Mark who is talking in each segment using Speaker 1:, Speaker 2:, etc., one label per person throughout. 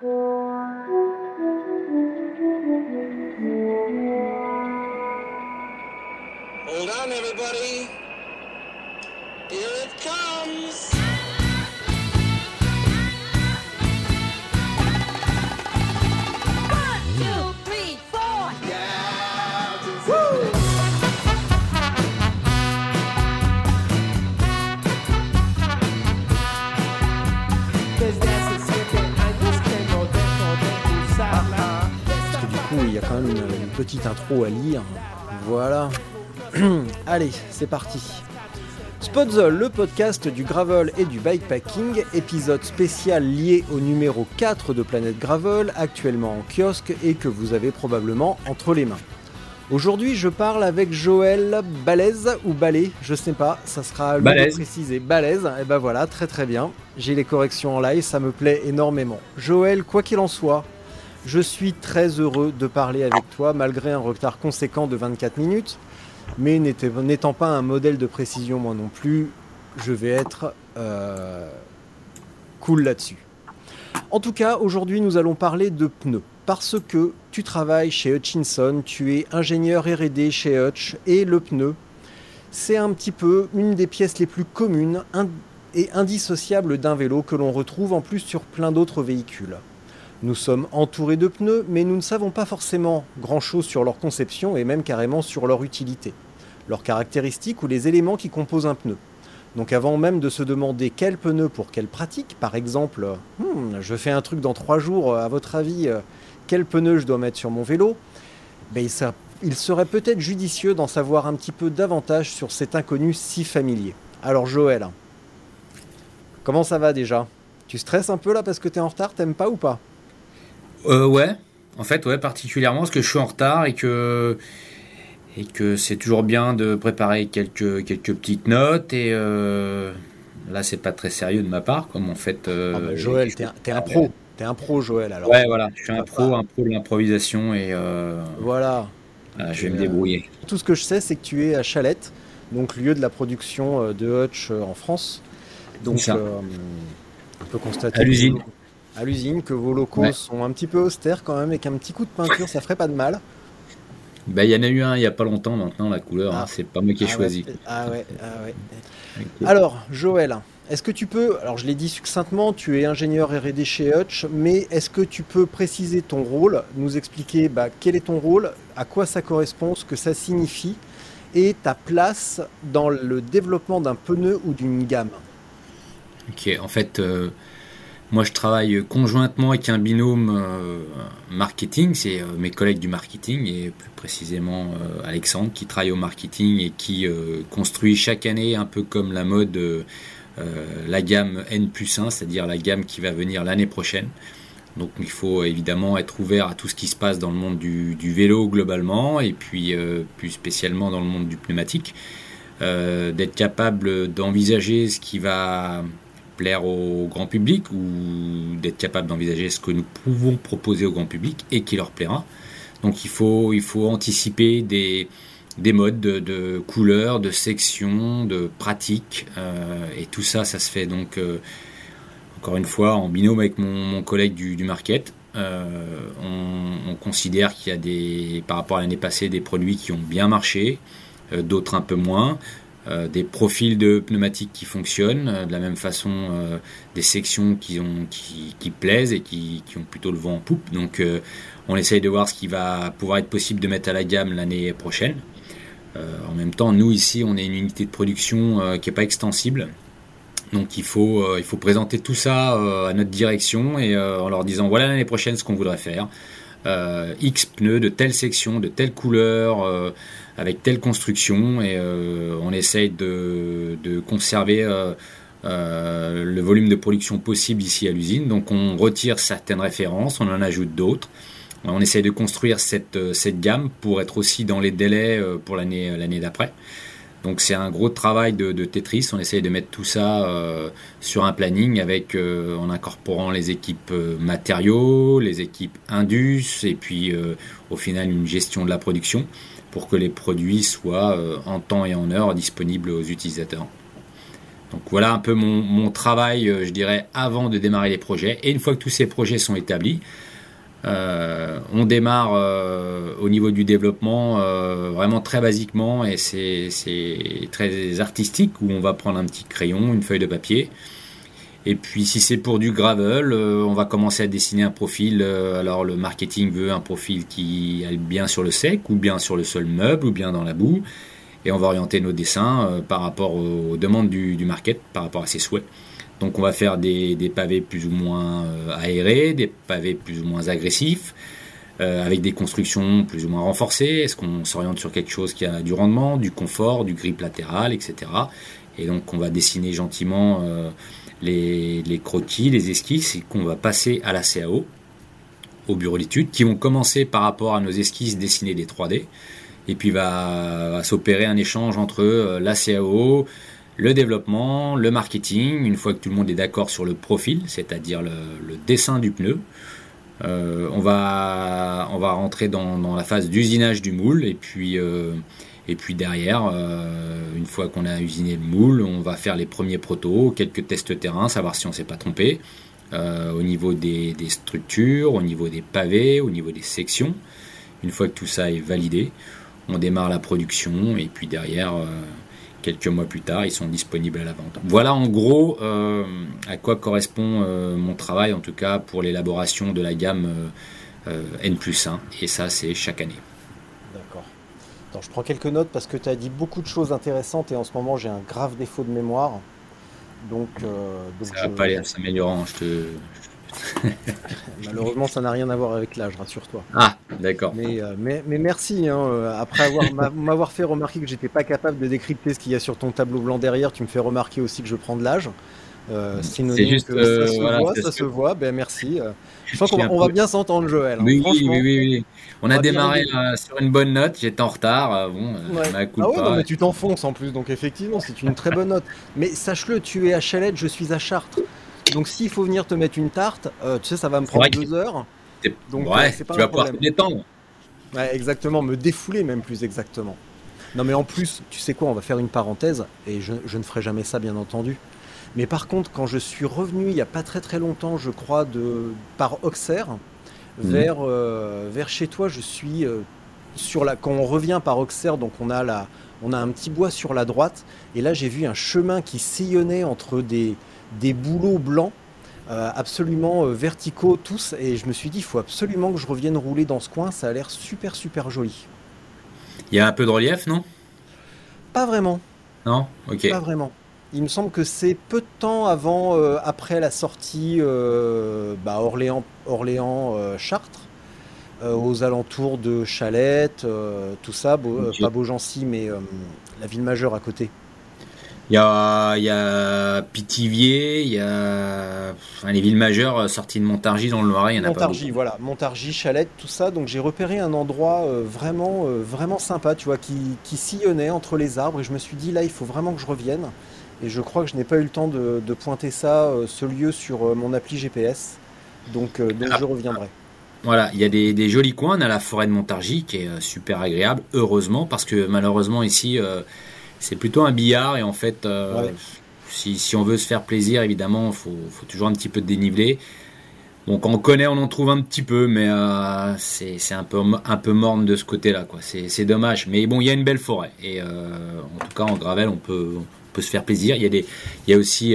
Speaker 1: Hold on, everybody. Here it comes.
Speaker 2: Petite intro à lire. Voilà. Allez, c'est parti. Spotzol, le podcast du gravel et du bikepacking, épisode spécial lié au numéro 4 de Planète Gravel, actuellement en kiosque et que vous avez probablement entre les mains. Aujourd'hui, je parle avec Joël Balèze ou Balé, je sais pas, ça sera le
Speaker 3: Balèze.
Speaker 2: précisé. Balèze, et ben voilà, très très bien. J'ai les corrections en live, ça me plaît énormément. Joël, quoi qu'il en soit, je suis très heureux de parler avec toi malgré un retard conséquent de 24 minutes. Mais n'étant pas un modèle de précision moi non plus, je vais être euh, cool là-dessus. En tout cas, aujourd'hui nous allons parler de pneus. Parce que tu travailles chez Hutchinson, tu es ingénieur RD chez Hutch, et le pneu, c'est un petit peu une des pièces les plus communes et indissociables d'un vélo que l'on retrouve en plus sur plein d'autres véhicules. Nous sommes entourés de pneus, mais nous ne savons pas forcément grand-chose sur leur conception et même carrément sur leur utilité, leurs caractéristiques ou les éléments qui composent un pneu. Donc avant même de se demander quel pneu pour quelle pratique, par exemple, Hmm, je fais un truc dans trois jours, à votre avis, quel pneu je dois mettre sur mon vélo? Ben, il serait peut-être judicieux d'en savoir un petit peu davantage sur cet inconnu si familier. Alors Joël, comment ça va déjà? Tu stresses un peu là parce que t'es en retard, t'aimes pas ou pas?
Speaker 3: Euh, ouais, en fait, ouais, particulièrement parce que je suis en retard et que et que c'est toujours bien de préparer quelques quelques petites notes et euh, là c'est pas très sérieux de ma part comme en fait. euh,
Speaker 2: Ah bah, Joël, t'es un, un pro. T'es un pro, Joël. Alors
Speaker 3: Ouais, voilà, je suis un pro, un pro de l'improvisation et euh,
Speaker 2: voilà.
Speaker 3: voilà, je vais me
Speaker 2: euh,
Speaker 3: débrouiller.
Speaker 2: Tout ce que je sais, c'est que tu es à Chalette, donc lieu de la production de Hutch en France. Donc, euh, on peut constater
Speaker 3: À l'usine.
Speaker 2: À l'usine que vos locaux
Speaker 3: Ouais.
Speaker 2: sont un petit peu austères quand même, et qu'un petit coup de peinture, ça ferait pas de mal.
Speaker 3: Bah, il y en a eu un il y a pas longtemps maintenant la couleur,
Speaker 2: Ah.
Speaker 3: hein, c'est pas moi qui ai
Speaker 2: Ah
Speaker 3: choisi.
Speaker 2: ouais, ah ouais, ah ouais. Alors, Joël, est-ce que tu peux, alors je l'ai dit succinctement, tu es ingénieur R&D chez Hutch, mais est-ce que tu peux préciser ton rôle, nous expliquer bah, quel est ton rôle, à quoi ça correspond, ce que ça signifie, et ta place dans le développement d'un pneu ou d'une gamme?
Speaker 3: Ok, en fait, euh, moi je travaille conjointement avec un binôme euh, marketing, c'est euh, mes collègues du marketing et plus précisément euh, Alexandre qui travaille au marketing et qui construit chaque année un peu comme la mode la gamme N plus 1, c'est-à-dire la gamme qui va venir l'année prochaine. Donc il faut évidemment être ouvert à tout ce qui se passe dans le monde du, vélo globalement et puis plus spécialement dans le monde du pneumatique. D'être capable d'envisager ce qui va plaire au grand public ou d'être capable d'envisager ce que nous pouvons proposer au grand public et qui leur plaira. Donc il faut, anticiper des, des modes de, couleurs, de sections, de pratiques euh, et tout ça, ça se fait donc euh, encore une fois en binôme avec mon, collègue du, market. Euh, on, on considère qu'il y a des, par rapport à l'année passée, des produits qui ont bien marché, d'autres un peu moins. Euh, des profils de pneumatiques qui fonctionnent, euh, de la même façon euh, des sections qui, ont, qui, plaisent et qui, ont plutôt le vent en poupe. Donc on essaye de voir ce qui va pouvoir être possible de mettre à la gamme l'année prochaine. En même temps, nous ici, on est une unité de production qui n'est pas extensible. Donc il faut, il faut présenter tout ça à notre direction et en leur disant voilà l'année prochaine ce qu'on voudrait faire. X pneus de telle section, de telle couleur, avec telle construction et euh, on essaye de, conserver euh, le volume de production possible ici à l'usine. Donc on retire certaines références, on en ajoute d'autres. On essaie de construire cette, gamme pour être aussi dans les délais pour l'année d'après. Donc c'est un gros travail de, Tetris. On essaye de mettre tout ça euh, sur un planning avec euh, en incorporant les équipes euh, matériaux, les équipes indus et puis au final une gestion de la production pour que les produits soient en temps et en heure disponibles aux utilisateurs. Donc voilà un peu mon travail, je dirais, avant de démarrer les projets. Et une fois que tous ces projets sont établis, euh, on démarre euh, au niveau du développement euh, vraiment très basiquement et c'est très artistique où on va prendre un petit crayon, une feuille de papier. Et puis si c'est pour du gravel, on va commencer à dessiner un profil. alors le marketing veut un profil qui aille bien sur le sec ou bien sur le sol meuble ou bien dans la boue. Et on va orienter nos dessins par rapport aux, demandes du, market, par rapport à ses souhaits. Donc on va faire des, pavés plus ou moins euh, aérés, des pavés plus ou moins agressifs, euh, avec des constructions plus ou moins renforcées. Est-ce qu'on s'oriente sur quelque chose qui a du rendement, du confort, du grip latéral, etc. Et donc on va dessiner gentiment euh, les, croquis, les esquisses, qu'on va passer à la CAO, au bureau d'études, qui vont commencer par rapport à nos esquisses dessiner des 3D. Et puis va, s'opérer un échange entre la CAO, le développement, le marketing, une fois que tout le monde est d'accord sur le profil, c'est-à-dire le, dessin du pneu, euh, on, va, on va rentrer dans, la phase d'usinage du moule et puis, euh, et puis derrière, euh, une fois qu'on a usiné le moule, on va faire les premiers protos, quelques tests terrain, savoir si on ne s'est pas trompé, au niveau des, structures, au niveau des pavés, au niveau des sections. Une fois que tout ça est validé, on démarre la production et puis derrière quelques mois plus tard, ils sont disponibles à la vente. Voilà en gros euh, à quoi correspond euh, mon travail, en tout cas pour l'élaboration de la gamme euh, N plus 1, et ça c'est chaque année.
Speaker 2: Je prends quelques notes parce que tu as dit beaucoup de choses intéressantes et en ce moment j'ai un grave défaut de mémoire. Donc,
Speaker 3: ça va pas aller s'améliorant, je te,
Speaker 2: Malheureusement, ça n'a rien à voir avec l'âge, rassure-toi.
Speaker 3: Ah, d'accord.
Speaker 2: Mais, euh, mais, merci. Hein, euh, après avoir m'avoir fait remarquer que j'étais pas capable de décrypter ce qu'il y a sur ton tableau blanc derrière, tu me fais remarquer aussi que je prends de l'âge. Euh, c'est juste, que ça se voit, ça se voit. Ben merci. Je pense qu'on va, bien s'entendre, Joël.
Speaker 3: Hein. Oui, oui, oui, oui, On, a démarré sur une bonne note. J'étais en retard. Bon,
Speaker 2: ah ouais, non, mais tu t'enfonces en plus, donc effectivement, c'est une très bonne note. Mais sache-le, tu es à Chalette, je suis à Chartres. Donc s'il faut venir te mettre une tarte, euh, tu sais, ça va me prendre deux heures.
Speaker 3: Donc ouais, euh, pas tu vas pouvoir te détendre.
Speaker 2: Ouais, exactement, me défouler même plus exactement. Non mais en plus, tu sais quoi, on va faire une parenthèse, et je, ne ferai jamais ça bien entendu. Mais par contre, quand je suis revenu il n'y a pas très très longtemps, je crois, de, par Auxerre, mhm. vers, euh, vers chez toi, je suis sur la. Quand on revient par Auxerre, donc on a, la, on a un petit bois sur la droite, et là j'ai vu un chemin qui sillonnait entre des, des bouleaux blancs euh, absolument euh, verticaux tous et je me suis dit il faut absolument que je revienne rouler dans ce coin, ça a l'air super super joli.
Speaker 3: Il y a un peu de relief, non?
Speaker 2: Pas vraiment.
Speaker 3: Non? Ok.
Speaker 2: Pas vraiment. Il me semble que c'est peu de temps avant, euh, après la sortie bah, Orléans, Orléans Chartres, aux alentours de Chalette, tout ça, pas Beaugency, mais la ville majeure à côté.
Speaker 3: Il y a, il y a Pithiviers, il y a les villes majeures euh, sorties de Montargis dans le Loiret, il y en a
Speaker 2: Montargis, voilà, Montargis, Chalette, tout ça. Donc j'ai repéré un endroit euh, vraiment, euh, vraiment sympa, tu vois, qui, qui, sillonnait entre les arbres. Et je me suis dit, là, il faut vraiment que je revienne. Et je crois que je n'ai pas eu le temps de, de pointer ça, ce lieu, sur mon appli GPS. Donc, donc ah. je reviendrai.
Speaker 3: Voilà, il y a des, des, jolis coins. On a la forêt de Montargis qui est super agréable, heureusement, parce que malheureusement ici c'est plutôt un billard et en fait, euh, si, on veut se faire plaisir, évidemment, il faut, toujours un petit peu de dénivelé. Bon, quand on connaît, on en trouve un petit peu, mais euh, c'est un peu, un peu morne de ce côté-là. C'est dommage. Mais bon, il y a une belle forêt. Et euh, en tout cas, en gravel, on peut, peut se faire plaisir. Il y a, des, il y a aussi,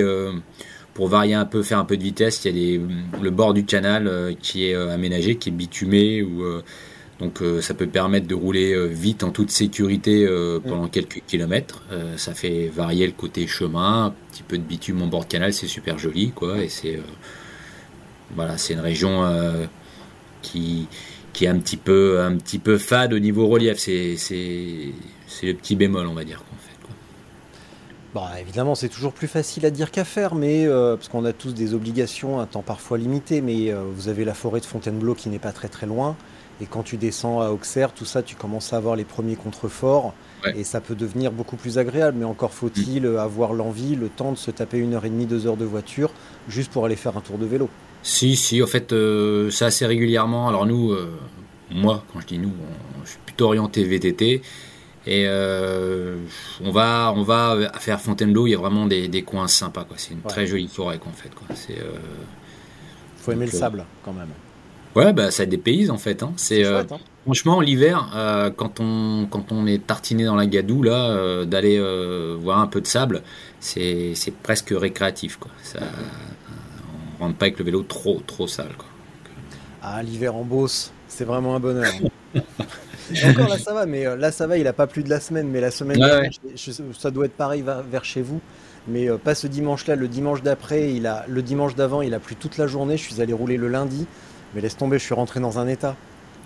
Speaker 3: pour varier un peu, faire un peu de vitesse, il y a des, le bord du canal qui est aménagé, qui est bitumé. donc euh, ça peut permettre de rouler euh, vite en toute sécurité euh, pendant quelques kilomètres. ça fait varier le côté chemin, un petit peu de bitume en bord de canal, c'est super joli quoi. Et c'est voilà, c'est une région qui qui est un petit peu un petit peu fade au niveau relief. C'est c'est le petit bémol on va dire
Speaker 2: Bah, évidemment, c'est toujours plus facile à dire qu'à faire, mais euh, parce qu'on a tous des obligations, un temps parfois limité, mais euh, vous avez la forêt de Fontainebleau qui n'est pas très très loin, et quand tu descends à Auxerre, tout ça, tu commences à avoir les premiers contreforts,
Speaker 3: Ouais.
Speaker 2: et ça peut devenir beaucoup plus agréable, mais encore faut-il euh, avoir l'envie, le temps de se taper une heure et demie, deux heures de voiture, juste pour aller faire un tour de vélo.
Speaker 3: Si, si, en fait, euh, c'est assez régulièrement. Alors nous, moi, quand je dis nous, on- je suis plutôt orienté VTT. Et euh, on va, on va faire Fontainebleau. Il y a vraiment des, des coins sympas. Quoi. C'est une
Speaker 2: Ouais.
Speaker 3: très jolie forêt, quoi, en fait. Quoi. C'est, euh,
Speaker 2: Faut aimer
Speaker 3: Donc,
Speaker 2: le
Speaker 3: euh,
Speaker 2: sable, quand même.
Speaker 3: ouais, bah ça dépayse en fait. Hein. C'est,
Speaker 2: C'est chouette, hein.
Speaker 3: franchement l'hiver, euh, quand on quand on est tartiné dans la gadoue là, d'aller voir un peu de sable, c'est c'est presque récréatif, quoi. Ça, on rentre pas avec le vélo trop trop sale, quoi.
Speaker 2: Ah, l'hiver en Beauce, c'est vraiment un bonheur. Encore là ça va, mais euh, là ça va, il a pas plus de la semaine, mais la semaine
Speaker 3: Ouais,
Speaker 2: dernière, je- je- ça doit être pareil va- vers chez vous. Mais euh, pas ce dimanche-là, le dimanche d'après, il a, le dimanche d'avant, il a plu toute la journée. Je suis allé rouler le lundi, mais laisse tomber, je suis rentré dans un état.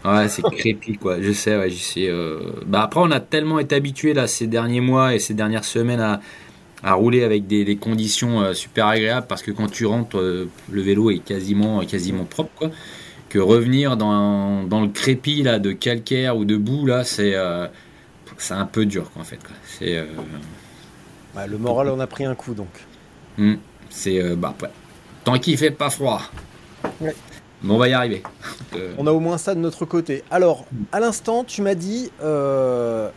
Speaker 3: Ouais, c'est crépi, quoi. Je sais, ouais, je sais. euh, Bah après, on a tellement été habitué là ces derniers mois et ces dernières semaines à, à rouler avec des, des conditions euh, super agréables parce que quand tu rentres, euh, le vélo est quasiment, quasiment propre, quoi. Que revenir dans, dans le crépi là de calcaire ou de boue là, c'est euh, c'est un peu dur, quoi, en fait. quoi. C'est euh,
Speaker 2: Ouais, le moral en a pris un coup donc.
Speaker 3: hmm, c'est euh, bah tant qu'il fait pas froid.
Speaker 2: Ouais.
Speaker 3: Bon, on va y arriver. Euh,
Speaker 2: On a au moins ça de notre côté. Alors, à l'instant, tu m'as dit euh,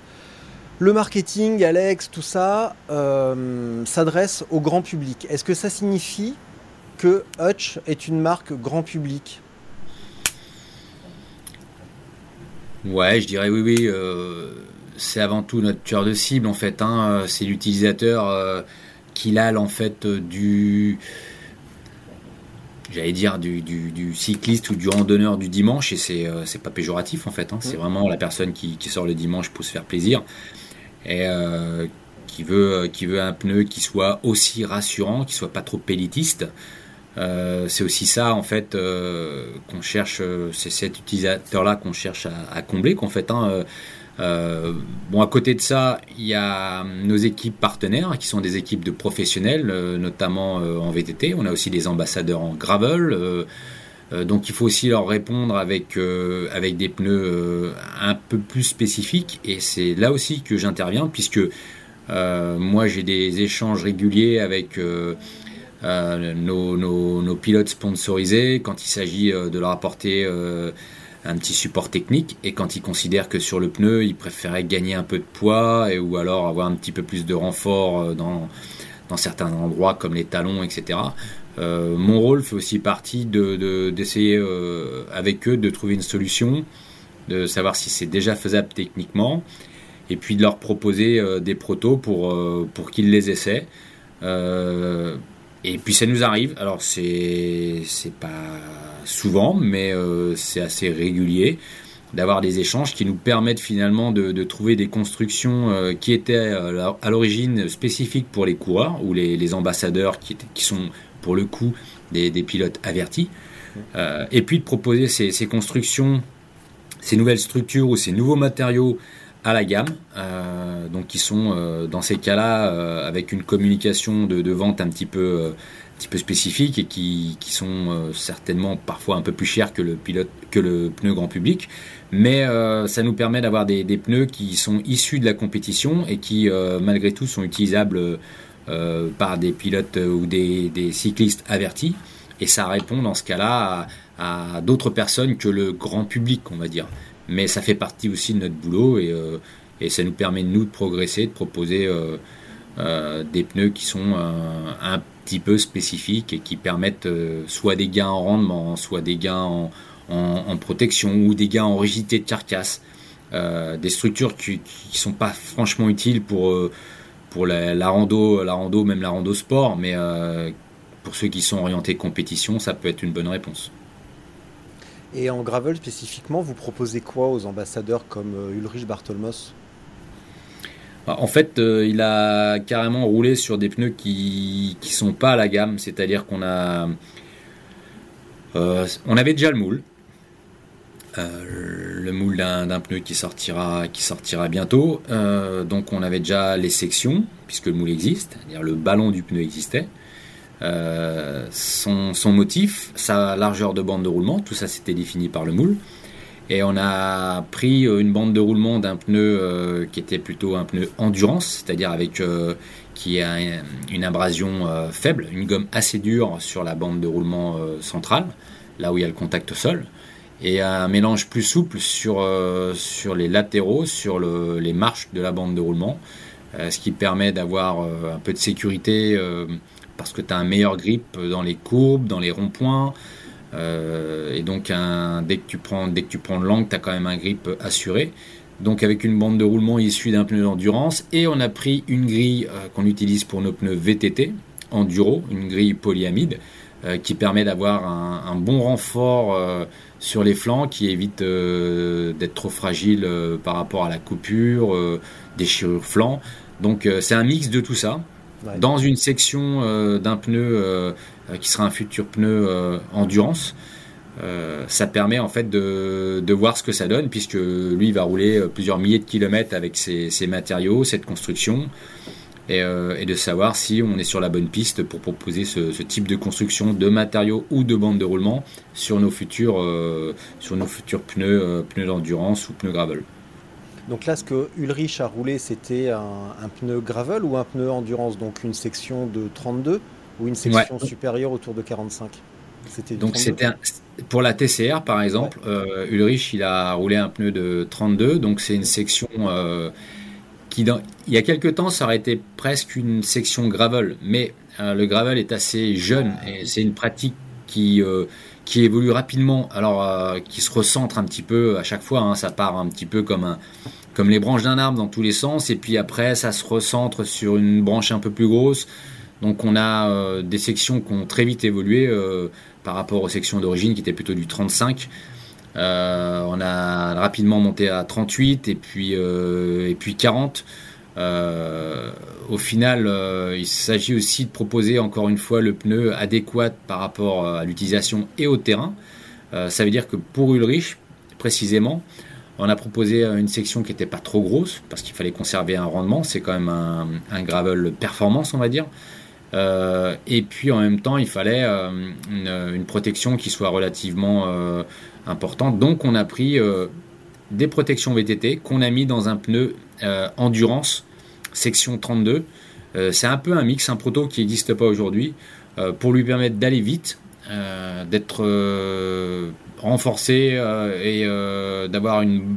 Speaker 2: le marketing, Alex, tout ça euh, s'adresse au grand public. Est-ce que ça signifie que Hutch est une marque grand public?
Speaker 3: Ouais, je dirais oui, oui. euh, c'est avant tout notre tueur de cible en fait. Hein, c'est l'utilisateur euh, qui l'alle en fait euh, du, j'allais dire du, du, du cycliste ou du randonneur du dimanche et c'est euh, c'est pas péjoratif en fait. Hein, c'est vraiment la personne qui, qui sort le dimanche pour se faire plaisir et qui veut qui veut un pneu qui soit aussi rassurant, qui soit pas trop pélitiste. Euh, c'est aussi ça en fait euh, qu'on cherche, euh, c'est cet utilisateur-là qu'on cherche à, combler qu'en fait. Hein, bon, à côté de ça, il y a nos équipes partenaires qui sont des équipes de professionnels, notamment en VTT. On a aussi des ambassadeurs en gravel. donc il faut aussi leur répondre avec, avec des pneus un peu plus spécifiques. Et c'est là aussi que j'interviens, puisque moi j'ai des échanges réguliers avec nos, nos- nos pilotes sponsorisés quand il s'agit euh, de leur apporter euh, un petit support technique et quand ils considèrent que sur le pneu ils préféraient gagner un peu de poids et, ou alors avoir un petit peu plus de renfort euh, dans, dans certains endroits comme les talons etc. Euh, mon rôle fait aussi partie de, de- d'essayer euh, avec eux de trouver une solution, de savoir si c'est déjà faisable techniquement et puis de leur proposer euh, des protos pour, euh, pour qu'ils les essaient. Et puis ça nous arrive, alors c'est c'est pas souvent, mais euh, c'est assez régulier d'avoir des échanges qui nous permettent finalement de, de trouver des constructions euh, qui étaient euh, à l'origine spécifiques pour les coureurs ou les, les ambassadeurs qui, qui sont pour le coup des, des pilotes avertis, et puis de proposer ces, ces constructions, ces nouvelles structures ou ces nouveaux matériaux à la gamme, euh, donc qui sont euh, dans ces cas-là euh, avec une communication de, vente un petit peu, un petit peu spécifique et qui, sont certainement parfois un peu plus chers que le pilote, que le pneu grand public, mais ça nous permet d'avoir des, pneus qui sont issus de la compétition et qui malgré tout sont utilisables par des pilotes ou des, cyclistes avertis. Et ça répond dans ce cas-là à d'autres personnes que le grand public, on va dire mais ça fait partie aussi de notre boulot et, euh, ça nous permet nous de progresser, de proposer euh, euh, des pneus qui sont un petit peu spécifiques et qui permettent soit des gains en rendement, soit des gains en, protection ou des gains en rigidité de carcasse. Des structures qui, qui sont pas franchement utiles pour, la, rando, la rando, même la rando sport, mais pour ceux qui sont orientés compétition, ça peut être une bonne réponse.
Speaker 2: Et en gravel spécifiquement, vous proposez quoi aux ambassadeurs comme euh, Ulrich Bartolmos
Speaker 3: En fait, euh, il a carrément roulé sur des pneus qui qui sont pas à la gamme, c'est-à-dire qu'on a euh, on avait déjà le moule le moule d'un pneu qui sortira, qui sortira bientôt. donc on avait déjà les sections, puisque le moule existe, c'est-à-dire le ballon du pneu existait. Son, son, motif, sa largeur de bande de roulement, tout ça c'était défini par le moule. Et on a pris euh, une bande de roulement d'un pneu euh, qui était plutôt un pneu endurance, c'est-à-dire avec euh, qui a une abrasion faible, une gomme assez dure sur la bande de roulement centrale, là où il y a le contact au sol, et un mélange plus souple sur, sur les latéraux, sur le, les marches de la bande de roulement, ce qui permet d'avoir un peu de sécurité parce que tu as un meilleur grip dans les courbes, dans les ronds-points. Euh, et donc dès que tu prends dès que tu prends l'angle, tu as quand même un grip assuré. Donc avec une bande de roulement issue d'un pneu d'endurance et on a pris une grille euh, qu'on utilise pour nos pneus VTT enduro, une grille polyamide euh, qui permet d'avoir un, bon renfort sur les flancs qui évite d'être trop fragile par rapport à la coupure, déchirure flanc. Donc c'est un mix de tout ça. Dans une section d'un pneu euh, qui sera un futur pneu euh, endurance. Euh, ça permet en fait de, de, voir ce que ça donne puisque lui va rouler plusieurs milliers de kilomètres avec ses, matériaux, cette construction et, de savoir si on est sur la bonne piste pour proposer ce, ce type de construction de matériaux ou de bandes de roulement sur nos futurs, sur nos futurs pneus, pneus d'endurance ou pneus gravel.
Speaker 2: Donc là, ce que Ulrich a roulé, c'était un, un, pneu gravel ou un pneu endurance, donc une section de 32 ou une section supérieure autour de 45
Speaker 3: C'était Donc c'était pour la TCR par exemple, euh, Ulrich il a roulé un pneu de 32, donc c'est une section euh, qui dans, il y a quelques temps ça aurait été presque une section gravel, mais euh, le gravel est assez jeune et c'est une pratique qui qui évolue rapidement, alors qui se recentre un petit peu à chaque fois, hein, ça part un petit peu comme un comme les branches d'un arbre dans tous les sens, et puis après ça se recentre sur une branche un peu plus grosse. Donc on a euh, des sections qui ont très vite évolué euh, par rapport aux sections d'origine qui étaient plutôt du 35. Euh, on a rapidement monté à 38 et puis, et puis 40. au final, il s'agit aussi de proposer encore une fois le pneu adéquat par rapport à l'utilisation et au terrain. ça veut dire que pour Ulrich, précisément, on a proposé une section qui n'était pas trop grosse parce qu'il fallait conserver un rendement. C'est quand même un, gravel performance, on va dire. Euh, et puis en même temps, il fallait euh, une, protection qui soit relativement euh, importante. Donc on a pris des protections VTT qu'on a mis dans un pneu endurance section 32. c'est un peu un mix, un proto qui n'existe pas aujourd'hui, pour lui permettre d'aller vite, d'être renforcé et d'avoir une,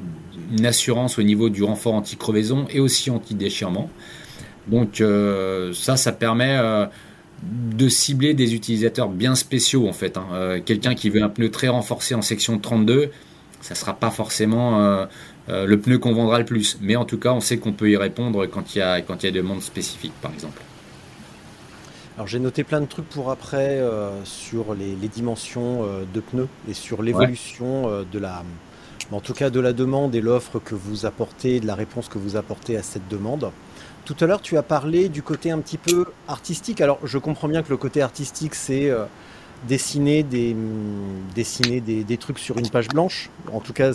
Speaker 3: assurance au niveau du renfort anti-crevaison et aussi anti-déchirement. Donc euh, ça, ça permet euh, de cibler des utilisateurs bien spéciaux en fait. Hein. Euh, quelqu'un qui veut un pneu très renforcé en section 32, ça sera pas forcément le pneu qu'on vendra le plus. Mais en tout cas, on sait qu'on peut y répondre quand il y a, quand il y a des demandes spécifiques par exemple.
Speaker 2: Alors j'ai noté plein de trucs pour après sur les, dimensions de pneus et sur l'évolution de la, en tout cas de la demande et l'offre que vous apportez, de la réponse que vous apportez à cette demande. Tout à l'heure, tu as parlé du côté un petit peu artistique. Alors, je comprends bien que le côté artistique, c'est euh, dessiner, des, dessiner des, trucs sur une page blanche. En tout cas,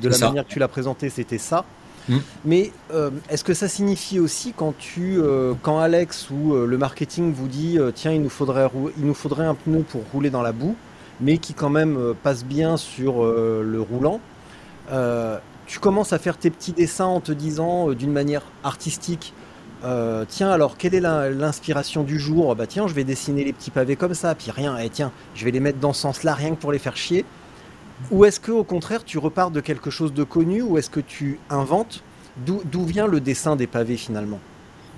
Speaker 2: de la manière que tu l'as présenté, c'était ça. Hmm. Mais euh, est-ce que ça signifie aussi quand tu, euh, quand Alex ou le marketing vous dit, tiens, il nous faudrait, il nous faudrait un pneu pour rouler dans la boue, mais qui quand même passe bien sur le roulant tu commences à faire tes petits dessins en te disant d'une manière artistique euh, tiens, alors quelle est l'inspiration du jour? Bah tiens, je vais dessiner les petits pavés comme ça, puis rien, et eh, tiens, je vais les mettre dans ce sens-là, rien que pour les faire chier. Ou est-ce que au contraire, tu repars de quelque chose de connu, ou est-ce que tu inventes D'où vient le dessin des pavés finalement?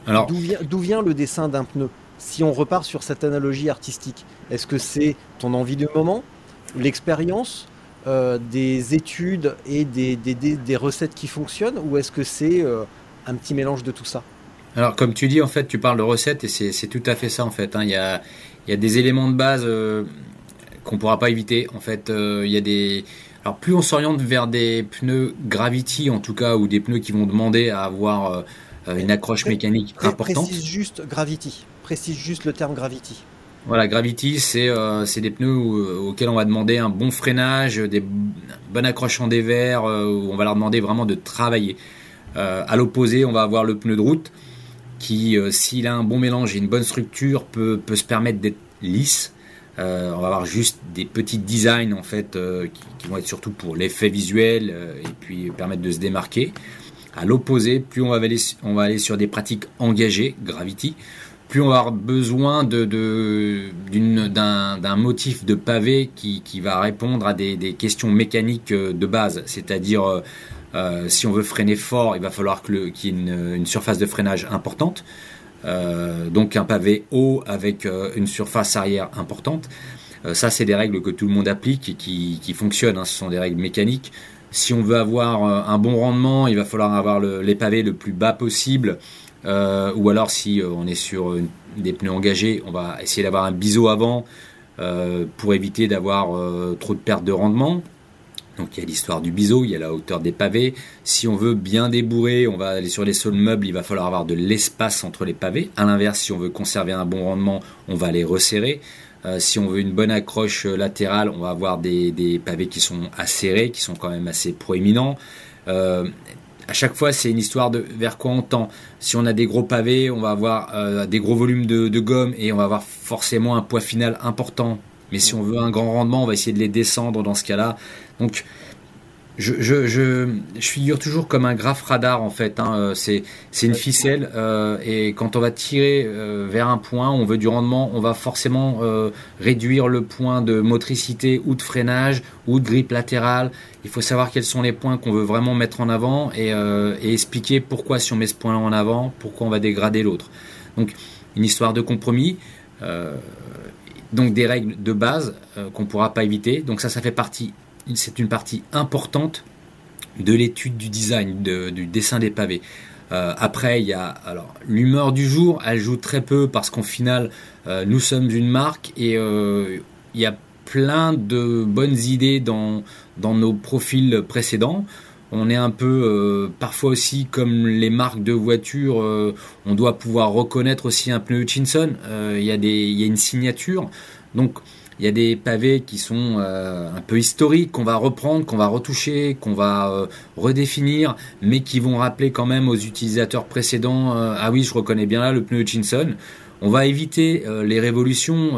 Speaker 2: Alors... D'où vient, vient, le dessin d'un pneu? Si on repart sur cette analogie artistique, est-ce que c'est ton envie du moment, l'expérience, euh, des études et des, des, des, recettes qui fonctionnent, ou est-ce que c'est euh, un petit mélange de tout ça?
Speaker 3: Alors, comme tu dis, en fait, tu parles de recettes et c'est tout à fait ça, en fait. Hein. Il, y a, il, y a, des éléments de base euh, qu'on ne pourra pas éviter. En fait, euh, il y a des. Alors, plus on s'oriente vers des pneus Gravity, en tout cas, ou des pneus qui vont demander à avoir euh, une accroche mécanique importante.
Speaker 2: Précise juste Gravity. Précise juste le terme Gravity.
Speaker 3: Voilà, Gravity, c'est euh, des pneus auxquels on va demander un bon freinage, des bonnes accroches en dévers, euh, où on va leur demander vraiment de travailler. Euh, à l'opposé, on va avoir le pneu de route qui, s'il a un bon mélange et une bonne structure, peut, peut se permettre d'être lisse. On va avoir juste des petits designs en fait qui, qui, vont être surtout pour l'effet visuel et puis permettre de se démarquer. À l'opposé, plus on va, aller, sur des pratiques engagées, Gravity, plus on va avoir besoin d'un, motif de pavé qui, va répondre à des, questions mécaniques euh, de base. C'est-à-dire, euh, euh, si on veut freiner fort, il va falloir qu'il y ait une, surface de freinage importante. Donc un pavé haut avec une surface arrière importante. ça, c'est des règles que tout le monde applique et qui, fonctionnent. Hein. Ce sont des règles mécaniques. Si on veut avoir un bon rendement, il va falloir avoir les pavés le plus bas possible euh, ou alors si euh, on est sur des pneus engagés, on va essayer d'avoir un biseau avant euh, pour éviter d'avoir trop de perte de rendement. Donc il y a l'histoire du biseau, il y a la hauteur des pavés. Si on veut bien débourrer, on va aller sur les sols meubles, il va falloir avoir de l'espace entre les pavés. A l'inverse, si on veut conserver un bon rendement, on va les resserrer. si on veut une bonne accroche latérale, on va avoir des, pavés qui sont acérés, qui sont quand même assez proéminents à chaque fois, c'est une histoire de vers quoi on tend. Si on a des gros pavés, on va avoir euh, des gros volumes de, gomme et on va avoir forcément un poids final important. Mais si on veut un grand rendement, on va essayer de les descendre dans ce cas-là. Donc, je, figure toujours comme un graphe radar en fait. Hein. Euh, c'est, une ficelle euh, et quand on va tirer euh, vers un point, on veut du rendement, on va forcément réduire le point de motricité ou de freinage ou de grippe latérale. Il faut savoir quels sont les points qu'on veut vraiment mettre en avant et, et expliquer pourquoi si on met ce point-là en avant, pourquoi on va dégrader l'autre. Donc une histoire de compromis. Donc des règles de base qu'on pourra pas éviter. Donc ça, ça fait partie c'est une partie importante de l'étude du design, du dessin des pavés. Euh, après, il y a alors l'humeur du jour, elle joue très peu parce qu'en final, euh, nous sommes une marque et euh, il y a plein de bonnes idées dans nos profils précédents. On est un peu, parfois aussi comme les marques de voitures, on doit pouvoir reconnaître aussi un pneu Hutchinson. Il y, a des, il y a une signature. Donc, il y a des pavés qui sont euh, un peu historiques, qu'on va reprendre, qu'on va retoucher, qu'on va euh, redéfinir, mais qui vont rappeler quand même aux utilisateurs précédents, euh, ah oui, je reconnais bien là le pneu Hutchinson. On va éviter les révolutions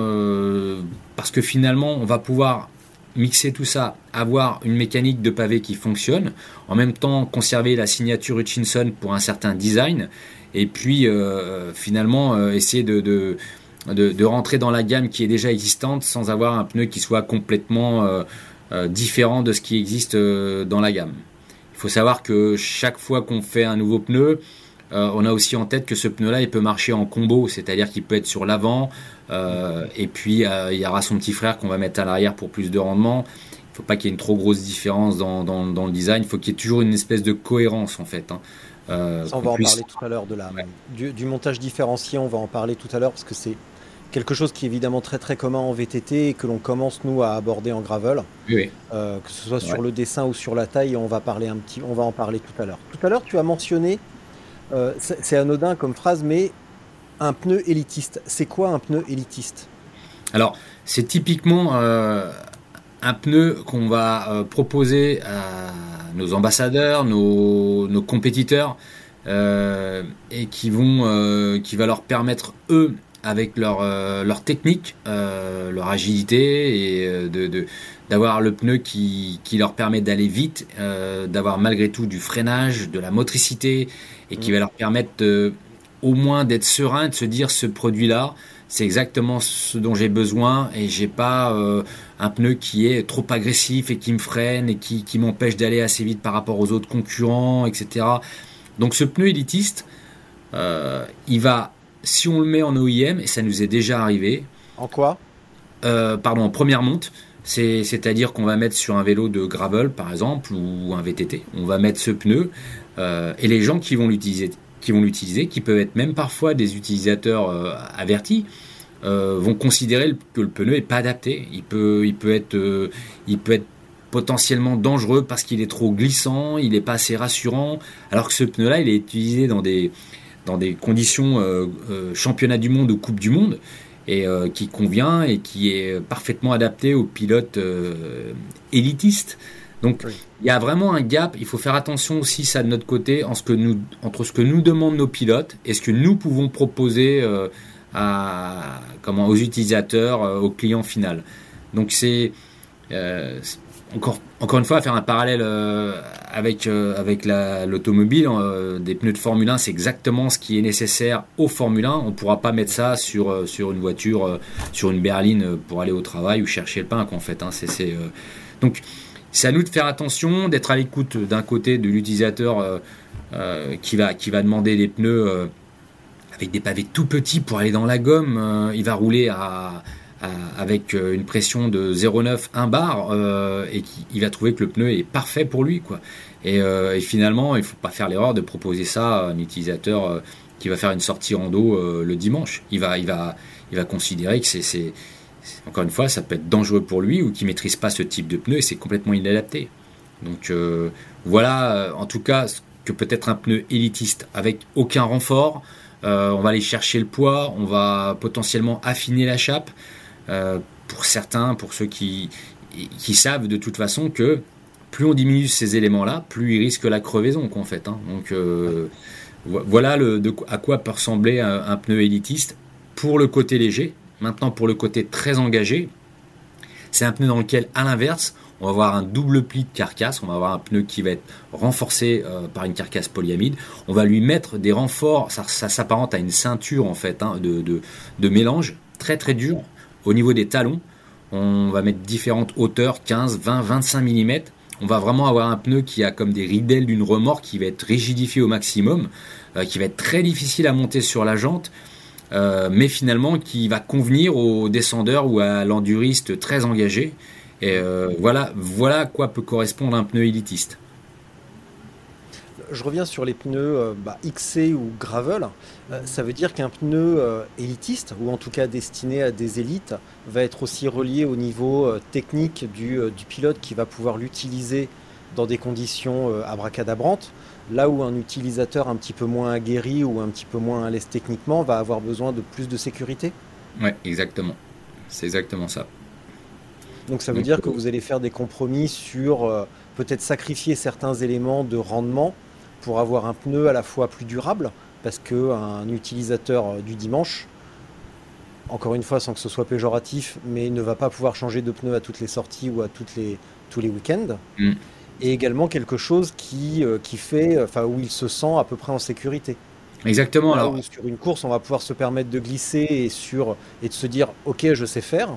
Speaker 3: parce que finalement, on va pouvoir mixer tout ça, avoir une mécanique de pavé qui fonctionne, en même temps conserver la signature Hutchinson pour un certain design, et puis finalement essayer de rentrer dans la gamme qui est déjà existante sans avoir un pneu qui soit complètement euh, euh, différent de ce qui existe euh, dans la gamme. Il faut savoir que chaque fois qu'on fait un nouveau pneu, on a aussi en tête que ce pneu-là, il peut marcher en combo, c'est-à-dire qu'il peut être sur l'avant, et puis il y aura son petit frère qu'on va mettre à l'arrière pour plus de rendement. Il ne faut pas qu'il y ait une trop grosse différence dans, le design, il faut qu'il y ait toujours une espèce de cohérence en fait. Hein.
Speaker 2: on va en parler tout à l'heure de la, du, montage différencié, on va en parler tout à l'heure parce que c'est quelque chose qui est évidemment très très commun en VTT et que l'on commence nous à aborder en gravel, euh, que ce soit sur le dessin ou sur la taille. On va parler un petit, on va en parler tout à l'heure. Tout à l'heure, tu as mentionné, euh, c'est anodin comme phrase, mais un pneu élitiste. C'est quoi un pneu élitiste?
Speaker 3: Alors, c'est typiquement euh, un pneu qu'on va proposer à nos ambassadeurs, nos, nos compétiteurs. et qui vont qui va leur permettre eux avec leur, euh, leur technique, euh, leur agilité et euh, de, d'avoir le pneu qui, qui leur permet d'aller vite, d'avoir malgré tout du freinage, de la motricité et qui mm. va leur permettre au moins d'être serein, de se dire ce produit-là, c'est exactement ce dont j'ai besoin et j'ai pas un pneu qui est trop agressif et qui me freine et qui, qui m'empêche d'aller assez vite par rapport aux autres concurrents, etc. Donc ce pneu élitiste, il va si on le met en OIM, et ça nous est déjà arrivé.
Speaker 2: En quoi?
Speaker 3: Euh, Pardon, en première monte. C'est-à-dire qu'on va mettre sur un vélo de gravel, par exemple, ou un VTT. On va mettre ce pneu, euh, et les gens qui vont l'utiliser, qui vont l'utiliser, qui peuvent être même parfois des utilisateurs euh, avertis, vont considérer que le pneu n'est pas adapté. Il peut, il peut être, il peut être potentiellement dangereux parce qu'il est trop glissant, il n'est pas assez rassurant, alors que ce pneu-là, il est utilisé dans des, dans des conditions euh, euh, championnat du monde ou coupe du monde. Et qui convient et qui est parfaitement adapté aux pilotes élitistes. Donc il y a vraiment un gap. Il faut faire attention aussi ça de notre côté en ce que nous, entre ce que nous demandent nos pilotes et ce que nous pouvons proposer à, comment, aux utilisateurs, aux clients final. Donc c'est encore, encore une fois, faire un parallèle euh, avec, euh, avec l'automobile, euh, des pneus de Formule 1, c'est exactement ce qui est nécessaire au Formule 1. On ne pourra pas mettre ça sur, sur une voiture, sur une berline pour aller au travail ou chercher le pain, en fait. Hein. donc, c'est à nous de faire attention, d'être à l'écoute d'un côté de l'utilisateur qui, va, qui va demander des pneus avec des pavés tout petits pour aller dans la gomme. il va rouler à avec euh, une pression de 0,9, 1 bar, euh, et il va trouver que le pneu est parfait pour lui. Quoi. Et, euh, finalement, il ne faut pas faire l'erreur de proposer ça à un utilisateur qui va faire une sortie rando le dimanche. Il va, il va, il va considérer que c'est, encore une fois, ça peut être dangereux pour lui ou qu'il maîtrise pas ce type de pneu et c'est complètement inadapté. Donc voilà, en tout cas, que peut être un pneu élitiste avec aucun renfort. on va aller chercher le poids, on va potentiellement affiner la chape. Euh, pour certains, pour ceux qui, savent de toute façon que plus on diminue ces éléments-là, plus il risque la crevaison, en fait. Hein. Donc euh, voilà à quoi peut ressembler un, pneu élitiste pour le côté léger. Maintenant, pour le côté très engagé, c'est un pneu dans lequel, à l'inverse, on va avoir un double pli de carcasse. On va avoir un pneu qui va être renforcé euh, par une carcasse polyamide. On va lui mettre des renforts. Ça, s'apparente à une ceinture en fait hein, de, de mélange très très dur au niveau des talons, on va mettre différentes hauteurs, 15, 20, 25 mm. On va vraiment avoir un pneu qui a comme des ridelles d'une remorque qui va être rigidifié au maximum, euh, qui va être très difficile à monter sur la jante, euh, mais finalement qui va convenir aux descendeurs ou à l'enduriste très engagé. Et euh, voilà, voilà à quoi peut correspondre un pneu élitiste
Speaker 2: je reviens sur les pneus euh, bah, XC ou gravel. Euh, ça veut dire qu'un pneu euh, élitiste, ou en tout cas destiné à des élites, va être aussi relié au niveau technique du, pilote qui va pouvoir l'utiliser dans des conditions abracadabrantes. Là où un utilisateur un petit peu moins aguerri ou un petit peu moins à l'aise techniquement va avoir besoin de plus de sécurité.
Speaker 3: Oui, exactement. C'est exactement ça.
Speaker 2: Donc ça veut dire que vous allez faire des compromis sur peut-être sacrifier certains éléments de rendement pour avoir un pneu à la fois plus durable, parce qu'un utilisateur du dimanche, encore une fois sans que ce soit péjoratif, mais ne va pas pouvoir changer de pneu à toutes les sorties ou à toutes les, tous les week-ends. Mm. Et également quelque chose qui, euh, qui fait, enfin, où il se sent à peu près en sécurité.
Speaker 3: Exactement. alors...
Speaker 2: sur une course, on va pouvoir se permettre de glisser et, sur, et de se dire, ok, je sais faire,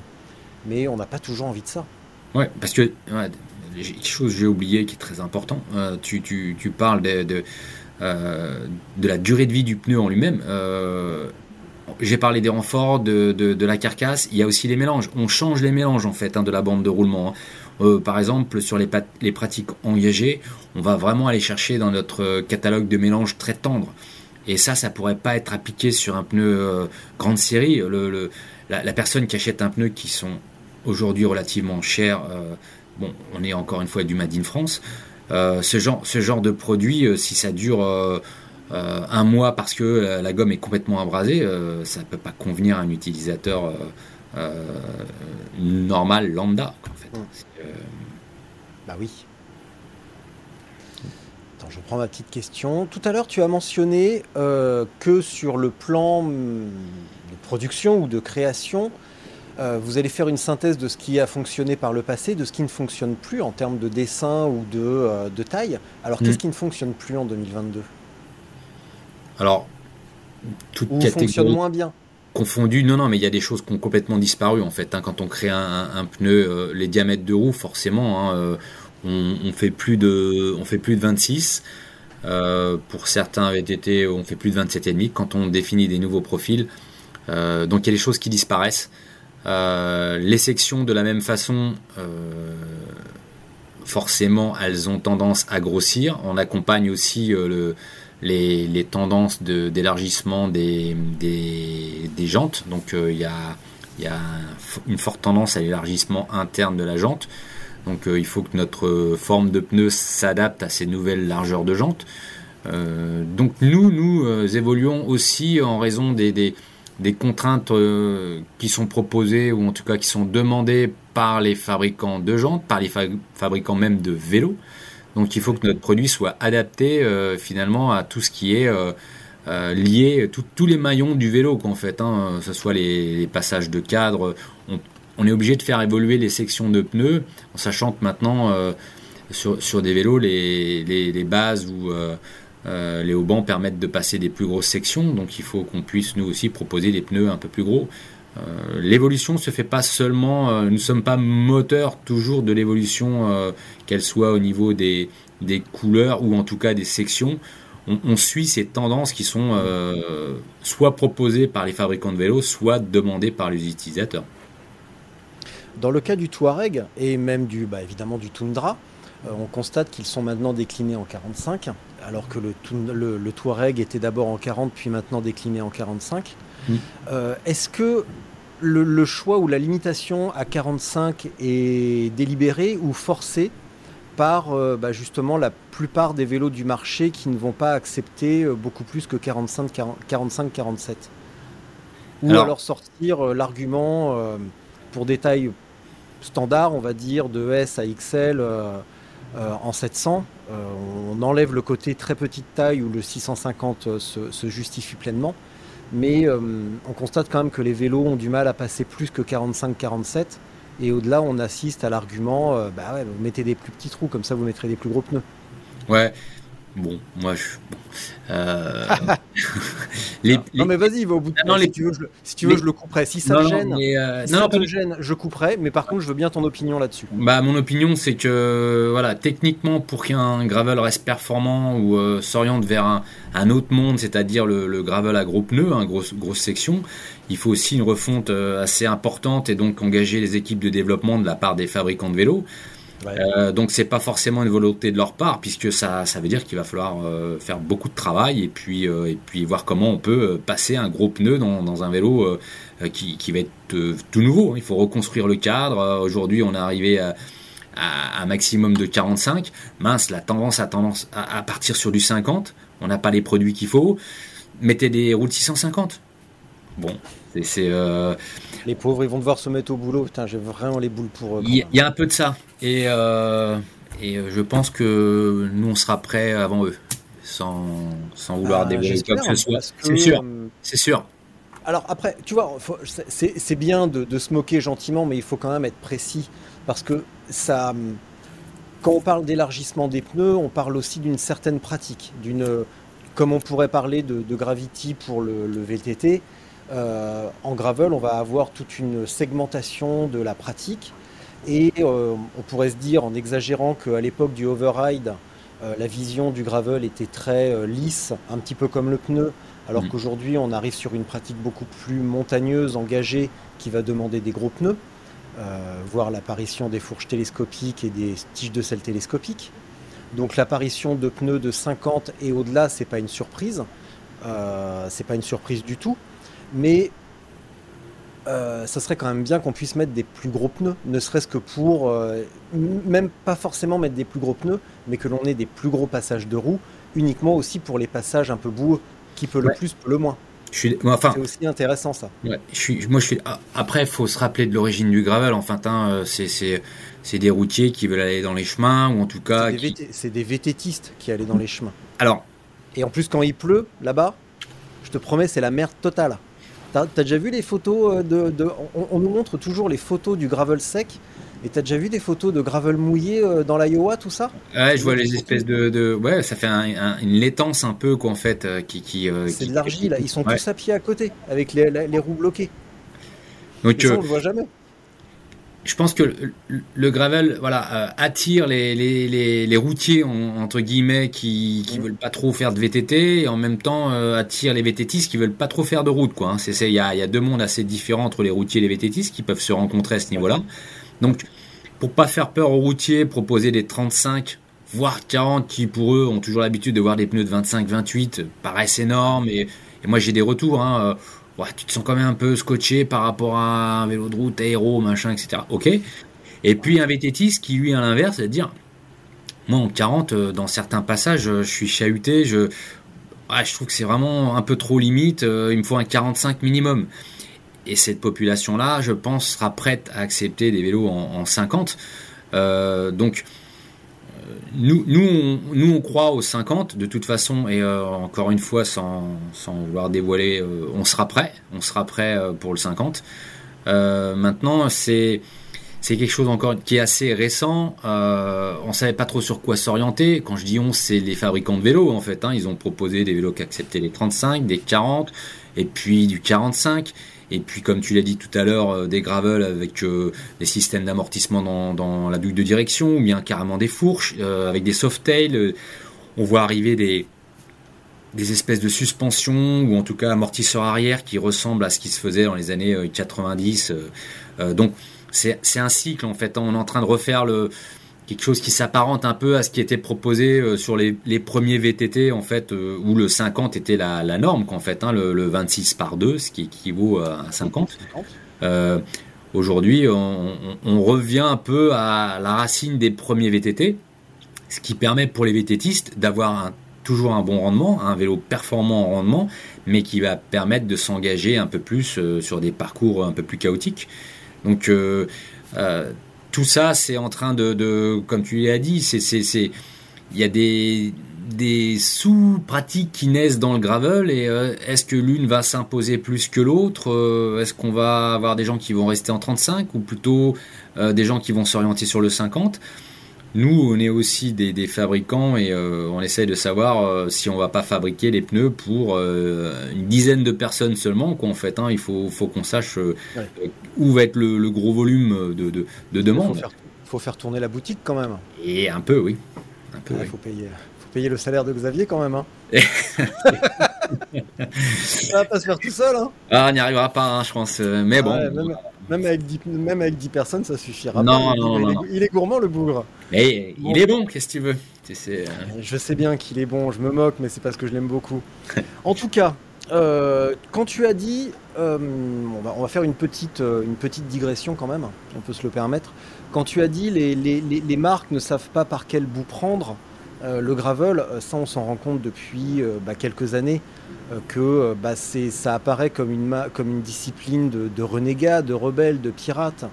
Speaker 2: mais on n'a pas toujours envie de ça.
Speaker 3: Ouais, parce que quelque chose que j'ai oublié qui est très important. Euh, tu, parles euh, de, la durée de vie du pneu en lui-même. Euh, j'ai parlé des renforts, de, la carcasse. Il y a aussi les mélanges. On change les mélanges en fait hein, de la bande de roulement. Hein. par exemple, sur les, pratiques engagées, on va vraiment aller chercher dans notre catalogue de mélanges très tendre. Et ça, ça pourrait pas être appliqué sur un pneu grande série. La, personne qui achète un pneu qui sont aujourd'hui relativement chers bon, on est encore une fois du Made in France. Euh, ce, genre, ce genre de produit, euh, si ça dure euh, un mois parce que la gomme est complètement abrasée, ça ne peut pas convenir à un utilisateur normal, lambda. En fait. Mmh.
Speaker 2: Bah oui. Attends, je prends ma petite question. Tout à l'heure, tu as mentionné que sur le plan hum, de production ou de création, vous allez faire une synthèse de ce qui a fonctionné par le passé, de ce qui ne fonctionne plus en termes de dessin ou de, euh, taille. Alors, qu'est-ce mm. qui ne fonctionne plus en 2022
Speaker 3: Alors, toute
Speaker 2: ou fonctionne moins bien?
Speaker 3: confondu. Non, non, mais il y a des choses qui ont complètement disparu en fait. Hein. Quand on crée un, pneu, euh, les diamètres de roue, forcément, hein, on, fait plus de, on fait plus de 26. pour certains VTT, on fait plus de 27,5 quand on définit des nouveaux profils. donc il y a des choses qui disparaissent. Euh, les sections, de la même façon, euh, forcément, elles ont tendance à grossir. On accompagne aussi euh, les, tendances d'élargissement des, jantes. Donc, il y a, une forte tendance à l'élargissement interne de la jante. Donc, il faut que notre forme de pneu s'adapte à ces nouvelles largeurs de jantes. donc, nous, nous évoluons aussi en raison des des contraintes euh, qui sont proposées ou en tout cas qui sont demandées par les fabricants de jantes, par les fabricants même de vélos. Donc il faut que notre produit soit adapté euh, finalement à tout ce qui est euh, lié, tous les maillons du vélo qu'en fait, hein, que ce soit les, passages de cadre. On, est obligé de faire évoluer les sections de pneus, en sachant que maintenant sur, des vélos, les, les bases ou euh, les haubans permettent de passer des plus grosses sections, donc il faut qu'on puisse nous aussi proposer des pneus un peu plus gros. Euh, l'évolution se fait pas seulement, euh, nous ne sommes pas moteurs toujours de l'évolution, qu'elle soit au niveau des, des, couleurs ou en tout cas des sections. On, suit ces tendances qui sont soit proposées par les fabricants de vélos, soit demandées par les utilisateurs.
Speaker 2: Dans le cas du Touareg et même du, bah, évidemment du Tundra, on constate qu'ils sont maintenant déclinés en 45 alors que le, le, Touareg était d'abord en 40 puis maintenant décliné en 45. Mm. Euh, est-ce que le, choix ou la limitation à 45 est délibéré ou forcé par euh, bah, justement la plupart des vélos du marché qui ne vont pas accepter euh, beaucoup plus que 45-47 Ou alors, sortir l'argument pour des tailles standards, on va dire, de S à XL euh, en 700, euh, on enlève le côté très petite taille où le 650 euh, se, justifie pleinement. Mais on constate quand même que les vélos ont du mal à passer plus que 45-47. Et au-delà, on assiste à l'argument, bah ouais, vous mettez des plus petits trous, comme ça vous mettrez des plus gros pneus.
Speaker 3: Ouais, Bon, moi, je.
Speaker 2: Euh, non, mais vas-y, va au bout de non, si, tu veux, je, si tu veux, je le couperai. Si ça te gêne, euh, ça te gêne, je couperai. Mais par contre, je veux bien ton opinion là-dessus.
Speaker 3: Bah, mon opinion, c'est que, voilà, techniquement, pour qu'un gravel reste performant ou euh, s'oriente vers un, autre monde, c'est-à-dire le, gravel à gros pneus, hein, grosse, grosse section, il faut aussi une refonte assez importante et donc engager les équipes de développement de la part des fabricants de vélos. Euh, donc c'est pas forcément une volonté de leur part puisque ça, veut dire qu'il va falloir euh, faire beaucoup de travail et puis, euh, voir comment on peut passer un gros pneu dans, un vélo qui, qui, va être tout nouveau. Il faut reconstruire le cadre. Aujourd'hui on est arrivé à, à un maximum de 45. Mince, la tendance a tendance à, à partir sur du 50. On n'a pas les produits qu'il faut. Mettez des roues de 650. Bon, c'est
Speaker 2: les pauvres, ils vont devoir se mettre au boulot. Putain, j'ai vraiment les boules pour eux.
Speaker 3: Il y, a un peu de ça. Et, euh, et euh, je pense que nous, on sera prêts avant eux. Sans, sans vouloir ah, dévoiler quoi que ce soit. C'est sûr. Euh, c'est sûr.
Speaker 2: Alors après, tu vois, c'est bien de, de, se moquer gentiment, mais il faut quand même être précis. Parce que ça. Quand on parle d'élargissement des pneus, on parle aussi d'une certaine pratique. d'une Comme on pourrait parler de, de Gravity pour le, le VTT, euh, en gravel, on va avoir toute une segmentation de la pratique. Et euh, on pourrait se dire, en exagérant, qu'à l'époque du override, euh, la vision du gravel était très lisse, un petit peu comme le pneu, alors qu'aujourd'hui, on arrive sur une pratique beaucoup plus montagneuse, engagée, qui va demander des gros pneus, voire l'apparition des fourches télescopiques et des tiges de sel télescopiques. Donc l'apparition de pneus de 50 et au-delà, c'est pas une surprise. c'est pas une surprise du tout mais euh, ça serait quand même bien qu'on puisse mettre des plus gros pneus, ne serait-ce que pour, euh, même pas forcément mettre des plus gros pneus, mais que l'on ait des plus gros passages de roues, uniquement aussi pour les passages un peu boueux, qui peut le plus, peut le moins. c'est aussi intéressant ça.
Speaker 3: moi, je suis. Ah, après, il faut se rappeler de l'origine du gravel. Enfin, hein, c'est des routiers qui veulent aller dans les chemins, ou en tout cas.
Speaker 2: C'est des, vététistes qui allaient dans les chemins.
Speaker 3: Alors.
Speaker 2: Et en plus, quand il pleut là-bas, je te promets, c'est la merde totale. T'as as déjà vu les photos euh, de. on, nous montre toujours les photos du gravel sec. Et t'as déjà vu des photos de gravel mouillé euh, dans l'Iowa, tout ça?
Speaker 3: Ouais, je vois les espèces de, Ouais, ça fait une laitance un peu, quoi, en fait, euh, qui. qui
Speaker 2: c'est de l'argile, ils sont tous à pied à côté, avec les, roues bloquées.
Speaker 3: Donc, ça,
Speaker 2: on le voit jamais
Speaker 3: je pense que le, gravel voilà, euh, attire les, les, les, routiers, entre guillemets, qui ne veulent pas trop faire de VTT, et en même temps euh, attire les VTTistes qui veulent pas trop faire de route. Il hein. y, a, y a deux mondes assez différents entre les routiers et les VTTistes qui peuvent se rencontrer à ce niveau-là. Donc, pour pas faire peur aux routiers, proposer des 35 voire 40 qui pour eux ont toujours l'habitude de voir des pneus de 25-28 paraissent énormes et, et moi j'ai des retours hein, euh, tu te sens quand même un peu scotché par rapport à un vélo de route, aéro, machin, etc. Ok. Et puis un VTTiste qui, lui, à l'inverse, va dire Moi, en 40, euh, dans certains passages, euh, je suis chahuté, je. je trouve que c'est vraiment un peu trop limite, il me faut un 45 minimum. Et cette population-là, je pense, sera prête à accepter des vélos en, 50. donc, nous, nous, on, nous, on croit aux 50 de toute façon, et encore une fois, sans, sans vouloir dévoiler, on sera prêt. On sera prêt pour le 50. maintenant, c'est quelque chose encore qui est assez récent. Euh, on savait pas trop sur quoi s'orienter. Quand je dis on, c'est les fabricants de vélos en fait. Hein. Ils ont proposé des vélos qui acceptaient les 35, des 40, et puis du 45. Et puis, comme tu l'as dit tout à l'heure, euh, des gravels avec euh, des systèmes d'amortissement dans, la douille de direction, ou bien carrément des fourches euh, avec des softails. on voit arriver des, des espèces de suspensions, ou en tout cas amortisseurs arrière qui ressemblent à ce qui se faisait dans les années 90. donc, c'est un cycle en fait. On est en train de refaire le, quelque chose qui s'apparente un peu à ce qui était proposé euh, sur les, premiers VTT en fait, euh, où le 50 était la, norme qu'en fait, hein, le, 26 par 2, ce qui équivaut à 50. Euh, aujourd'hui, on, revient un peu à la racine des premiers VTT, ce qui permet pour les VTTistes d'avoir toujours un bon rendement, un vélo performant en rendement, mais qui va permettre de s'engager un peu plus sur des parcours un peu plus chaotiques. Donc tout ça, c'est en train de, comme tu l'as dit, c'est, c'est, il y a des, des sous-pratiques qui naissent dans le gravel et euh, est-ce que l'une va s'imposer plus que l'autre Est-ce qu'on va avoir des gens qui vont rester en 35 ou plutôt des gens qui vont s'orienter sur le 50 nous, on est aussi des, fabricants et euh, on essaye de savoir euh, si on va pas fabriquer les pneus pour euh, une dizaine de personnes seulement. Quoi, en fait, hein. il faut, faut qu'on sache où va être le, gros volume de, de, de demande.
Speaker 2: Il faut, faire, tourner la boutique quand même.
Speaker 3: Et un peu, oui.
Speaker 2: Un peu, Il faut payer, faut payer le salaire de Xavier quand même. Hein. Ça va pas se faire tout seul. Hein.
Speaker 3: Ah, on n'y arrivera pas, hein, je pense. Mais bon.
Speaker 2: Même, avec 10, même avec 10 personnes, ça suffira.
Speaker 3: Non, non, non,
Speaker 2: il, est, gourmand, le bougre.
Speaker 3: Mais il est bon, qu'est-ce que tu veux?
Speaker 2: Euh, Je sais bien qu'il est bon, je me moque, mais c'est parce que je l'aime beaucoup. en tout cas, euh, quand tu as dit, euh, on, va, on, va, faire une petite, une petite digression quand même, on peut se le permettre. Quand tu as dit les, les, les, marques ne savent pas par quel bout prendre, le gravel, ça on s'en rend compte depuis bah, quelques années. Euh, que euh, bah, ça apparaît comme une, comme une discipline de, de renégats, de rebelles, de pirates.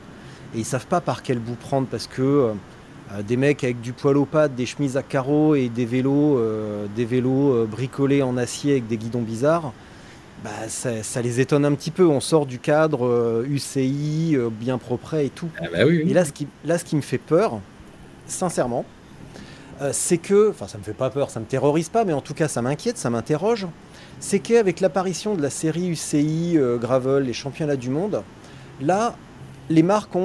Speaker 2: Et ils savent pas par quel bout prendre parce que euh, des mecs avec du poil aux pattes, des chemises à carreaux et des vélos, des vélos bricolés en acier avec des guidons bizarres, bah, ça, les étonne un petit peu. On sort du cadre UCI, bien propre et tout.
Speaker 3: Ah bah et
Speaker 2: là ce, qui, là, ce qui me fait peur, sincèrement, c'est que, enfin ça me fait pas peur, ça me terrorise pas, mais en tout cas ça m'inquiète, ça m'interroge c'est qu'avec l'apparition de la série UCI euh, Gravel, les championnats du monde, là, les marques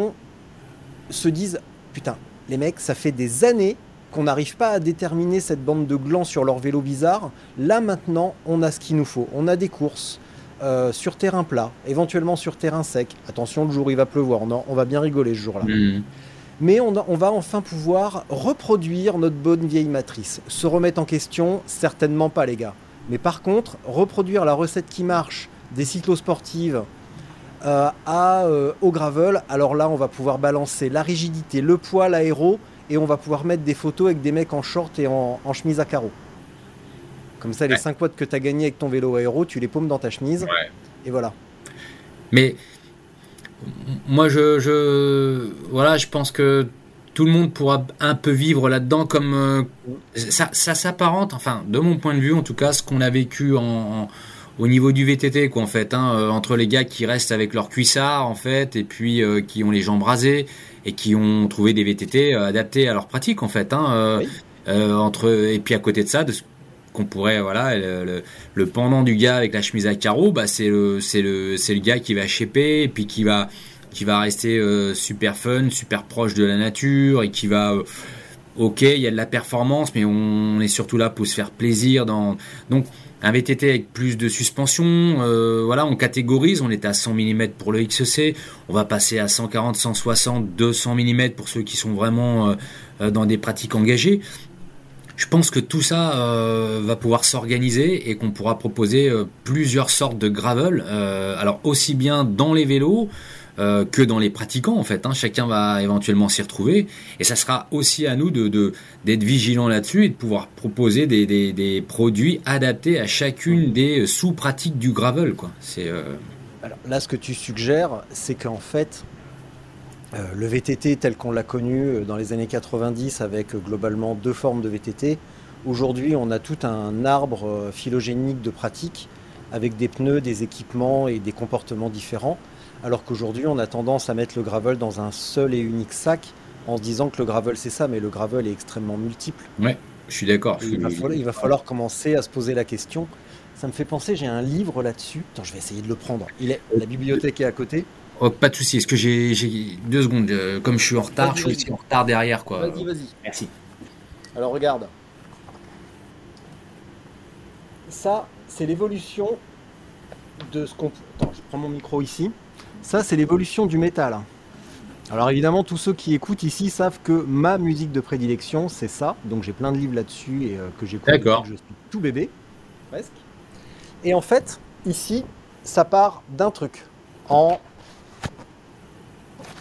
Speaker 2: se disent Putain, les mecs, ça fait des années qu'on n'arrive pas à déterminer cette bande de glands sur leur vélo bizarre. Là, maintenant, on a ce qu'il nous faut. On a des courses. Euh, sur terrain plat, éventuellement sur terrain sec. Attention, le jour où il va pleuvoir, on, va bien rigoler ce jour-là. Mmh. Mais on, on, va enfin pouvoir reproduire notre bonne vieille matrice. Se remettre en question, certainement pas les gars. Mais par contre, reproduire la recette qui marche des cyclosportives euh, à, euh, au gravel, alors là, on va pouvoir balancer la rigidité, le poids, l'aéro, et on va pouvoir mettre des photos avec des mecs en short et en, chemise à carreaux. Comme ça, les 5 watts que tu as gagné avec ton vélo aéro, tu les paumes dans ta chemise. Et voilà.
Speaker 3: Mais moi, je, je, voilà, je pense que tout le monde pourra un peu vivre là-dedans comme euh, ça, ça s'apparente, enfin de mon point de vue en tout cas, ce qu'on a vécu en, au niveau du VTT quoi en fait, hein, euh, entre les gars qui restent avec leur cuissard en fait et puis euh, qui ont les jambes rasées et qui ont trouvé des VTT adaptés à leur pratique en fait, hein, entre et puis à côté de ça de ce qu'on pourrait voilà le, le, pendant du gars avec la chemise à carreaux, bah c'est le c'est le c'est le gars qui va shaper et puis qui va qui va rester euh, super fun, super proche de la nature et qui va euh, ok, il y a de la performance, mais on est surtout là pour se faire plaisir. Dans... Donc, un VTT avec plus de suspension, euh, voilà, on catégorise, on est à 100 mm pour le XC, on va passer à 140, 160, 200 mm pour ceux qui sont vraiment dans des pratiques engagées. Je pense que tout ça va pouvoir s'organiser et qu'on pourra proposer plusieurs sortes de gravel, alors aussi bien dans les vélos, euh, que dans les pratiquants en fait. Hein. Chacun va éventuellement s'y retrouver et ça sera aussi à nous de d'être vigilants là-dessus et de pouvoir proposer des, des, des, produits adaptés à chacune des sous-pratiques du gravel. Quoi. C'est euh,
Speaker 2: Alors là, ce que tu suggères, c'est qu'en fait, euh, le VTT tel qu'on l'a connu dans les années 90 avec globalement deux formes de VTT, aujourd'hui on a tout un arbre phylogénique de pratiques avec des pneus, des équipements et des comportements différents alors qu'aujourd'hui on a tendance à mettre le gravel dans un seul et unique sac en se disant que le gravel c'est ça, mais le gravel est extrêmement multiple.
Speaker 3: Ouais, je suis d'accord.
Speaker 2: Il, il, va falloir commencer à se poser la question. Ça me fait penser, j'ai un livre là-dessus. Attends, je vais essayer de le prendre. Il est, la bibliothèque est à côté.
Speaker 3: Oh, pas de souci. Est-ce que j'ai deux secondes euh, Comme je suis en retard, je suis en retard derrière, quoi.
Speaker 2: Vas-y, vas-y.
Speaker 3: Merci.
Speaker 2: Alors regarde. Ça, c'est l'évolution de ce qu'on. Attends, je prends mon micro ici. Ça, c'est l'évolution du métal. Alors évidemment, tous ceux qui écoutent ici savent que ma musique de prédilection, c'est ça. Donc j'ai plein de livres là-dessus et euh, que j'écoute
Speaker 3: D'accord.
Speaker 2: je suis tout bébé, presque. Et en fait, ici, ça part d'un truc en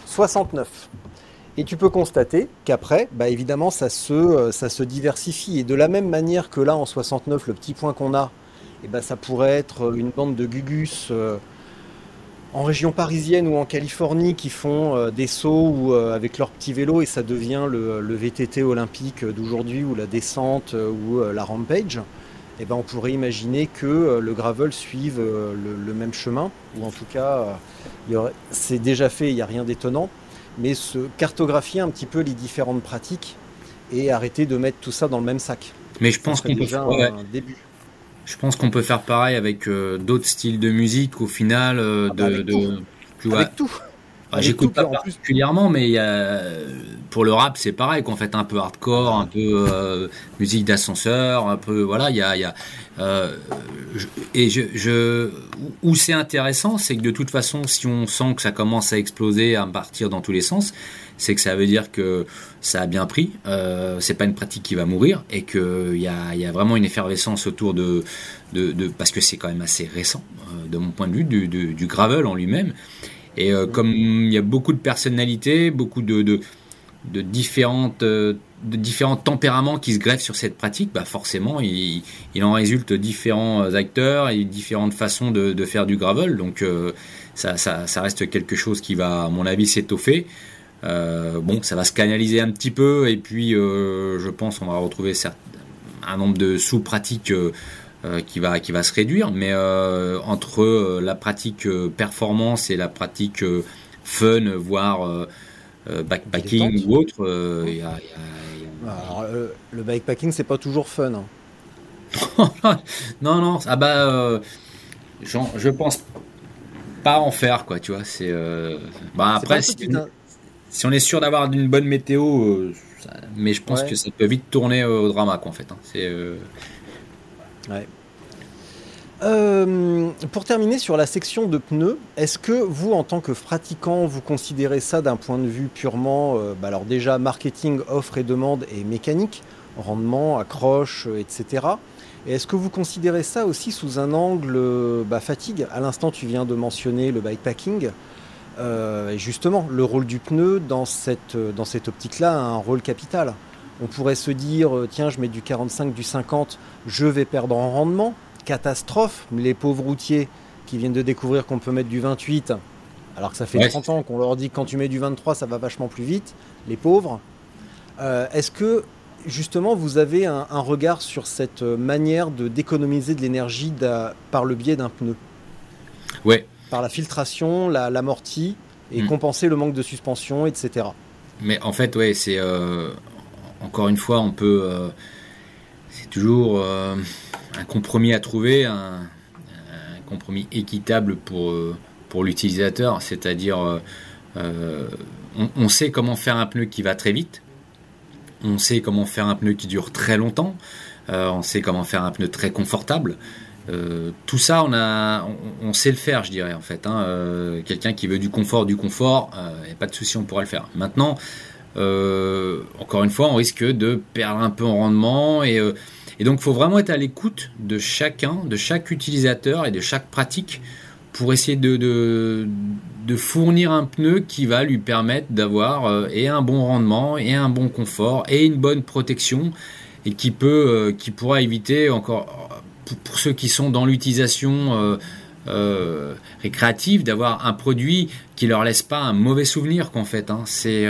Speaker 2: 69. Et tu peux constater qu'après, bah évidemment, ça se, euh, ça se diversifie. Et de la même manière que là, en 69, le petit point qu'on a, et eh ben, ça pourrait être une bande de gugus euh, en région parisienne ou en Californie qui font euh, des sauts ou, euh, avec leur petit vélo et ça devient le, VTT olympique d'aujourd'hui ou la descente euh, ou la rampage, eh ben on pourrait imaginer que le gravel suive le, même chemin, ou en tout cas, c'est déjà fait, il n'y a rien d'étonnant, mais se cartographier un petit peu les différentes pratiques et arrêter de mettre tout ça dans le même sac.
Speaker 3: Mais je pense qu'on peut faire un début. Je pense qu'on peut faire pareil avec euh, d'autres styles de musique au final. Euh, ah bah, de,
Speaker 2: de, avec tout.
Speaker 3: Bah, j'écoute pas particulièrement, mais y a, pour le rap, c'est pareil, qu'on fait un peu hardcore, un peu euh, musique d'ascenseur, un peu voilà, il y a, y a et je, je où c'est intéressant, c'est que de toute façon, si on sent que ça commence à exploser, à partir dans tous les sens, c'est que ça veut dire que ça a bien pris, euh, c'est pas une pratique qui va mourir et qu'il y a, y a vraiment une effervescence autour de, de, de parce que c'est quand même assez récent euh, de mon point de vue du, du, du gravel en lui-même. Et euh, comme il y a beaucoup de personnalités, beaucoup de, de, de différentes euh, de différents tempéraments qui se greffent sur cette pratique, bah forcément, il, il en résulte différents acteurs et différentes façons de, de faire du gravel. Donc, euh, ça, ça, ça, reste quelque chose qui va, à mon avis, s'étoffer. Euh, bon, ça va se canaliser un petit peu et puis euh, je pense qu'on va retrouver un nombre de sous-pratiques euh, qui va qui va se réduire, mais entre la pratique performance et la pratique fun, voire backpacking ou autre, il y a,
Speaker 2: Alors, le bikepacking c'est pas toujours fun.
Speaker 3: Hein. non non, ah bah je pense pas en faire quoi, tu vois. C'est bah après si on est sûr d'avoir une bonne météo, euh, mais je pense que ça peut vite tourner au drama, quoi, en fait. Hein. C'est. Euh,
Speaker 2: euh, pour terminer sur la section de pneus, est-ce que vous, en tant que pratiquant, vous considérez ça d'un point de vue purement, bah alors déjà marketing, offre et demande et mécanique, rendement, accroche, etc. Et est-ce que vous considérez ça aussi sous un angle bah, fatigue? À l'instant, tu viens de mentionner le bikepacking. Euh, justement, le rôle du pneu dans cette, dans cette optique-là a un rôle capital. On pourrait se dire, euh, tiens, je mets du 45, du 50, je vais perdre en rendement. Catastrophe, les pauvres routiers qui viennent de découvrir qu'on peut mettre du 28, alors que ça fait 30 ans qu'on leur dit que quand tu mets du 23, ça va vachement plus vite, les pauvres. Euh, est-ce que justement vous avez un, regard sur cette manière de d'économiser de l'énergie par le biais d'un pneu?
Speaker 3: Ouais,
Speaker 2: par la filtration, l'amorti, et hmm. compenser le manque de suspension, etc.
Speaker 3: Mais en fait, ouais, c'est euh, encore une fois, on peut, euh, c'est toujours euh, un compromis à trouver, un, compromis équitable pour pour l'utilisateur, c'est-à-dire on, sait comment faire un pneu qui va très vite, on sait comment faire un pneu qui dure très longtemps, on sait comment faire un pneu très confortable. Euh, tout ça, on, sait le faire, je dirais en fait. Hein. Euh, quelqu'un qui veut du confort, du confort, il n'y a pas de souci, on pourra le faire. Maintenant, euh, encore une fois, on risque de perdre un peu en rendement et, et donc il faut vraiment être à l'écoute de chacun, de chaque utilisateur et de chaque pratique pour essayer de, de, fournir un pneu qui va lui permettre d'avoir euh, et un bon rendement et un bon confort et une bonne protection et qui peut euh, qui pourra éviter encore pour, ceux qui sont dans l'utilisation euh, récréative d'avoir un produit qui leur laisse pas un mauvais souvenir qu'en fait hein. c'est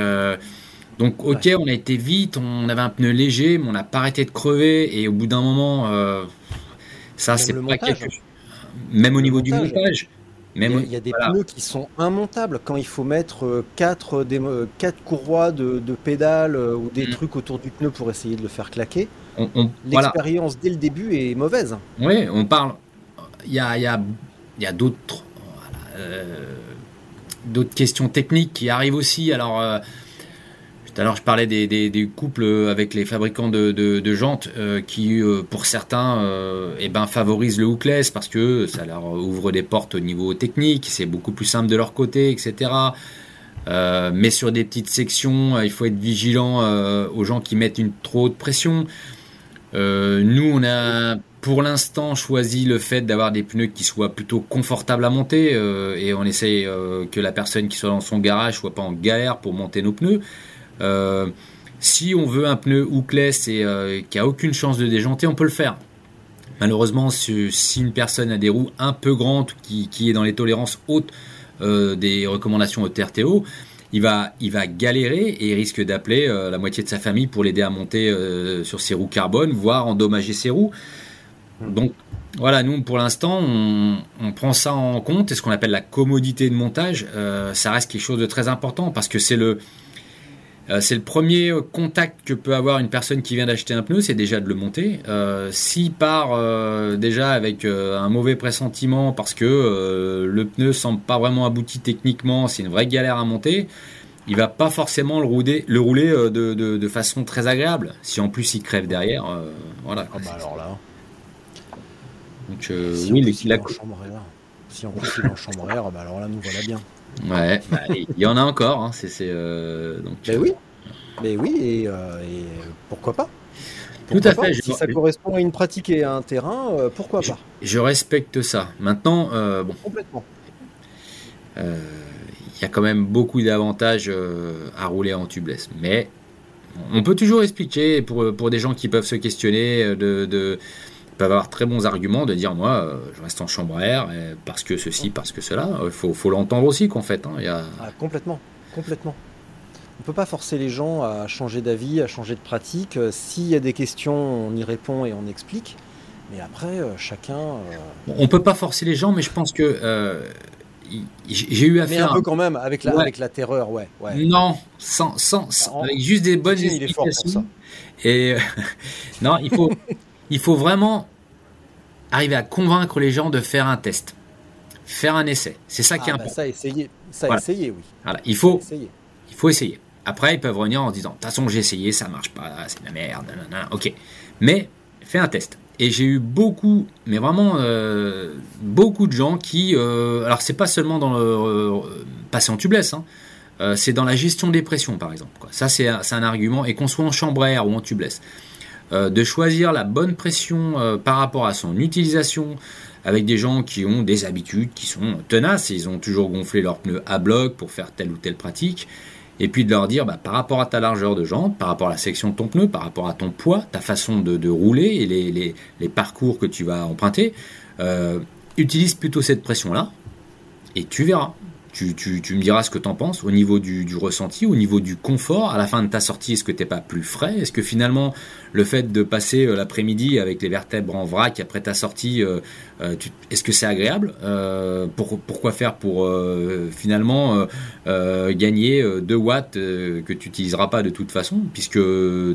Speaker 3: donc ok on a été vite on avait un pneu léger mais on n'a pas arrêté de crever et au bout d'un moment ça c'est pas quelque chose même au niveau du montage.
Speaker 2: Même il y a, des pneus qui sont immontables quand il faut mettre 4 euh, euh, quatre, courroies de, de pédales euh, ou des mm. trucs autour du pneu pour essayer de le faire claquer. L'expérience dès le début est mauvaise.
Speaker 3: Oui, on parle. Il y a, y a, y a d'autres d'autres questions techniques qui arrivent aussi. Alors, tout à l'heure, je parlais des, couples avec les fabricants de, jantes euh, qui, euh, pour certains, euh, eh ben, favorisent le hookless parce que ça leur ouvre des portes au niveau technique, c'est beaucoup plus simple de leur côté, etc. mais sur des petites sections, il faut être vigilant aux gens qui mettent une trop haute pression. nous, on a pour l'instant choisi le fait d'avoir des pneus qui soient plutôt confortables à monter et on essaie que la personne qui soit dans son garage soit pas en galère pour monter nos pneus. Euh, si on veut un pneu hookless et euh, qui a aucune chance de déjanter, on peut le faire. Malheureusement, si une personne a des roues un peu grandes, qui, est dans les tolérances hautes euh, des recommandations TRTO, il va, il va galérer et il risque d'appeler la moitié de sa famille pour l'aider à monter sur ses roues carbone, voire endommager ses roues. Donc voilà, nous pour l'instant, on, prend ça en compte et ce qu'on appelle la commodité de montage, ça reste quelque chose de très important parce que c'est le, c'est le premier contact que peut avoir une personne qui vient d'acheter un pneu, c'est déjà de le monter. Euh, S'il part euh, déjà avec euh, un mauvais pressentiment parce que le pneu semble pas vraiment abouti techniquement, c'est une vraie galère à monter, il va pas forcément le rouler, le rouler de, de, façon très agréable. Si en plus il crève derrière, voilà.
Speaker 2: Ah bah alors là.
Speaker 3: Donc si oui,
Speaker 2: il, en chambre air. Si en plus il est en chambre air, bah alors là nous voilà bien.
Speaker 3: Ouais, bah, il y en a encore. Hein, c'est, euh, donc,
Speaker 2: mais oui, mais oui, et, euh, pourquoi pas?
Speaker 3: Tout à fait.
Speaker 2: Si ça correspond à une pratique et à un terrain, euh, pourquoi pas?
Speaker 3: Je respecte ça. Maintenant, bon.
Speaker 2: Complètement.
Speaker 3: Il y a quand même beaucoup d'avantages à rouler en tubeless, mais on peut toujours expliquer pour, pour des gens qui peuvent se questionner de peuvent avoir très bons arguments de dire moi euh, je reste en chambre à air parce que ceci, parce que cela. Il euh, faut, faut l'entendre aussi qu'en fait. Hein, y a...
Speaker 2: Ah, complètement, complètement. On peut pas forcer les gens à changer d'avis, à changer de pratique. Euh, s'il y a des questions, on y répond et on explique. Mais après, chacun.
Speaker 3: On peut pas forcer les gens, mais je pense que j'ai eu affaire.
Speaker 2: Mais un peu quand même avec la, avec la terreur, ouais. ouais.
Speaker 3: Non, sans, sans, avec juste des bonnes explications. Et non, il faut, il faut vraiment arriver à convaincre les gens de faire un test, faire un essai. C'est ça qui est ah, bah important.
Speaker 2: Ça, essayer, ça essayer, oui.
Speaker 3: Voilà, il faut, essayer. il faut essayer. Après, ils peuvent revenir en disant, de toute façon, j'ai essayé, ça marche pas, c'est de la merde, ok. Mais fais un test. Et j'ai eu beaucoup, mais vraiment euh, beaucoup de gens qui, euh, alors c'est pas seulement dans le euh, passer en tubeless, hein, c'est dans la gestion des pressions par exemple. Ça c'est un argument, et qu'on soit en chambre air ou en tubeless. Euh, de choisir la bonne pression euh, par rapport à son utilisation avec des gens qui ont des habitudes qui sont tenaces, ils ont toujours gonflé leurs pneus à bloc pour faire telle ou telle pratique, et puis de leur dire bah, par rapport à ta largeur de jante, par rapport à la section de ton pneu, par rapport à ton poids, ta façon de, rouler et les, parcours que tu vas emprunter, euh, utilise plutôt cette pression-là, et tu verras. Tu, me diras ce que tu en penses au niveau du, ressenti, au niveau du confort. À la fin de ta sortie, est-ce que tu n'es pas plus frais? Est-ce que finalement, le fait de passer euh, l'après-midi avec les vertèbres en vrac après ta sortie, euh, euh, est-ce que c'est agréable Pourquoi faire pour finalement gagner 2 watts que tu n'utiliseras pas de toute façon, puisque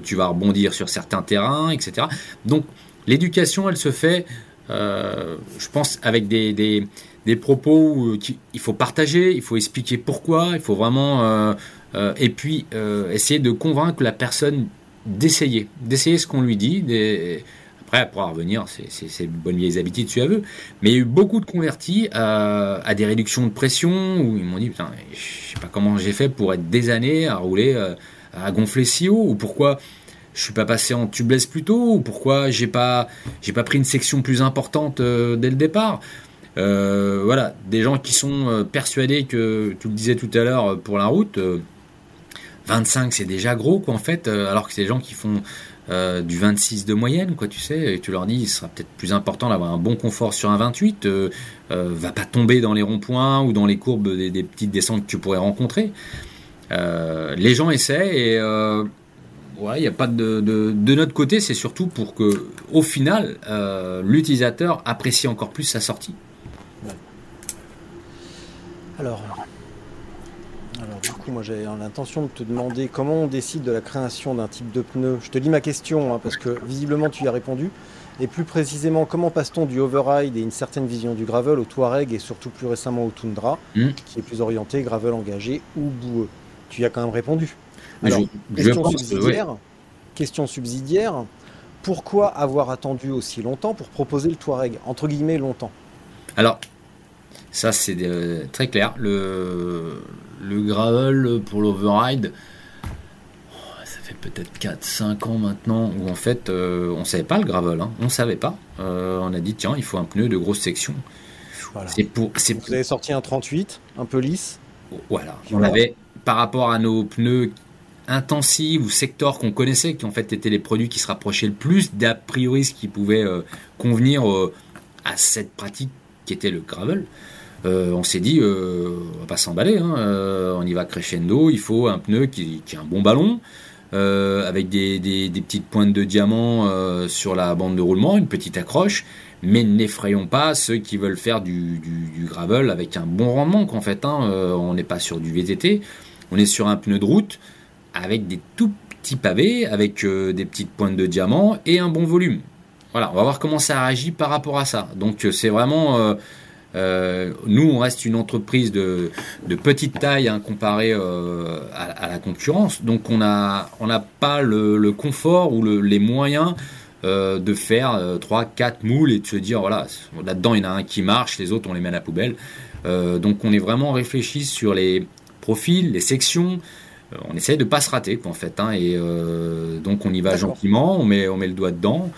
Speaker 3: tu vas rebondir sur certains terrains, etc. Donc, l'éducation, elle se fait, je pense, avec des propos où il faut partager, il faut expliquer pourquoi, il faut vraiment euh, euh, et puis euh, essayer de convaincre la personne d'essayer, d'essayer ce qu'on lui dit. Après, elle pourra revenir, c'est une bonne vieille habitude, tu as. Mais il y a eu beaucoup de convertis à des réductions de pression où ils m'ont dit Putain, je sais pas comment j'ai fait pour être des années à rouler, à gonfler si haut, ou pourquoi je suis pas passé en tubeless plus tôt, ou pourquoi j'ai pas, j'ai pas pris une section plus importante dès le départ. Euh, voilà, des gens qui sont euh, persuadés que, tu le disais tout à l'heure euh, pour la route, 25 c'est déjà gros quoi en fait, alors que c'est des gens qui font du 26 de moyenne quoi tu sais, et tu leur dis il sera peut-être plus important d'avoir un bon confort sur un 28, va pas tomber dans les ronds-points ou dans les courbes des, petites descentes que tu pourrais rencontrer. les gens essaient et il y a pas de, de, notre côté, c'est surtout pour que, au final, l'utilisateur apprécie encore plus sa sortie.
Speaker 2: Alors, alors, du coup, moi j'ai l'intention de te demander comment on décide de la création d'un type de pneu. Je te lis ma question, hein, parce que visiblement tu y as répondu. Et plus précisément, comment passe-t-on du override et une certaine vision du gravel au Touareg et surtout plus récemment au Tundra, hmm. qui est plus orienté gravel engagé ou boueux Tu y as quand même répondu. Alors, question, subsidiaire, question subsidiaire, pourquoi avoir attendu aussi longtemps pour proposer le Touareg Entre guillemets, longtemps?
Speaker 3: Alors, ça, c'est euh, très clair. Le, le gravel pour l'override, ça fait peut-être 4-5 ans maintenant où en fait euh, on savait pas le gravel, hein. on savait pas. Euh, on a dit tiens il faut un pneu de grosse section.
Speaker 2: C'est pour, Vous avez sorti un 38, un peu lisse.
Speaker 3: Voilà. On avait par rapport à nos pneus intensifs ou secteurs qu'on connaissait, qui en fait étaient les produits qui se rapprochaient le plus d'a priori ce qui pouvait convenir à cette pratique qui était le gravel. Euh, on s'est dit, euh, on va pas s'emballer, hein, euh, on y va crescendo, il faut un pneu qui, a un bon ballon, avec des, petites pointes de diamant sur la bande de roulement, une petite accroche, mais n'effrayons pas ceux qui veulent faire du, gravel avec un bon rendement, qu'en fait, hein, on n'est pas sur du VTT, on est sur un pneu de route avec des tout petits pavés, avec des petites pointes de diamant et un bon volume. Voilà, on va voir comment ça réagit par rapport à ça. Donc c'est vraiment euh, nous, on reste une entreprise de, petite taille hein, comparée euh, à, la concurrence, donc on n'a on pas le, confort ou les moyens euh, de faire 3-4 moules et de se dire, voilà, là-dedans il y en a un qui marche, les autres on les met à la poubelle. donc on est vraiment réfléchi sur les profils, les sections, on essaie de pas se rater en fait, hein, et donc on y va gentiment, on met, on met le doigt dedans.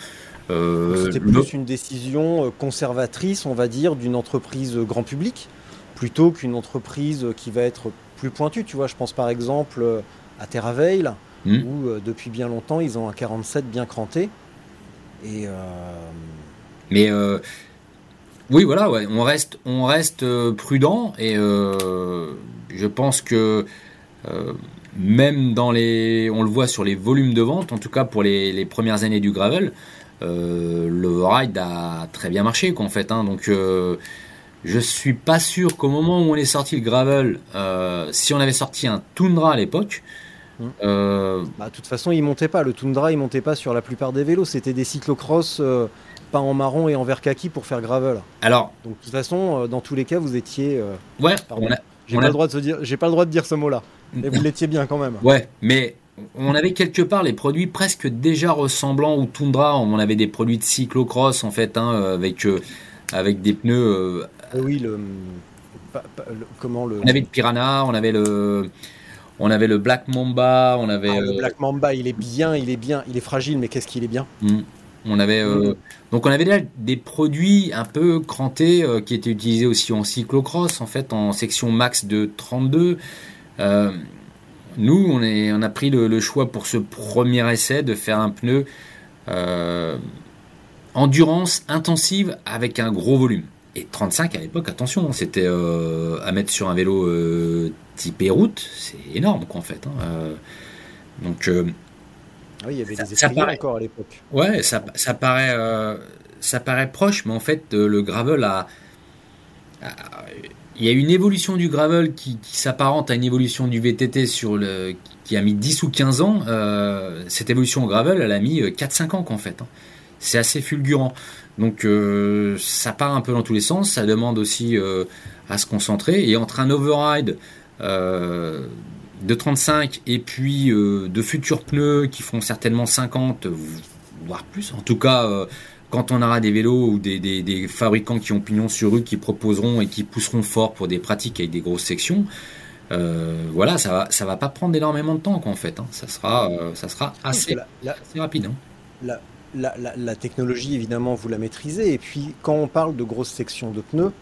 Speaker 2: Euh, C'était plus une décision euh, conservatrice, on va dire, d'une entreprise grand public, plutôt qu'une entreprise qui va être plus pointue. Tu vois, je pense par exemple à TerraVeil, hmm. où euh, depuis bien longtemps, ils ont un 47 bien cranté. Et
Speaker 3: Mais oui, voilà, ouais, on reste, on reste prudent et je pense que même dans les, on le voit sur les volumes de vente, en tout cas pour les, les premières années du gravel, euh, le ride a très bien marché quoi, en fait. Hein, donc euh, je suis pas sûr qu'au moment où on est sorti le gravel, euh, si on avait sorti un Tundra à l'époque,
Speaker 2: hmm. bah, de toute façon, il montait pas. Le Tundra, il montait pas sur la plupart des vélos. C'était des cyclocross pas en marron et en vert kaki pour faire gravel.
Speaker 3: Alors,
Speaker 2: donc de toute façon, dans tous les cas, vous étiez.
Speaker 3: ouais.
Speaker 2: J'ai pas, le droit de dire, j'ai pas le droit de dire ce mot-là. Mais vous l'étiez bien quand même.
Speaker 3: Ouais, mais on avait quelque part les produits presque déjà ressemblants au Tundra. On avait des produits de cyclocross en fait, hein, avec, euh, avec des pneus. Euh,
Speaker 2: oui, le, comment le.
Speaker 3: On avait le Piranha, on avait le. On avait le Black Mamba, on avait. Ah,
Speaker 2: le euh, Black Mamba, il est bien, il est bien, il est fragile, mais qu'est-ce qu'il est bien.
Speaker 3: Hmm. On avait donc on avait déjà des produits un peu crantés qui étaient utilisés aussi en cyclocross en fait en section max de 32. Nous, on, est, on a pris le, choix pour ce premier essai de faire un pneu euh, endurance intensive avec un gros volume. Et 35 à l'époque, attention, hein, c'était euh, à mettre sur un vélo euh, typé route, c'est énorme quoi, en fait. Hein, donc,
Speaker 2: oui, il y avait des ça paraît, encore à l'époque.
Speaker 3: Ouais, ça, ça paraît, ça paraît proche, mais en fait, le gravel a il y a une évolution du gravel qui, s'apparente à une évolution du VTT sur le, qui a mis 10 ou 15 ans. Euh, cette évolution au gravel, elle a mis 4-5 euh, ans qu'en fait. Hein. C'est assez fulgurant. Donc euh, ça part un peu dans tous les sens. Ça demande aussi à se concentrer. Et entre un override de 35 et puis de futurs pneus qui font certainement 50, voire plus, en tout cas quand on aura des vélos ou des, fabricants qui ont pignon sur rue, qui proposeront et qui pousseront fort pour des pratiques avec des grosses sections, euh, voilà, ça va, ça va pas prendre énormément de temps, en fait. Hein. Ça sera, euh, ça sera assez, rapide. Hein.
Speaker 2: La, technologie, évidemment, vous la maîtrisez. Et puis, quand on parle de grosses sections de pneus,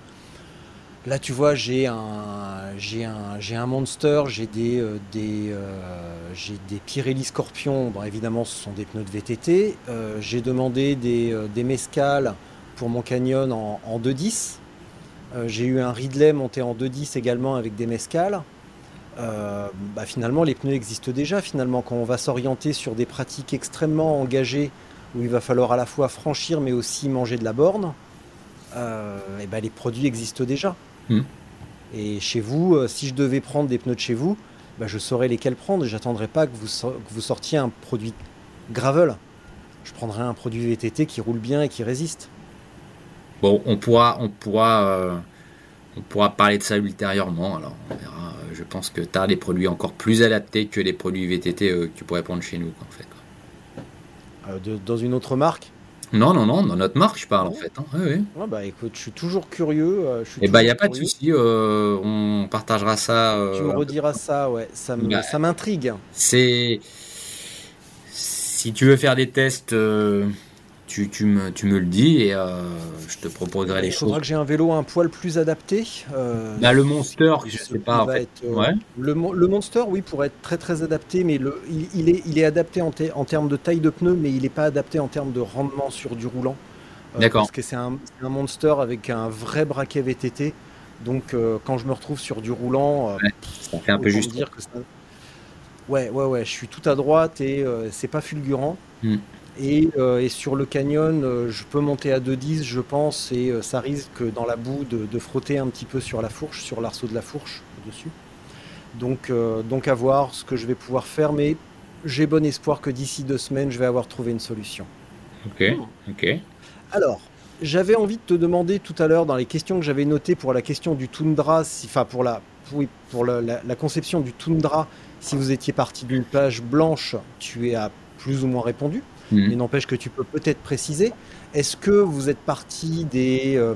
Speaker 2: Là, tu vois, j'ai un, j'ai un, j'ai un Monster, j'ai des, euh, euh, des Pirelli Scorpion. Évidemment, ce sont des pneus de VTT. Euh, j'ai demandé des, des Mescal pour mon Canyon en, en 2.10. Euh, j'ai eu un Ridley monté en 2.10 également avec des Mescal. Euh, bah, finalement, les pneus existent déjà. Finalement, quand on va s'orienter sur des pratiques extrêmement engagées, où il va falloir à la fois franchir mais aussi manger de la borne, et ben, les produits existent déjà.
Speaker 3: Hmm.
Speaker 2: Et chez vous, euh, si je devais prendre des pneus de chez vous, bah, je saurais lesquels prendre. J'attendrai pas que vous, que vous sortiez un produit gravel. Je prendrais un produit VTT qui roule bien et qui résiste.
Speaker 3: Bon, on pourra, on pourra, euh, on pourra parler de ça ultérieurement. Alors, on verra. Je pense que tu as des produits encore plus adaptés que les produits VTT euh, que tu pourrais prendre chez nous, en fait. quoi.
Speaker 2: Euh, de- dans une autre marque?
Speaker 3: Non, non, non, dans notre marque, je parle, en fait. hein. Ouais. Ouais,
Speaker 2: bah écoute, je suis toujours curieux. euh, je suis
Speaker 3: Eh ben, il n'y a pas de souci. euh, on partagera ça.
Speaker 2: Tu me
Speaker 3: euh,
Speaker 2: rediras ça, ouais. Ça me-
Speaker 3: Bah,
Speaker 2: ça m'intrigue.
Speaker 3: C'est. Si tu veux faire des tests, euh, tu, tu, me, tu me le dis et euh, je te proposerai les
Speaker 2: Il faudra
Speaker 3: choses.
Speaker 2: que j'ai un vélo un poil plus adapté. euh,
Speaker 3: Bah, le Monster, je sais pas, en
Speaker 2: va
Speaker 3: fait.
Speaker 2: être, euh,
Speaker 3: Ouais.
Speaker 2: Le, le Monster, oui, pourrait être très très adapté, mais le, il, il est, il est adapté en, te- en termes de taille de pneu, mais il n'est pas adapté en termes de rendement sur du roulant.
Speaker 3: D'accord.
Speaker 2: Parce que c'est un, Monster avec un vrai braquet VTT. Donc quand je me retrouve sur du roulant, euh,
Speaker 3: Ça fait un peu juste.
Speaker 2: dire que ça- Ouais, ouais, ouais, je suis tout à droite et c'est pas fulgurant.
Speaker 3: Hmm.
Speaker 2: Et, euh, et sur le canyon, euh, je peux monter à 2,10, je pense, et euh, ça risque dans la boue de, de frotter un petit peu sur la fourche, sur l'arceau de la fourche dessus. Donc, donc à voir ce que je vais pouvoir faire, mais j'ai bon espoir que d'ici deux semaines, je vais avoir trouvé une solution.
Speaker 3: Ok, ok.
Speaker 2: Alors, j'avais envie de te demander tout à l'heure dans les questions que j'avais notées pour la question du Tundra, si- enfin pour la, oui, pour la, la- la conception du Tundra, si vous étiez parti d'une page blanche, tu as plus ou moins répondu,
Speaker 3: Mhm.
Speaker 2: mais n'empêche que tu peux peut-être préciser. Est-ce que vous êtes parti des, euh,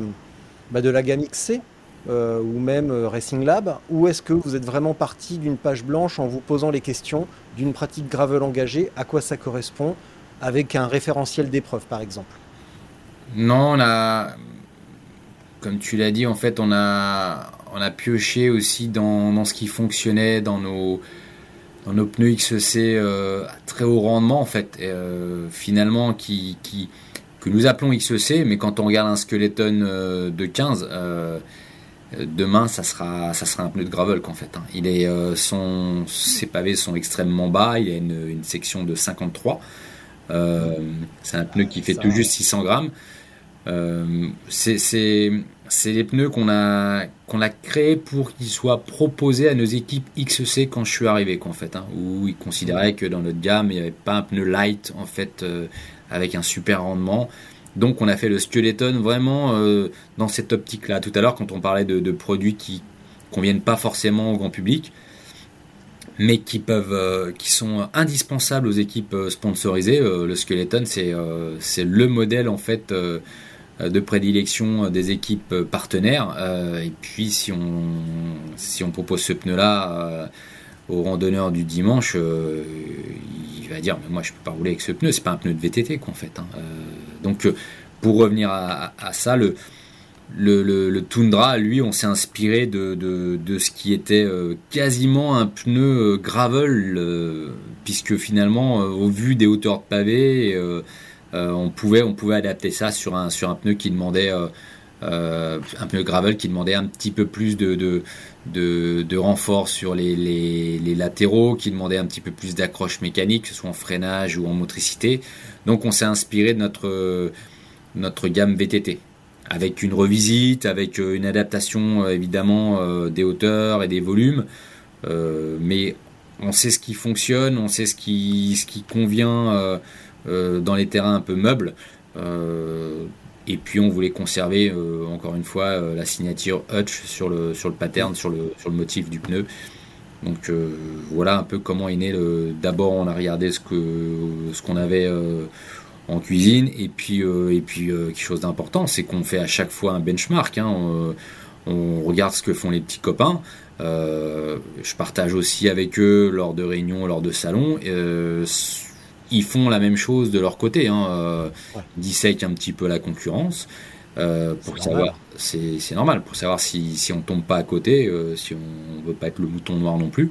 Speaker 2: bah, de la gamme XC euh, ou même euh, Racing Lab, ou est-ce que vous êtes vraiment parti d'une page blanche en vous posant les questions d'une pratique gravel engagée, à quoi ça correspond, avec un référentiel d'épreuve par exemple?
Speaker 3: Non, on a, comme tu l'as dit, en fait, on a, on a pioché aussi dans, dans ce qui fonctionnait dans nos, dans nos pneus XEC euh, à très haut rendement, en fait, et, euh, finalement, qui, qui, que nous appelons XEC, mais quand on regarde un skeleton euh, de 15, euh, euh, demain, ça sera, ça sera un pneu de gravel, qu'en fait. hein. Il est, euh, son, ses pavés sont extrêmement bas, il a une, une section de 53. Euh, c'est un pneu qui fait tout juste 600 grammes. Euh, c'est les pneus qu'on a qu'on a créés pour qu'ils soient proposés à nos équipes XEC quand je suis arrivé qu'en fait hein, où ils considéraient que dans notre gamme il n'y avait pas un pneu light en fait euh, avec un super rendement. Donc on a fait le skeleton vraiment euh, dans cette optique là tout à l'heure quand on parlait de, produits qui conviennent pas forcément au grand public mais qui peuvent qui sont indispensables aux équipes sponsorisées le skeleton c'est le modèle en fait de prédilection des équipes partenaires Euh, et puis si on si on propose ce pneu là au randonneur du dimanche euh, il va dire mais moi je peux pas rouler avec ce pneu c'est pas un pneu de VTT quoi en fait hein. Euh, donc euh, pour revenir à, ça le le, Tundra, lui, on s'est inspiré de, de, de ce qui était euh, quasiment un pneu euh, gravel, euh, puisque finalement, euh, au vu des hauteurs de pavé, euh, euh, on pouvait on pouvait adapter ça sur un sur un pneu qui demandait euh, euh, un pneu gravel qui demandait un petit peu plus de de, renfort sur les, les, latéraux, qui demandait un petit peu plus d'accroche mécanique, que ce soit en freinage ou en motricité. Donc on s'est inspiré de notre euh, notre gamme VTT avec une revisite, avec euh, une adaptation euh, évidemment euh, des hauteurs et des volumes, Euh, mais on sait ce qui fonctionne, on sait ce qui, ce qui convient euh, euh, dans les terrains un peu meubles. Euh, et puis on voulait conserver euh, encore une fois euh, la signature Hutch sur le, sur le pattern, sur le, sur le motif du pneu. Donc euh, voilà un peu comment est né le. D'abord on a regardé ce que ce qu'on avait euh, en cuisine et puis euh, et puis euh, quelque chose d'important c'est qu'on fait à chaque fois un benchmark. hein. on, regarde ce que font les petits copains. Euh, je partage aussi avec eux lors de réunions, lors de salons. Ils font la même chose de leur côté. Hein. Euh,
Speaker 2: Ouais.
Speaker 3: Ils dissèquent un petit peu la concurrence. Euh, pour savoir, c'est normal, pour savoir si, si on tombe pas à côté, euh, si on veut pas être le mouton noir non plus.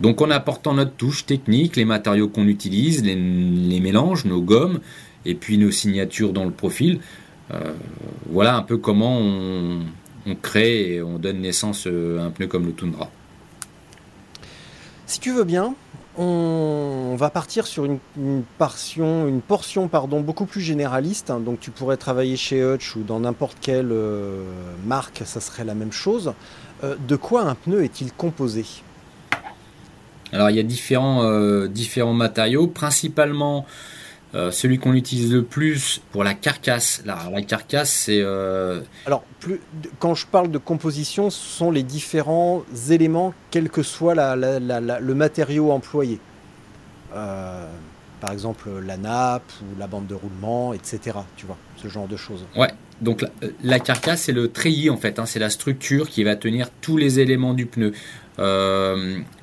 Speaker 3: Donc en apportant notre touche technique, les matériaux qu'on utilise, les, les mélanges, nos gommes, et puis nos signatures dans le profil, voilà un peu comment on, on crée et on donne naissance à un pneu comme le Tundra.
Speaker 2: Si tu veux bien, on va partir sur une, portion, une portion pardon, beaucoup plus généraliste. hein. Donc tu pourrais travailler chez Hutch ou dans n'importe quelle euh, marque, ça serait la même chose. Euh, de quoi un pneu est-il composé?
Speaker 3: Alors il y a différents, euh, différents matériaux, principalement euh, celui qu'on utilise le plus pour la carcasse. La, la carcasse, c'est euh,
Speaker 2: Alors, plus, quand je parle de composition, ce sont les différents éléments, quel que soit la- la- le matériau employé. Euh, par exemple, la nappe ou la bande de roulement, etc. Tu vois, ce genre de choses.
Speaker 3: Ouais, donc la, la carcasse, c'est le treillis en fait, hein, c'est la structure qui va tenir tous les éléments du pneu.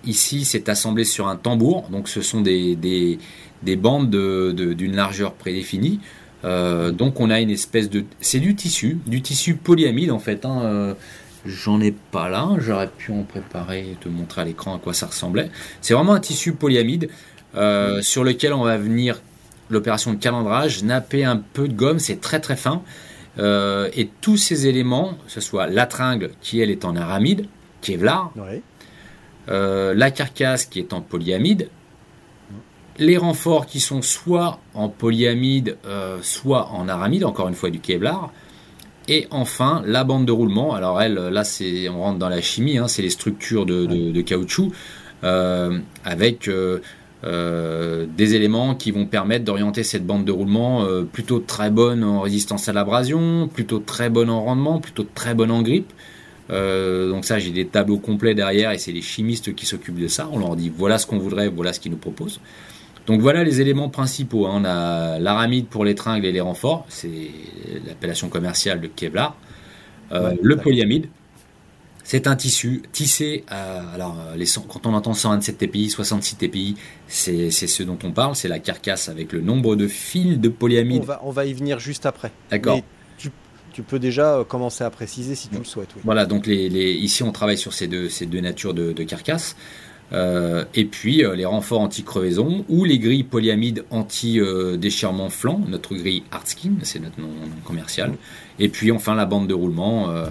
Speaker 3: Ici, c'est assemblé sur un tambour, donc ce sont des, des, des bandes de- de- d'une largeur prédéfinie. Euh, donc on a une espèce de... C'est du tissu, du tissu polyamide en fait. hein, euh, J'en ai pas là, j'aurais pu en préparer et te montrer à l'écran à quoi ça ressemblait. C'est vraiment un tissu polyamide euh, sur lequel on va venir l'opération de calendrage, napper un peu de gomme, c'est très très fin. Et tous ces éléments, que ce soit la tringle qui elle est en aramide, Kevlar, euh, la carcasse qui est en polyamide, les renforts qui sont soit en polyamide, euh, soit en aramide, encore une fois du Kevlar, et enfin la bande de roulement. Alors elle, là c'est, on rentre dans la chimie, hein, c'est les structures de, de- de caoutchouc euh, avec euh, des éléments qui vont permettre d'orienter cette bande de roulement plutôt très bonne en résistance à l'abrasion, plutôt très bonne en rendement, plutôt très bonne en grippe. Euh, donc ça, j'ai des tableaux complets derrière et c'est les chimistes qui s'occupent de ça. On leur dit voilà ce qu'on voudrait, voilà ce qu'ils nous proposent. Donc voilà les éléments principaux. hein. On a l'aramide pour les tringles et les renforts, c'est l'appellation commerciale de Kevlar. Euh,
Speaker 2: Ouais,
Speaker 3: le polyamide, c'est un tissu tissé. à- alors les, cent- quand on entend 127 TPI, 66 TPI, c'est ce dont on parle. C'est la carcasse avec le nombre de fils de
Speaker 2: On
Speaker 3: polyamide.
Speaker 2: va, on va y venir juste après.
Speaker 3: D'accord.
Speaker 2: Tu, peux déjà euh, commencer à préciser si tu le souhaites. Oui.
Speaker 3: Voilà, donc les, les- ici on travaille sur ces deux, ces deux natures de, de carcasse. Euh, et puis euh, les renforts anti-crevaison ou les grilles polyamides anti-déchirement flanc, notre grille Artskin, c'est notre nom, nom commercial. Et puis enfin la bande de roulement euh,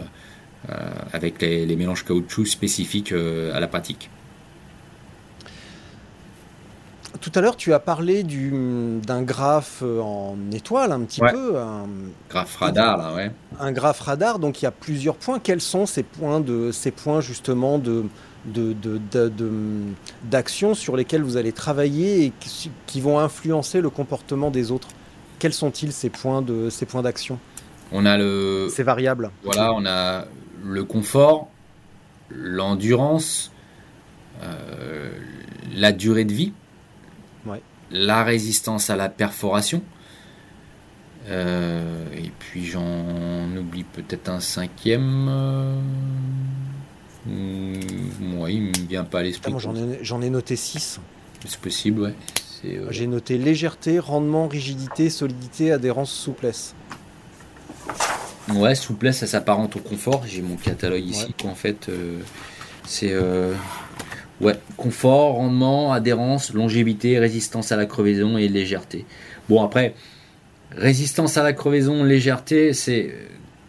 Speaker 3: avec les, les mélanges caoutchouc spécifiques à la pratique.
Speaker 2: Tout à l'heure, tu as parlé du- d'un graphe en étoile, un petit
Speaker 3: Ouais.
Speaker 2: peu, un,
Speaker 3: Graphe radar là, ouais.
Speaker 2: un graphe radar. Donc il y a plusieurs points. Quels sont ces points de ces points justement de de- de- de- sur lesquels vous allez travailler et qui, qui vont influencer le comportement des autres Quels sont-ils ces points de ces points d'action?
Speaker 3: On a le,
Speaker 2: C'est variable.
Speaker 3: Voilà, on a le confort, l'endurance, euh, la durée de vie,
Speaker 2: Ouais.
Speaker 3: la résistance à la perforation. euh, et puis j'en oublie peut-être un cinquième. Euh, hmm, ouais, il me vient pas à l'esprit.
Speaker 2: j'en ai, noté 6.
Speaker 3: C'est possible, ouais. Euh,
Speaker 2: J'ai noté légèreté, rendement, rigidité, solidité, adhérence, souplesse.
Speaker 3: Ouais, souplesse, ça s'apparente au confort. J'ai mon catalogue ici,
Speaker 2: Ouais.
Speaker 3: quoi, en fait. euh, c'est. euh, ouais, confort, rendement, adhérence, longévité, résistance à la crevaison et légèreté. Bon, après, résistance à la crevaison, légèreté, c'est.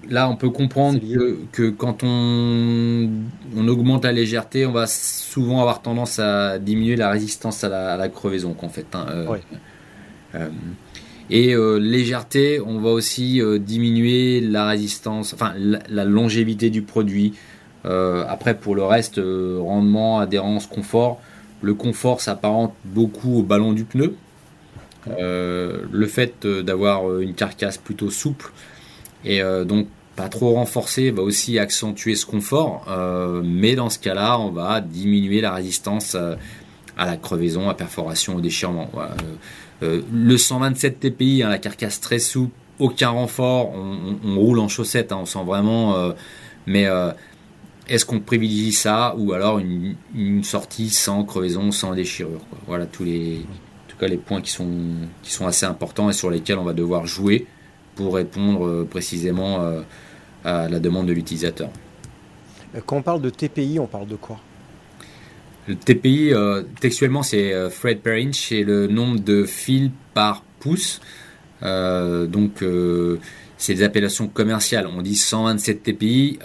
Speaker 3: Là, on peut comprendre que, que quand on, on augmente la légèreté, on va souvent avoir tendance à diminuer la résistance à la, à la crevaison, qu'en fait. hein, euh,
Speaker 2: Ouais.
Speaker 3: euh, et euh, légèreté, on va aussi diminuer la résistance, enfin la, la longévité du produit. Après, pour le reste, rendement, adhérence, confort. Le confort s'apparente beaucoup au ballon du pneu. Le fait d'avoir une carcasse plutôt souple et euh, donc pas trop renforcée va aussi accentuer ce confort. Euh, mais dans ce cas-là, on va diminuer la résistance euh, à la crevaison, à perforation, au déchirement. Le 127 TPI, hein, la carcasse très souple, aucun renfort, on, roule en chaussettes, hein, on sent vraiment. mais est-ce qu'on privilégie ça ou alors une, sortie sans crevaison, sans déchirure. Voilà tous les, en tout cas les points qui sont, qui sont assez importants et sur lesquels on va devoir jouer pour répondre précisément à la demande de l'utilisateur.
Speaker 2: Quand on parle de TPI, on parle de quoi?
Speaker 3: Le TPI, textuellement, c'est thread per inch, c'est le nombre de fils par pouce. donc, c'est des appellations commerciales. On dit 127 TPI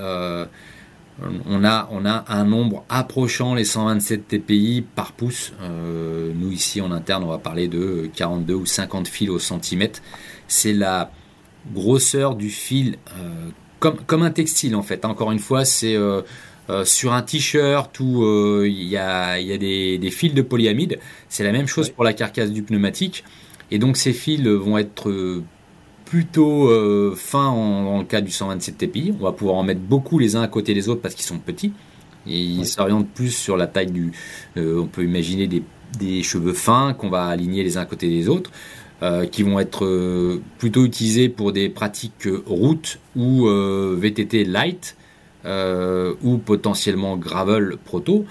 Speaker 3: on a, on a un nombre approchant les 127 TPI par pouce. Euh, nous ici en interne, on va parler de 42 ou 50 fils au centimètre. C'est la grosseur du fil, euh, comme, comme un textile en fait. Encore une fois, c'est euh, sur un t-shirt où il y a, y a des, des, fils de polyamide. C'est la même chose pour la carcasse du pneumatique. Et donc ces fils vont être plutôt euh, fin en, dans le cas du 127 TPI. On va pouvoir en mettre beaucoup les uns à côté des autres parce qu'ils sont petits. Et ils s'orientent plus sur la taille du. Euh, on peut imaginer des, cheveux fins qu'on va aligner les uns à côté des autres, euh, qui vont être plutôt utilisés pour des pratiques route ou VTT light, ou potentiellement gravel proto.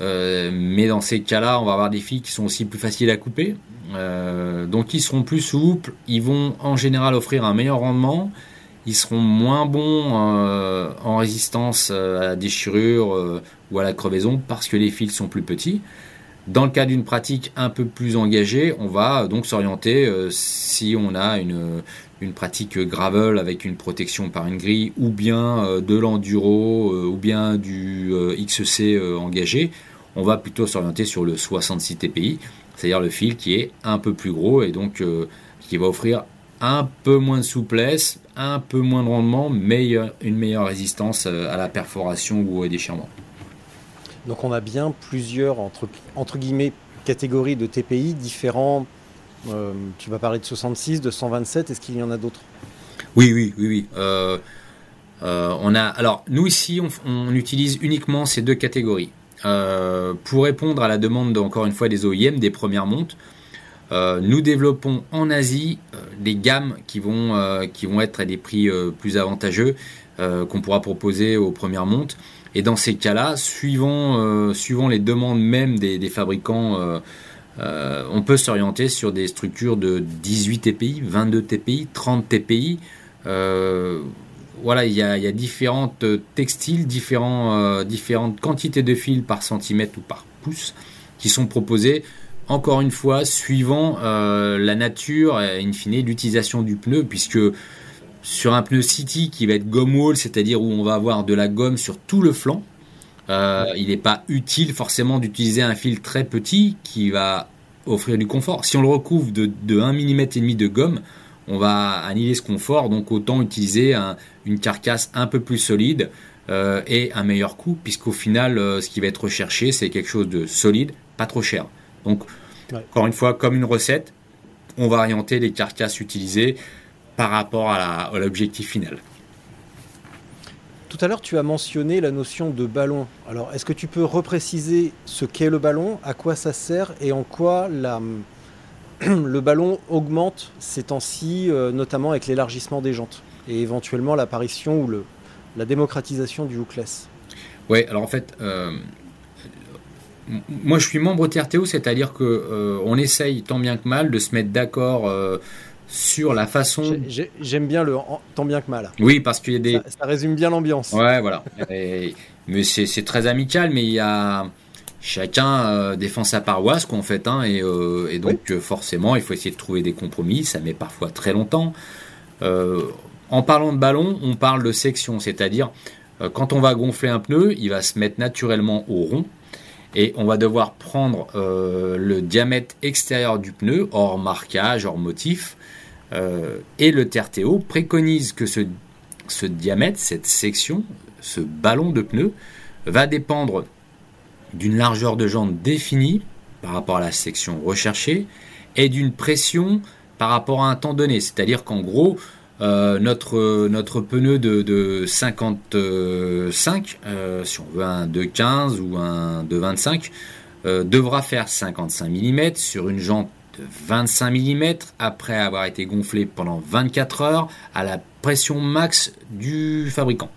Speaker 3: mais dans ces cas-là, on va avoir des filles qui sont aussi plus faciles à couper. Euh, donc ils seront plus souples, ils vont en général offrir un meilleur rendement, ils seront moins bons euh, en résistance euh, à la déchirure ou à la crevaison parce que les fils sont plus petits. Dans le cas d'une pratique un peu plus engagée, on va donc s'orienter si on a une, une, pratique gravel avec une protection par une grille ou bien de l'enduro ou bien du XC engagé, on va plutôt s'orienter sur le 66 TPI c'est-à-dire le fil qui est un peu plus gros et donc euh, qui va offrir un peu moins de souplesse, un peu moins de rendement, mais une meilleure résistance euh, à la perforation ou au déchirement.
Speaker 2: Donc on a bien plusieurs entre, guillemets catégories de TPI différents. Euh, tu vas parler de 66, de 127, est-ce qu'il y en a d'autres?
Speaker 3: Oui, oui, oui, oui. on a, alors nous ici, on utilise uniquement ces deux catégories. Euh, pour répondre à la demande encore une fois des OEM, des premières montes, euh, nous développons en Asie euh, des gammes qui vont, qui vont être à des prix plus avantageux qu'on pourra proposer aux premières montes. Et dans ces cas-là, suivant, suivant les demandes même des, des fabricants, on peut s'orienter sur des structures de 18 TPI, 22 TPI, 30 TPI voilà, il y, a, différentes euh, textiles, euh, différentes quantités de fils par centimètre ou par pouce qui sont proposées, encore une fois, suivant euh, la nature in fine l'utilisation du pneu, puisque sur un pneu City qui va être gomme wall, c'est-à-dire où on va avoir de la gomme sur tout le flanc, il n'est pas utile forcément d'utiliser un fil très petit qui va offrir du confort. Si on le recouvre de, de 1 mm et demi de gomme, on va annihiler ce confort, donc autant utiliser une carcasse un peu plus solide euh, et un meilleur coût, puisqu'au final, euh, ce qui va être recherché, c'est quelque chose de solide, pas trop cher. Donc, encore une fois, comme une recette, on va orienter les carcasses utilisées par rapport à l'objectif final.
Speaker 2: Tout à l'heure, tu as mentionné la notion de ballon. Alors, est-ce que tu peux repréciser ce qu'est le ballon, à quoi ça sert et en quoi la, le ballon augmente ces temps-ci, euh, notamment avec l'élargissement des jantes et éventuellement l'apparition ou le, la démocratisation du hookless?
Speaker 3: Oui, alors en fait, euh, moi je suis membre TRTO, c'est-à-dire que euh, on essaye tant bien que mal de se mettre d'accord sur la façon.
Speaker 2: J'aime bien le tant bien que mal.
Speaker 3: Oui, parce qu'il y a des.
Speaker 2: Ça, résume bien l'ambiance.
Speaker 3: Ouais, voilà. mais c'est très amical, mais il y a chacun euh, défend sa paroisse, quoi, en fait, hein, et, euh, donc euh, forcément, il faut essayer de trouver des compromis. Ça met parfois très longtemps. en parlant de ballon, on parle de section, c'est-à-dire quand on va gonfler un pneu, il va se mettre naturellement au rond. Et on va devoir prendre le diamètre extérieur du pneu, hors marquage, hors motif. Et le TRTO préconise que ce, diamètre, cette section, ce ballon de pneu, va dépendre d'une largeur de jante définie par rapport à la section recherchée et d'une pression par rapport à un temps donné. C'est-à-dire qu'en gros, euh, notre, pneu de, 55, euh, si on veut un 2,15 ou un 2,25, euh, devra faire 55 mm sur une jante de 25 mm après avoir été gonflé pendant 24 heures à la pression max du fabricant.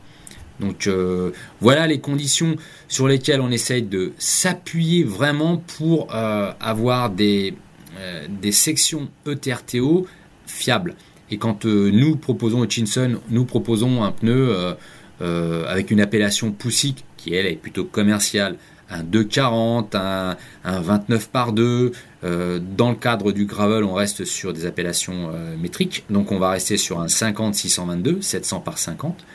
Speaker 3: Donc euh, voilà les conditions sur lesquelles on essaye de s'appuyer vraiment pour euh, avoir des, euh, sections ETRTO fiables. Et quand nous proposons Hutchinson, nous proposons un pneu avec une appellation poussique qui elle est plutôt commerciale, un 240, un, un 29 par 2. dans le cadre du gravel, on reste sur des appellations métriques, donc on va rester sur un 50 622, 700 par 50.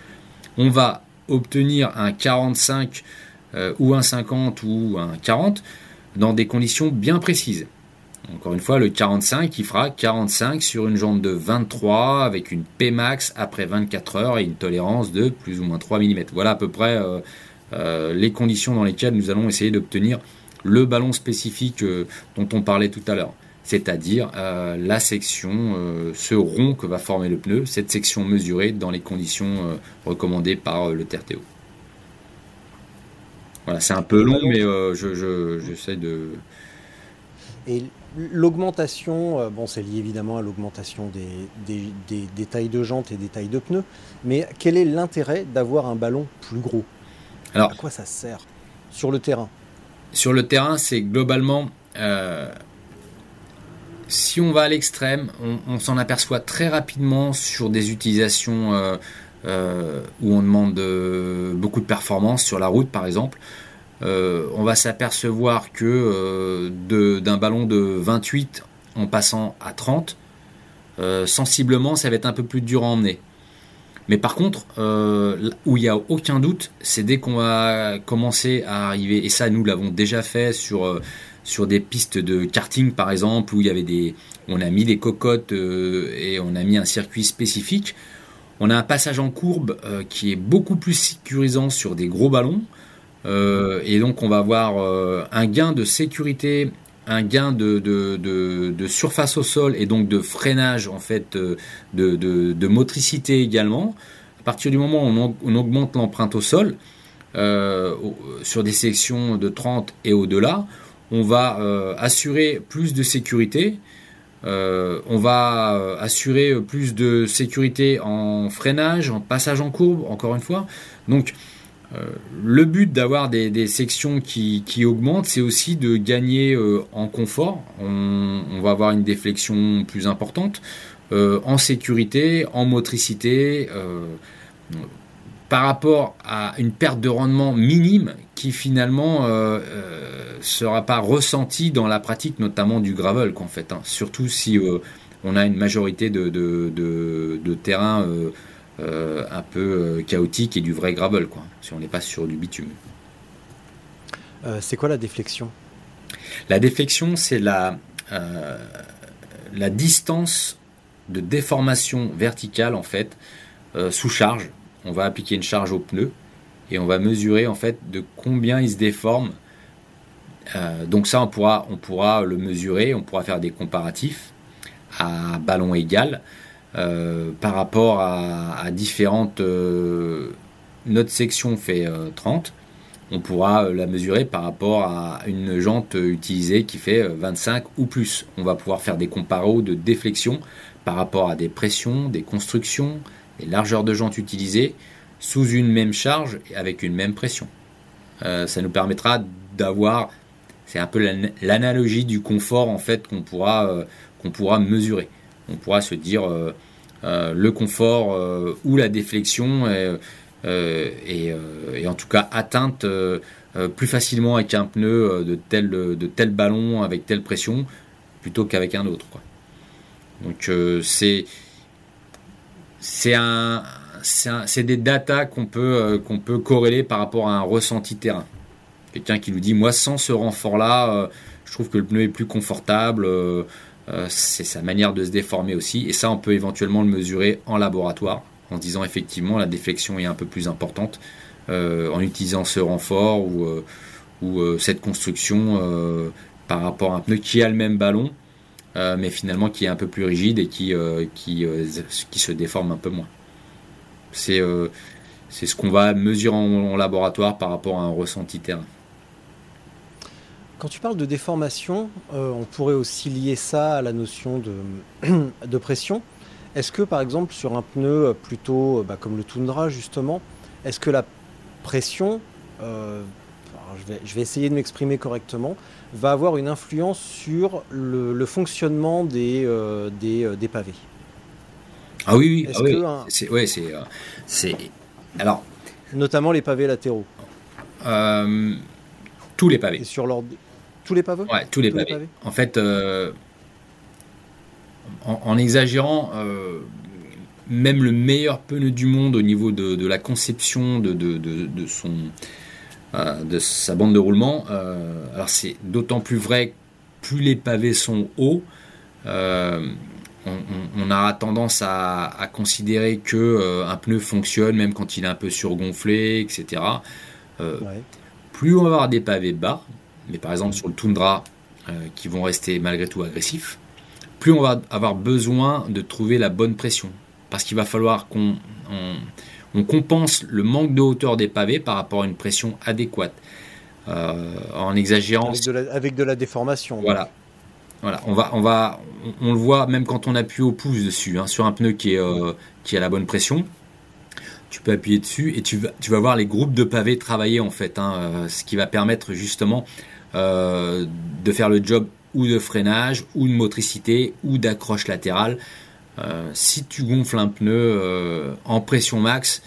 Speaker 3: On va obtenir un 45 ou un 50 ou un 40 dans des conditions bien précises. Encore une fois, le 45 qui fera 45 sur une jambe de 23 avec une Pmax après 24 heures et une tolérance de plus ou moins 3 mm. Voilà à peu près euh, euh, les conditions dans lesquelles nous allons essayer d'obtenir le ballon spécifique euh, dont on parlait tout à l'heure. C'est-à-dire la section, ce rond que va former le pneu, cette section mesurée dans les conditions recommandées par le TRTO. Voilà, c'est un peu long, mais je, j'essaie de.
Speaker 2: Et l'augmentation, euh, bon, c'est lié évidemment à l'augmentation des, des, tailles de jantes et des tailles de pneus, mais quel est l'intérêt d'avoir un ballon plus gros? Alors, À quoi ça sert sur le terrain?
Speaker 3: Sur le terrain, c'est globalement. Euh, si on va à l'extrême, on, s'en aperçoit très rapidement sur des utilisations euh, euh, où on demande beaucoup de performance sur la route par exemple, on va s'apercevoir que d'un ballon de 28 en passant à 30, sensiblement ça va être un peu plus dur à emmener. Mais par contre, où il n'y a aucun doute, c'est dès qu'on va commencer à arriver, et ça nous l'avons déjà fait sur, sur des pistes de karting par exemple, où il y avait des, on a mis des cocottes et on a mis un circuit spécifique. On a un passage en courbe euh, qui est beaucoup plus sécurisant sur des gros ballons. Euh, et donc on va avoir euh, un gain de sécurité, un gain de, surface au sol et donc de freinage en fait de, motricité également. À partir du moment où on, augmente l'empreinte au sol, sur des sections de 30 et au-delà, on va assurer plus de sécurité euh, on va euh, assurer plus de sécurité en freinage, en passage en courbe, encore une fois. Donc, euh, le but d'avoir des, sections qui, augmentent, c'est aussi de gagner en confort. On, va avoir une déflexion plus importante, en sécurité, en motricité par rapport à une perte de rendement minime qui finalement euh, euh, sera pas ressentie dans la pratique notamment du gravel fait. Hein. Surtout si euh, on a une majorité de, de, terrain un peu chaotique et du vrai gravel, quoi, si on n'est pas sur du bitume.
Speaker 2: c'est quoi la déflexion?
Speaker 3: La déflexion, c'est la, la distance de déformation verticale en fait sous charge on va appliquer une charge au pneu et on va mesurer en fait de combien il se déforme. Euh, donc ça, on pourra, on pourra le mesurer, on pourra faire des comparatifs à ballon égal euh, par rapport à, différentes... Euh, notre section fait 30, on pourra la mesurer par rapport à une jante utilisée qui fait 25 ou plus. On va pouvoir faire des comparos de déflexion par rapport à des pressions, des constructions, les largeurs de jantes utilisées sous une même charge et avec une même pression. Euh, ça nous permettra d'avoir, c'est un peu l'analogie du confort en fait qu'on pourra, euh, qu'on pourra mesurer. On pourra se dire euh, le confort ou la déflexion est, en tout cas atteinte plus facilement avec un pneu de tel, de tel ballon avec telle pression plutôt qu'avec un autre. Donc c'est c'est un, c'est des datas qu'on peut, euh, qu'on peut corréler par rapport à un ressenti terrain. Quelqu'un qui nous dit, moi, sans ce renfort-là, euh, je trouve que le pneu est plus confortable. Euh, c'est sa manière de se déformer aussi. Et ça, on peut éventuellement le mesurer en laboratoire, en disant effectivement la déflexion est un peu plus importante en utilisant ce renfort ou, ou cette construction par rapport à un pneu qui a le même ballon, mais finalement qui est un peu plus rigide et qui, se déforme un peu moins. Euh, c'est ce qu'on va mesurer en, laboratoire par rapport à un ressenti terrain.
Speaker 2: Quand tu parles de déformation, euh, on pourrait aussi lier ça à la notion de, de pression. Est-ce que par exemple sur un pneu plutôt euh, bah, comme le Tundra justement, est-ce que la pression, je, vais, je, vais, essayer de m'exprimer correctement, va avoir une influence sur le, fonctionnement des, des, des pavés?
Speaker 3: Ah oui, oui, ah oui.
Speaker 2: un-
Speaker 3: C'est, ouais, c'est, euh. Alors,
Speaker 2: Notamment les pavés latéraux.
Speaker 3: euh, tous les
Speaker 2: Et
Speaker 3: pavés.
Speaker 2: sur l'ordre. Tous les pavés
Speaker 3: Ouais, tous les
Speaker 2: Tous les
Speaker 3: pavés. En fait, euh, en, en exagérant, euh, même le meilleur pneu du monde au niveau de, de la conception de, de, de- de son, euh, de sa bande de roulement, alors c'est d'autant plus vrai plus les pavés sont hauts. on, on- on a tendance à, à considérer que euh, un pneu fonctionne même quand il est un peu surgonflé, etc. Euh,
Speaker 2: Ouais.
Speaker 3: plus on va avoir des pavés bas, mais par exemple sur le toundra, euh, qui vont rester malgré tout agressifs, plus on va avoir besoin de trouver la bonne pression. Parce qu'il va falloir qu'on on, on compense le manque de hauteur des pavés par rapport à une pression adéquate. Euh, en exagérant,
Speaker 2: Avec de, la, avec de la déformation.
Speaker 3: voilà. Voilà, on va, on va, on, on le voit même quand on appuie au pouce dessus, hein, sur un pneu qui est, euh, qui a la bonne pression. Tu peux appuyer dessus et tu vas, tu vas voir les groupes de pavés travailler en fait, hein, euh, ce qui va permettre justement euh, de faire le job ou de freinage, ou de motricité, ou d'accroche latérale. Euh, si tu gonfles un pneu euh, en pression max,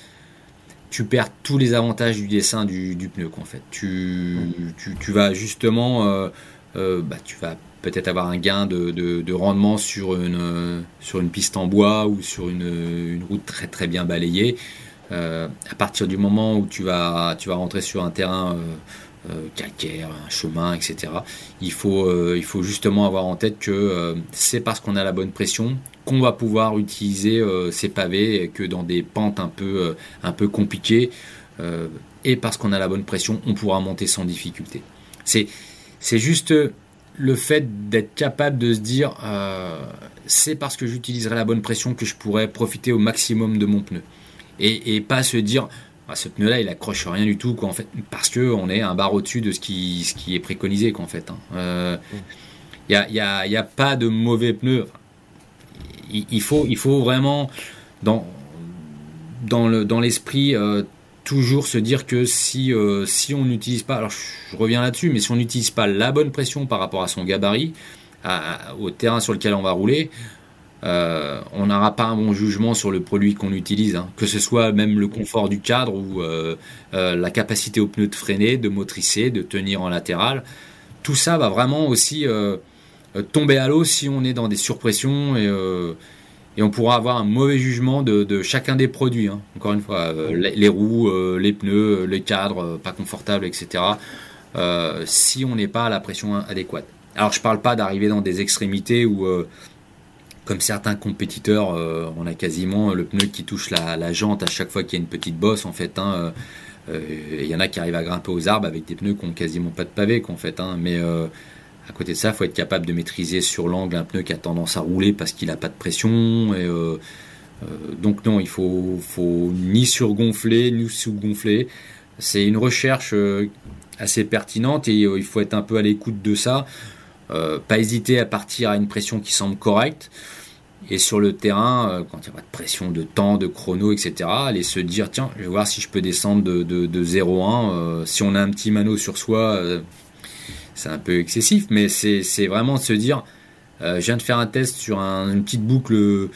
Speaker 3: tu perds tous les avantages du dessin du, pneu. Tu, vas justement, bah, tu vas peut-être avoir un gain de, de- de rendement sur une, piste en bois ou sur une, route très très bien balayée. À partir du moment où tu vas, tu vas rentrer sur un terrain calcaire, un chemin, etc., il faut, euh, il faut justement avoir en tête que euh, c'est parce qu'on a la bonne pression qu'on va pouvoir utiliser euh, ces pavés que dans des pentes un peu, euh, un peu compliquées, euh, et parce qu'on a la bonne pression, on pourra monter sans difficulté. C'est, c'est juste le fait d'être capable de se dire euh, c'est parce que j'utiliserai la bonne pression que je pourrai profiter au maximum de mon pneu. Et pas se dire ah, ce pneu là il accroche rien du tout quoi, en fait, parce qu'on est un bar au-dessus de ce qui, ce qui est préconisé quoi, en fait. Il hein. n'y a, y a, y a pas de mauvais pneus. Il, faut, il faut vraiment dans, dans, le, dans l'esprit euh, toujours se dire que si, euh, si on n'utilise pas, alors je reviens là-dessus, mais si on n'utilise pas la bonne pression par rapport à son gabarit, au terrain sur lequel on va rouler, euh, on n'aura pas un bon jugement sur le produit qu'on utilise, hein. que ce soit même le confort du cadre ou euh, euh, la capacité au pneu de freiner, de motricer, de tenir en latéral. Tout ça va vraiment aussi tomber à l'eau si on est dans des surpressions et, on pourra avoir un mauvais jugement de, chacun des produits. hein. Encore une fois, les, roues, les pneus, les cadres pas confortables, etc. si on n'est pas à la pression adéquate. Alors je parle pas d'arriver dans des extrémités où, comme certains compétiteurs, euh, on a quasiment le pneu qui touche la, jante à chaque fois qu'il y a une petite bosse en fait. hein, euh, euh, Il y en a qui arrivent à grimper aux arbres avec des pneus qui ont quasiment pas de pavé en fait. hein, mais à côté de ça, il faut être capable de maîtriser sur l'angle un pneu qui a tendance à rouler parce qu'il n'a pas de pression. Donc non, il faut, faut ni surgonfler ni sous-gonfler. C'est une recherche assez pertinente et il faut être un peu à l'écoute de ça. Pas hésiter à partir à une pression qui semble correcte. Et sur le terrain, euh, quand il n'y a pas de pression de temps, de chrono, etc., aller se dire tiens, je vais voir si je peux descendre de, de, de 0,1. Euh, si on a un petit mano sur soi, euh, c'est un peu excessif, mais c'est vraiment de se dire je viens de faire un test sur un- une petite boucle,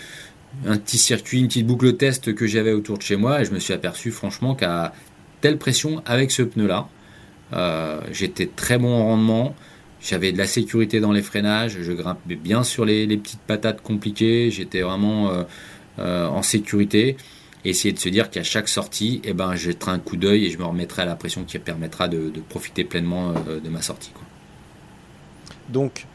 Speaker 3: un petit circuit, une petite boucle test que j'avais autour de chez moi, et je me suis aperçu franchement qu'à telle pression avec ce pneu-là, j'étais très bon en rendement. J'avais de la sécurité dans les freinages, je grimpais bien sur les, les petites patates compliquées, j'étais vraiment euh, euh, en sécurité. Et essayer de se dire qu'à chaque sortie, eh ben, je jetterai un coup d'œil et je me remettrai à la pression qui permettra de, de profiter pleinement euh, de ma sortie. Quoi.
Speaker 2: Donc,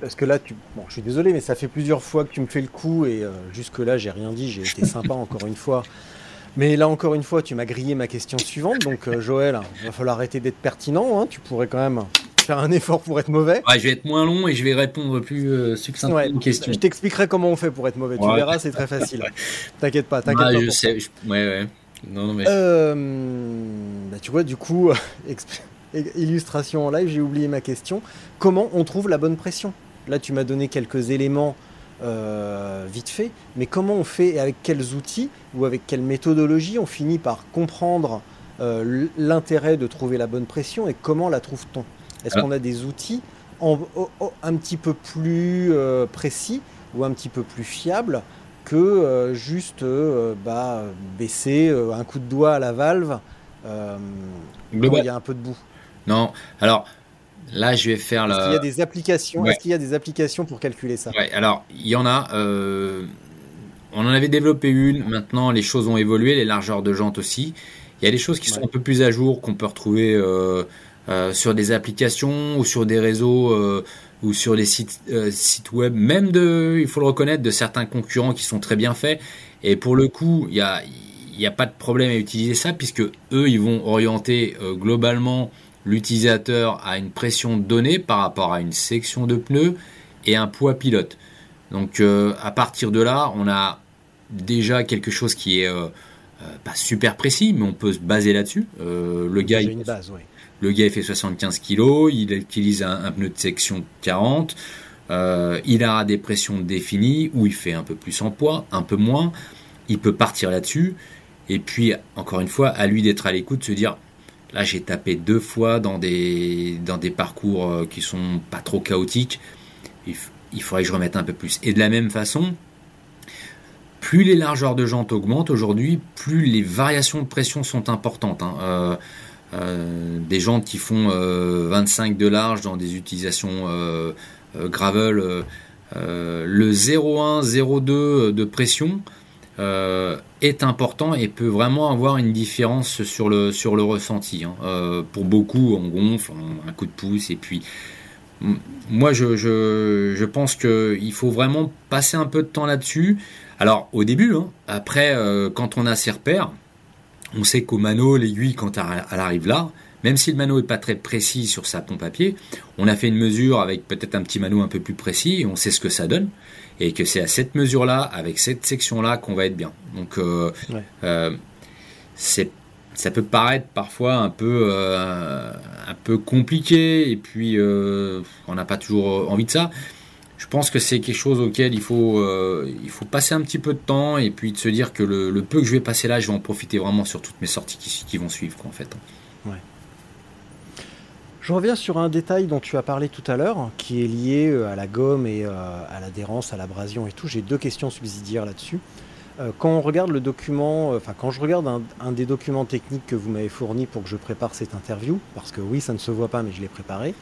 Speaker 2: parce que là, tu... bon, je suis désolé, mais ça fait plusieurs fois que tu me fais le coup et euh, jusque-là, j'ai rien dit, j'ai été sympa encore une fois. Mais là, encore une fois, tu m'as grillé ma question suivante. Donc, euh, Joël, il va falloir arrêter d'être pertinent. hein. Tu pourrais quand même faire un effort pour être mauvais.
Speaker 3: Ouais, je vais être moins long et je vais répondre plus euh, succinctement
Speaker 2: Ouais,
Speaker 3: aux questions.
Speaker 2: je t'expliquerai comment on fait pour être mauvais. Tu verras, c'est très facile. T'inquiète pas, t'inquiète
Speaker 3: Ouais,
Speaker 2: pas.
Speaker 3: je sais. je- Ouais, ouais. Non, non, mais.
Speaker 2: Euh, bah, tu vois, du coup, illustration en live, j'ai oublié ma question. Comment on trouve la bonne pression? Là, tu m'as donné quelques éléments euh, vite fait, mais comment on fait et avec quels outils ou avec quelle méthodologie on finit par comprendre euh, l'intérêt de trouver la bonne pression et comment la trouve-t-on? Est-ce qu'on a des outils en- un petit peu plus euh, précis ou un petit peu plus fiables que euh, juste euh, bah, baisser un coup de doigt à la valve quand
Speaker 3: Global-
Speaker 2: il y a un peu de boue?
Speaker 3: Non, alors là, je vais faire
Speaker 2: Est-ce
Speaker 3: la.
Speaker 2: qu'il y a des applications
Speaker 3: Ouais.
Speaker 2: Est-ce qu'il y a des applications pour calculer ça?
Speaker 3: Ouais, alors, il y en a. on en avait développé une. Maintenant, les choses ont évolué, les largeurs de jantes aussi. Il y a des choses qui sont
Speaker 2: Ouais.
Speaker 3: un peu plus à jour qu'on peut retrouver euh, sur des applications ou sur des réseaux euh, ou sur des sites, euh, sites web, même de, il faut le reconnaître, de certains concurrents qui sont très bien faits. Et pour le coup, il y a, il n'y a pas de problème à utiliser ça puisque eux, ils vont orienter euh, globalement l'utilisateur à une pression donnée par rapport à une section de pneus et un poids pilote. Donc euh, à partir de là, on a déjà quelque chose qui est euh, euh, pas super précis, mais on peut se baser là-dessus. Euh, le gars, il,
Speaker 2: une base, oui.
Speaker 3: Le gars fait 75 kg, il utilise un, pneu de section 40, euh, il a des pressions définies où il fait un peu plus en poids, un peu moins, il peut partir là-dessus. Et puis encore une fois, à lui d'être à l'écoute, se dire là j'ai tapé deux fois dans des dans des parcours euh, qui sont pas trop chaotiques. Il, faudrait que je remette un peu plus. Et de la même façon, plus les largeurs de jantes augmentent aujourd'hui, plus les variations de pression sont importantes. hein. Euh, des jantes qui font euh, 25 de large dans des utilisations euh, euh, gravel, euh, euh, le 0,1, 0,2 de pression euh, est important et peut vraiment avoir une différence sur le, sur le ressenti. hein. Euh, pour beaucoup, on gonfle, on- un coup de pouce et puis moi je, je, pense qu'il faut vraiment passer un peu de temps là-dessus. Alors au début, hein, après euh, quand on a ses repères, on sait qu'au mano, l'aiguille, quand elle arrive là, même si le mano est pas très précis sur sa pompe à pied, on a fait une mesure avec peut-être un petit mano un peu plus précis et on sait ce que ça donne. Et que c'est à cette mesure-là, avec cette section-là, qu'on va être bien. Donc, euh,
Speaker 2: Ouais.
Speaker 3: euh, c'est, ça peut paraître parfois un peu, euh, un peu compliqué et puis euh, on n'a pas toujours envie de ça. Je pense que c'est quelque chose auquel il faut, euh, il faut passer un petit peu de temps et puis de se dire que le, peu que je vais passer là, je vais en profiter vraiment sur toutes mes sorties qui, vont suivre, quoi, en fait.
Speaker 2: Je reviens sur un détail dont tu as parlé tout à l'heure, qui est lié euh, à la gomme et euh, à l'adhérence, à l'abrasion et tout. J'ai deux questions subsidiaires là-dessus. Quand on regarde le document, enfin quand je regarde un, un des documents techniques que vous m'avez fourni pour que je prépare cette interview, parce que oui, ça ne se voit pas, mais je l'ai préparé.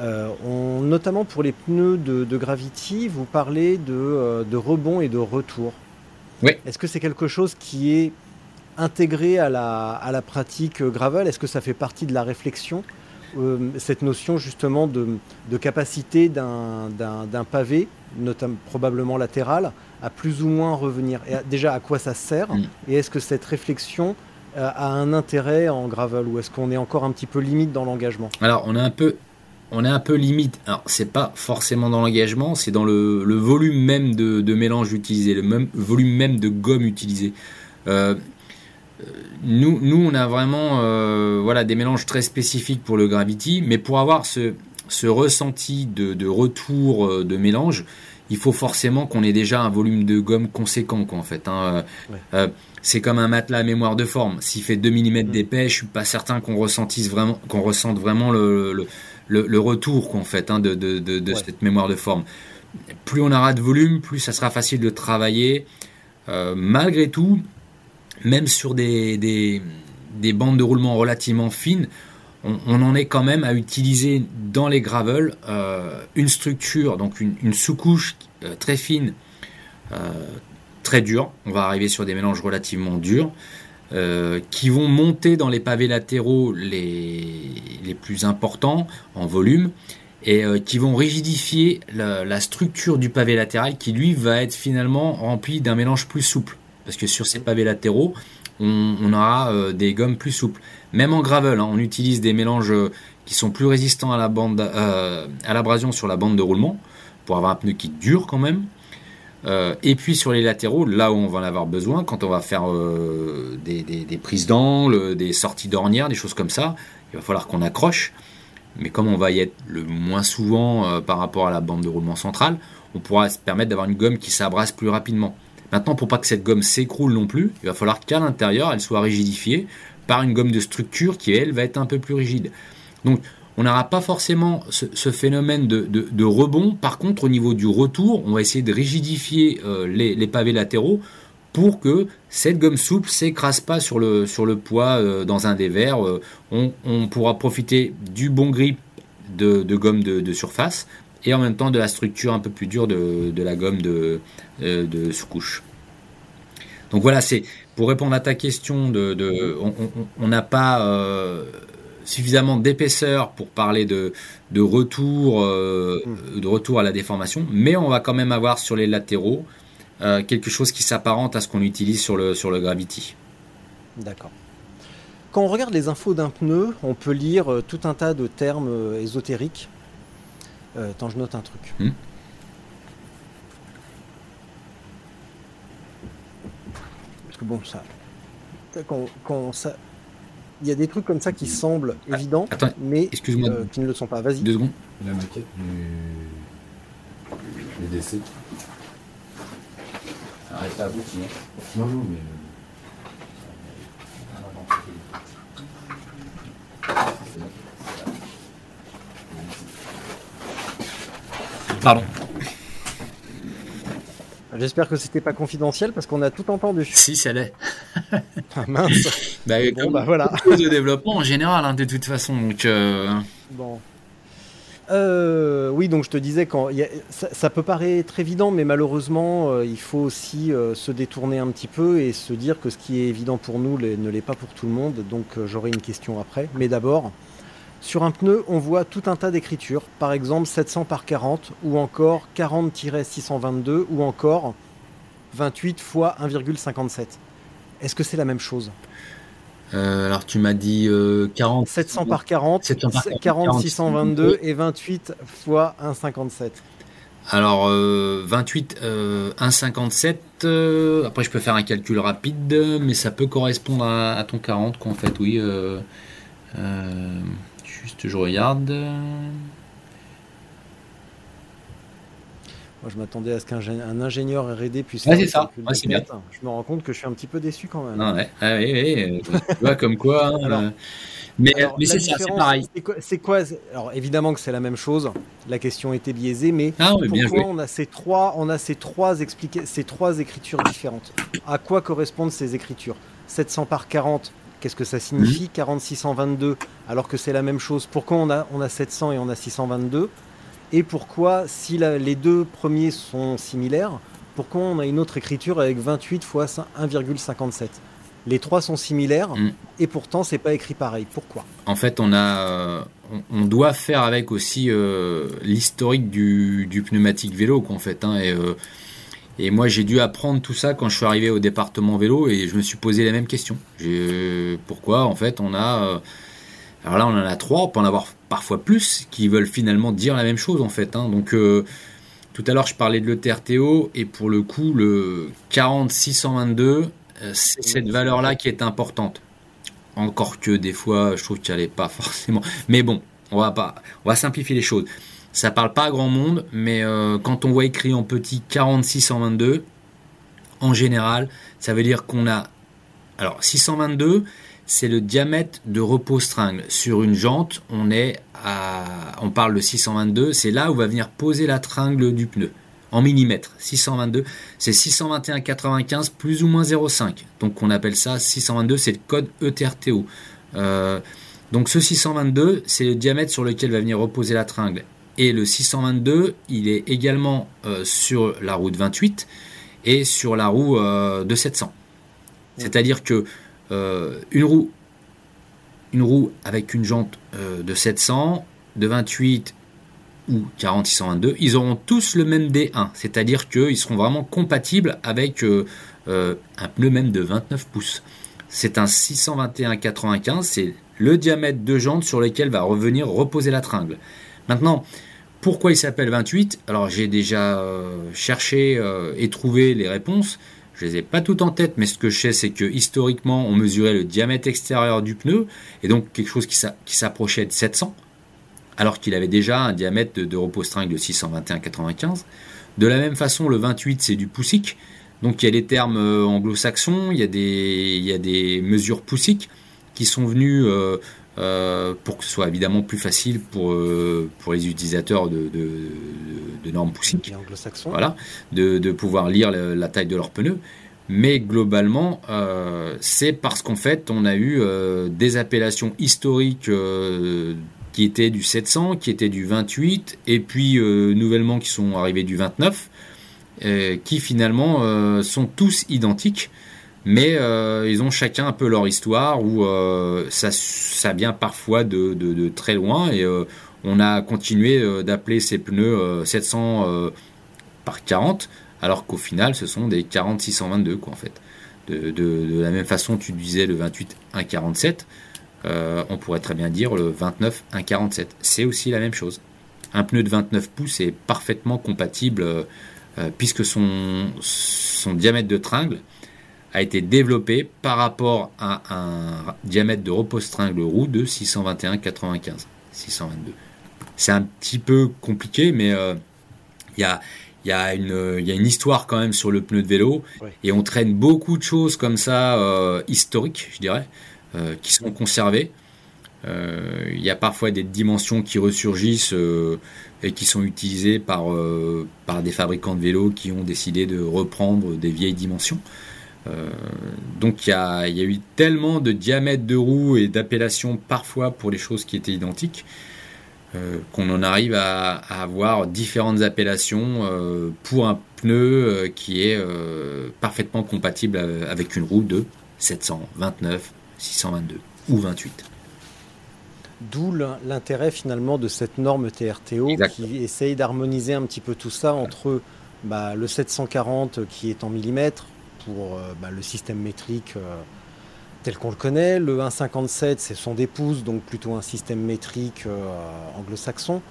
Speaker 2: Euh, on, notamment pour les pneus de, de Gravity, vous parlez de, euh, de rebond et de retour.
Speaker 3: Oui.
Speaker 2: Est-ce que c'est quelque chose qui est intégré à la, à la pratique euh, gravel? Est-ce que ça fait partie de la réflexion euh, cette notion justement de, de capacité d'un pavé, notamment probablement latéral, à plus ou moins revenir? Et à- Déjà, à quoi ça sert?
Speaker 3: Mm.
Speaker 2: Et est-ce que cette réflexion euh, a un intérêt en gravel ou est-ce qu'on est encore un petit peu limite dans l'engagement?
Speaker 3: Alors, on est un peu, on est un peu limite. Alors, c'est pas forcément dans l'engagement, c'est dans le, le volume même de, de mélange utilisé, le même volume même de gomme utilisée. Euh, euh, nous, nous, on a vraiment, euh, voilà, des mélanges très spécifiques pour le Gravity, mais pour avoir ce, ce ressenti de, de retour de mélange, il faut forcément qu'on ait déjà un volume de gomme conséquent, quoi, en fait. hein.
Speaker 2: Ouais.
Speaker 3: Euh, c'est comme un matelas à mémoire de forme. S'il fait 2 mm d'épais, je suis pas certain qu'on ressentisse vraiment, qu'on ressente vraiment le, le, le- le retour, quoi, en fait, hein, de, de, de, de
Speaker 2: Ouais.
Speaker 3: cette mémoire de forme. Plus on aura de volume, plus ça sera facile de travailler. Euh, malgré tout, même sur des, des, des bandes de roulement relativement fines, on, on en est quand même à utiliser dans les gravels euh, une structure, donc une, une sous-couche euh, très fine, très dure. On va arriver sur des mélanges relativement durs. Euh, qui vont monter dans les pavés latéraux les, les plus importants en volume et euh, qui vont rigidifier la, structure du pavé latéral qui lui va être finalement rempli d'un mélange plus souple. Parce que sur ces pavés latéraux on, aura euh, des gommes plus souples. Même en gravel hein, on utilise des mélanges qui sont plus résistants à la bande à l'abrasion sur la bande de roulement pour avoir un pneu qui dure quand même euh, et puis sur les latéraux, là où on va en avoir besoin, quand on va faire euh, des, prises d'angle, des sorties d'ornière, des choses comme ça, il va falloir qu'on accroche. Mais comme on va y être le moins souvent euh, par rapport à la bande de roulement centrale, on pourra se permettre d'avoir une gomme qui s'abrasse plus rapidement. Maintenant, pour pas que cette gomme s'écroule non plus, il va falloir qu'à l'intérieur, elle soit rigidifiée par une gomme de structure qui, elle, va être un peu plus rigide. Donc, on n'aura pas forcément ce, phénomène de, rebond. Par contre, au niveau du retour, on va essayer de rigidifier euh, les, pavés latéraux pour que cette gomme souple s'écrase pas sur le, poids euh, dans un des verres. On, pourra profiter du bon grip de, gomme de, surface et en même temps de la structure un peu plus dure de, la gomme de, sous-couche. Donc voilà, c'est pour répondre à ta question, de, on n'a pas euh, suffisamment d'épaisseur pour parler de, de retour, euh, hmm. de retour à la déformation, mais on va quand même avoir sur les latéraux euh, quelque chose qui s'apparente à ce qu'on utilise sur le, sur le Gravity.
Speaker 2: D'accord. Quand on regarde les infos d'un pneu, on peut lire tout un tas de termes ésotériques. attends, je note un truc. Hmm. bon, ça. Quand, ça. Il y a des trucs comme ça qui semblent ah, évidents, mais euh, qui ne le sont pas. Vas-y.
Speaker 3: Deux secondes.
Speaker 4: La maquette du. du décès. Arrête à bout, sinon. Non, non, mais.
Speaker 3: Pardon.
Speaker 2: J'espère que c'était pas confidentiel parce qu'on a tout entendu.
Speaker 3: Si, ça l'est.
Speaker 2: ah, mince.
Speaker 3: bah, bon, bah voilà. de développement en général, hein, de toute façon. Donc, euh,
Speaker 2: Bon. Euh, oui, donc je te disais, quand ça, peut paraître évident, mais malheureusement, euh, il faut aussi se détourner un petit peu et se dire que ce qui est évident pour nous ne l'est pas pour tout le monde. Donc j'aurai une question après. Mais d'abord, sur un pneu, on voit tout un tas d'écritures, par exemple 700 par 40, ou encore 40-622, ou encore 28 fois 1,57. Est-ce que c'est la même chose?
Speaker 3: Euh, alors tu m'as dit 40
Speaker 2: 700 par 40, 40, 622 et 28 fois 1,57.
Speaker 3: Alors 28 1,57. après je peux faire un calcul rapide, mais ça peut correspondre à, ton 40 qu'en fait oui. Euh, euh, Juste, je regarde.
Speaker 2: Moi, je m'attendais à ce qu'un ingénieur R&D puisse.
Speaker 3: Ouais, c'est ça. bien.
Speaker 2: Je me rends compte que je suis un petit peu déçu quand même.
Speaker 3: Ah ouais. Ah, oui, oui. tu vois comme quoi. Hein, euh. mais, mais c'est ça, c'est pareil.
Speaker 2: C'est quoi, Alors évidemment que c'est la même chose. La question était biaisée, mais ah, pourquoi on a ces trois, on a ces trois ces trois écritures différentes? À quoi correspondent ces écritures? 700 par 40 Qu'est-ce que ça signifie 4622 alors que c'est la même chose? Pourquoi on a, on a 700 et on a 622 Et pourquoi, si les deux premiers sont similaires, pourquoi on a une autre écriture avec 28 fois 1,57 Les trois sont similaires mm. et pourtant c'est pas écrit pareil. Pourquoi?
Speaker 3: En fait, on a, euh, on, doit faire avec aussi euh, l'historique du, pneumatique vélo qu'en fait. Hein, et, euh, et moi, j'ai dû apprendre tout ça quand je suis arrivé au département vélo et je me suis posé la même question. Pourquoi, en fait, on a. Euh, alors là, on en a trois, on peut en avoir parfois plus qui veulent finalement dire la même chose, en fait. Hein. Donc, euh, tout à l'heure, je parlais de l'ETRTO et pour le coup, le 40622, euh, c'est cette valeur-là qui est importante. Encore que des fois, je trouve qu'elle n'est pas forcément. Mais bon, on va pas, on va simplifier les choses. Ça parle pas à grand monde, mais euh, quand on voit écrit en petit 4622, en général, ça veut dire qu'on a. Alors, 622, c'est le diamètre de repose-tringle. Sur une jante, on est à. On parle de 622, c'est là où va venir poser la tringle du pneu. En millimètres, 622, c'est 621,95 plus ou moins 0,5. Donc on appelle ça 622, c'est le code ETRTO. Euh, donc ce 622, c'est le diamètre sur lequel va venir reposer la tringle. Et le 622, il est également euh, sur la roue de 28 et sur la roue euh, de 700. C'est-à-dire que euh, une roue une roue avec une jante de 700, de 28 ou 40 622, ils auront tous le même D1, c'est-à-dire qu'ils seront vraiment compatibles avec un pneu même de 29 pouces. C'est un 621-95, c'est le diamètre de jante sur lequel va revenir reposer la tringle. Maintenant, pourquoi il s'appelle 28 Alors j'ai déjà euh, cherché euh, et trouvé les réponses. Je les ai pas toutes en tête, mais ce que je sais, c'est que historiquement, on mesurait le diamètre extérieur du pneu, et donc quelque chose qui s'approchait de 700, alors qu'il avait déjà un diamètre de, repos string de 621,95. De la même façon, le 28, c'est du poussique. Donc il y a des termes euh, anglo-saxons, il, y a des mesures poussiques qui sont venues pour que ce soit évidemment plus facile pour, euh, pour les utilisateurs de, de, de normes poussiques. Voilà, de, de pouvoir lire la taille de leurs pneus. Mais globalement, euh, c'est parce qu'en fait, on a eu euh, des appellations historiques euh, qui étaient du 700, qui étaient du 28, et puis euh, nouvellement qui sont arrivés du 29, euh, qui finalement euh, sont tous identiques, mais euh, ils ont chacun un peu leur histoire, où euh, ça, ça vient parfois de, de- très loin, et euh, on a continué d'appeler ces pneus euh, 700 euh, par 40, alors qu'au final, ce sont des 40 622 quoi en fait. De, la même façon, tu disais le 28 147, euh, on pourrait très bien dire le 29 147. C'est aussi la même chose. Un pneu de 29 pouces est parfaitement compatible puisque son, son diamètre de tringle a été développé par rapport à un diamètre de repose-tringle roue de 621 95 622. C'est un petit peu compliqué, mais euh, il y a il y, a une, il y a une histoire quand même sur le pneu de vélo
Speaker 2: Ouais.
Speaker 3: et on traîne beaucoup de choses comme ça euh, historiques, je dirais, euh, qui sont conservées. Euh, il y a parfois des dimensions qui ressurgissent et qui sont utilisées par, par des fabricants de vélos qui ont décidé de reprendre des vieilles dimensions. Euh, donc il y, a, il y a eu tellement de diamètres de roues et d'appellations parfois pour les choses qui étaient identiques euh, qu'on en arrive à, à avoir différentes appellations euh, pour un pneu qui est parfaitement compatible avec une roue de 729, 622 ou 28.
Speaker 2: D'où l'in- l'intérêt finalement de cette norme TRTO
Speaker 3: Exactement.
Speaker 2: qui essaye d'harmoniser un petit peu tout ça entre bah, le 740 qui est en millimètres pour euh, bah, le système métrique euh, tel qu'on le connaît, le 1,57 c'est son des pouces donc plutôt un système métrique euh, anglo-saxon.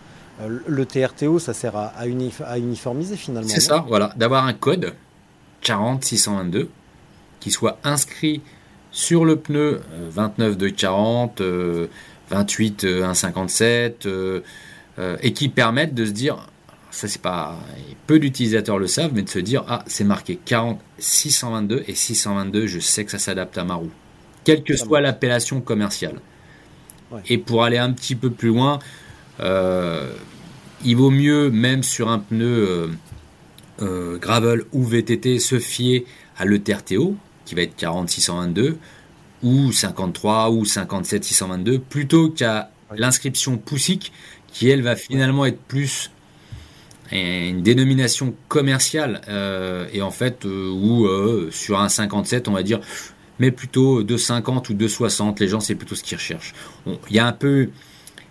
Speaker 2: Le TRTO ça sert à, à unif- à uniformiser finalement.
Speaker 3: C'est ça, voilà, d'avoir un code 40 622 qui soit inscrit sur le pneu euh, 29 de 40, euh, 28 euh, 157 euh, euh, et qui permettent de se dire ça c'est pas peu d'utilisateurs le savent mais de se dire ah c'est marqué 40 622 et 622 je sais que ça s'adapte à ma roue quelle que soit l'appellation commerciale.
Speaker 2: Ouais.
Speaker 3: et pour aller un petit peu plus loin euh, il vaut mieux même sur un pneu euh, euh, gravel ou VTT se fier à l'ETRTO qui va être 40 622 ou 53 ou 57 622 plutôt qu'à l'inscription poussique qui elle va finalement être plus une dénomination commerciale euh, et en fait euh, où euh, sur un 57 on va dire mais plutôt 250 ou 260 les gens c'est plutôt ce qu'ils recherchent il y a un peu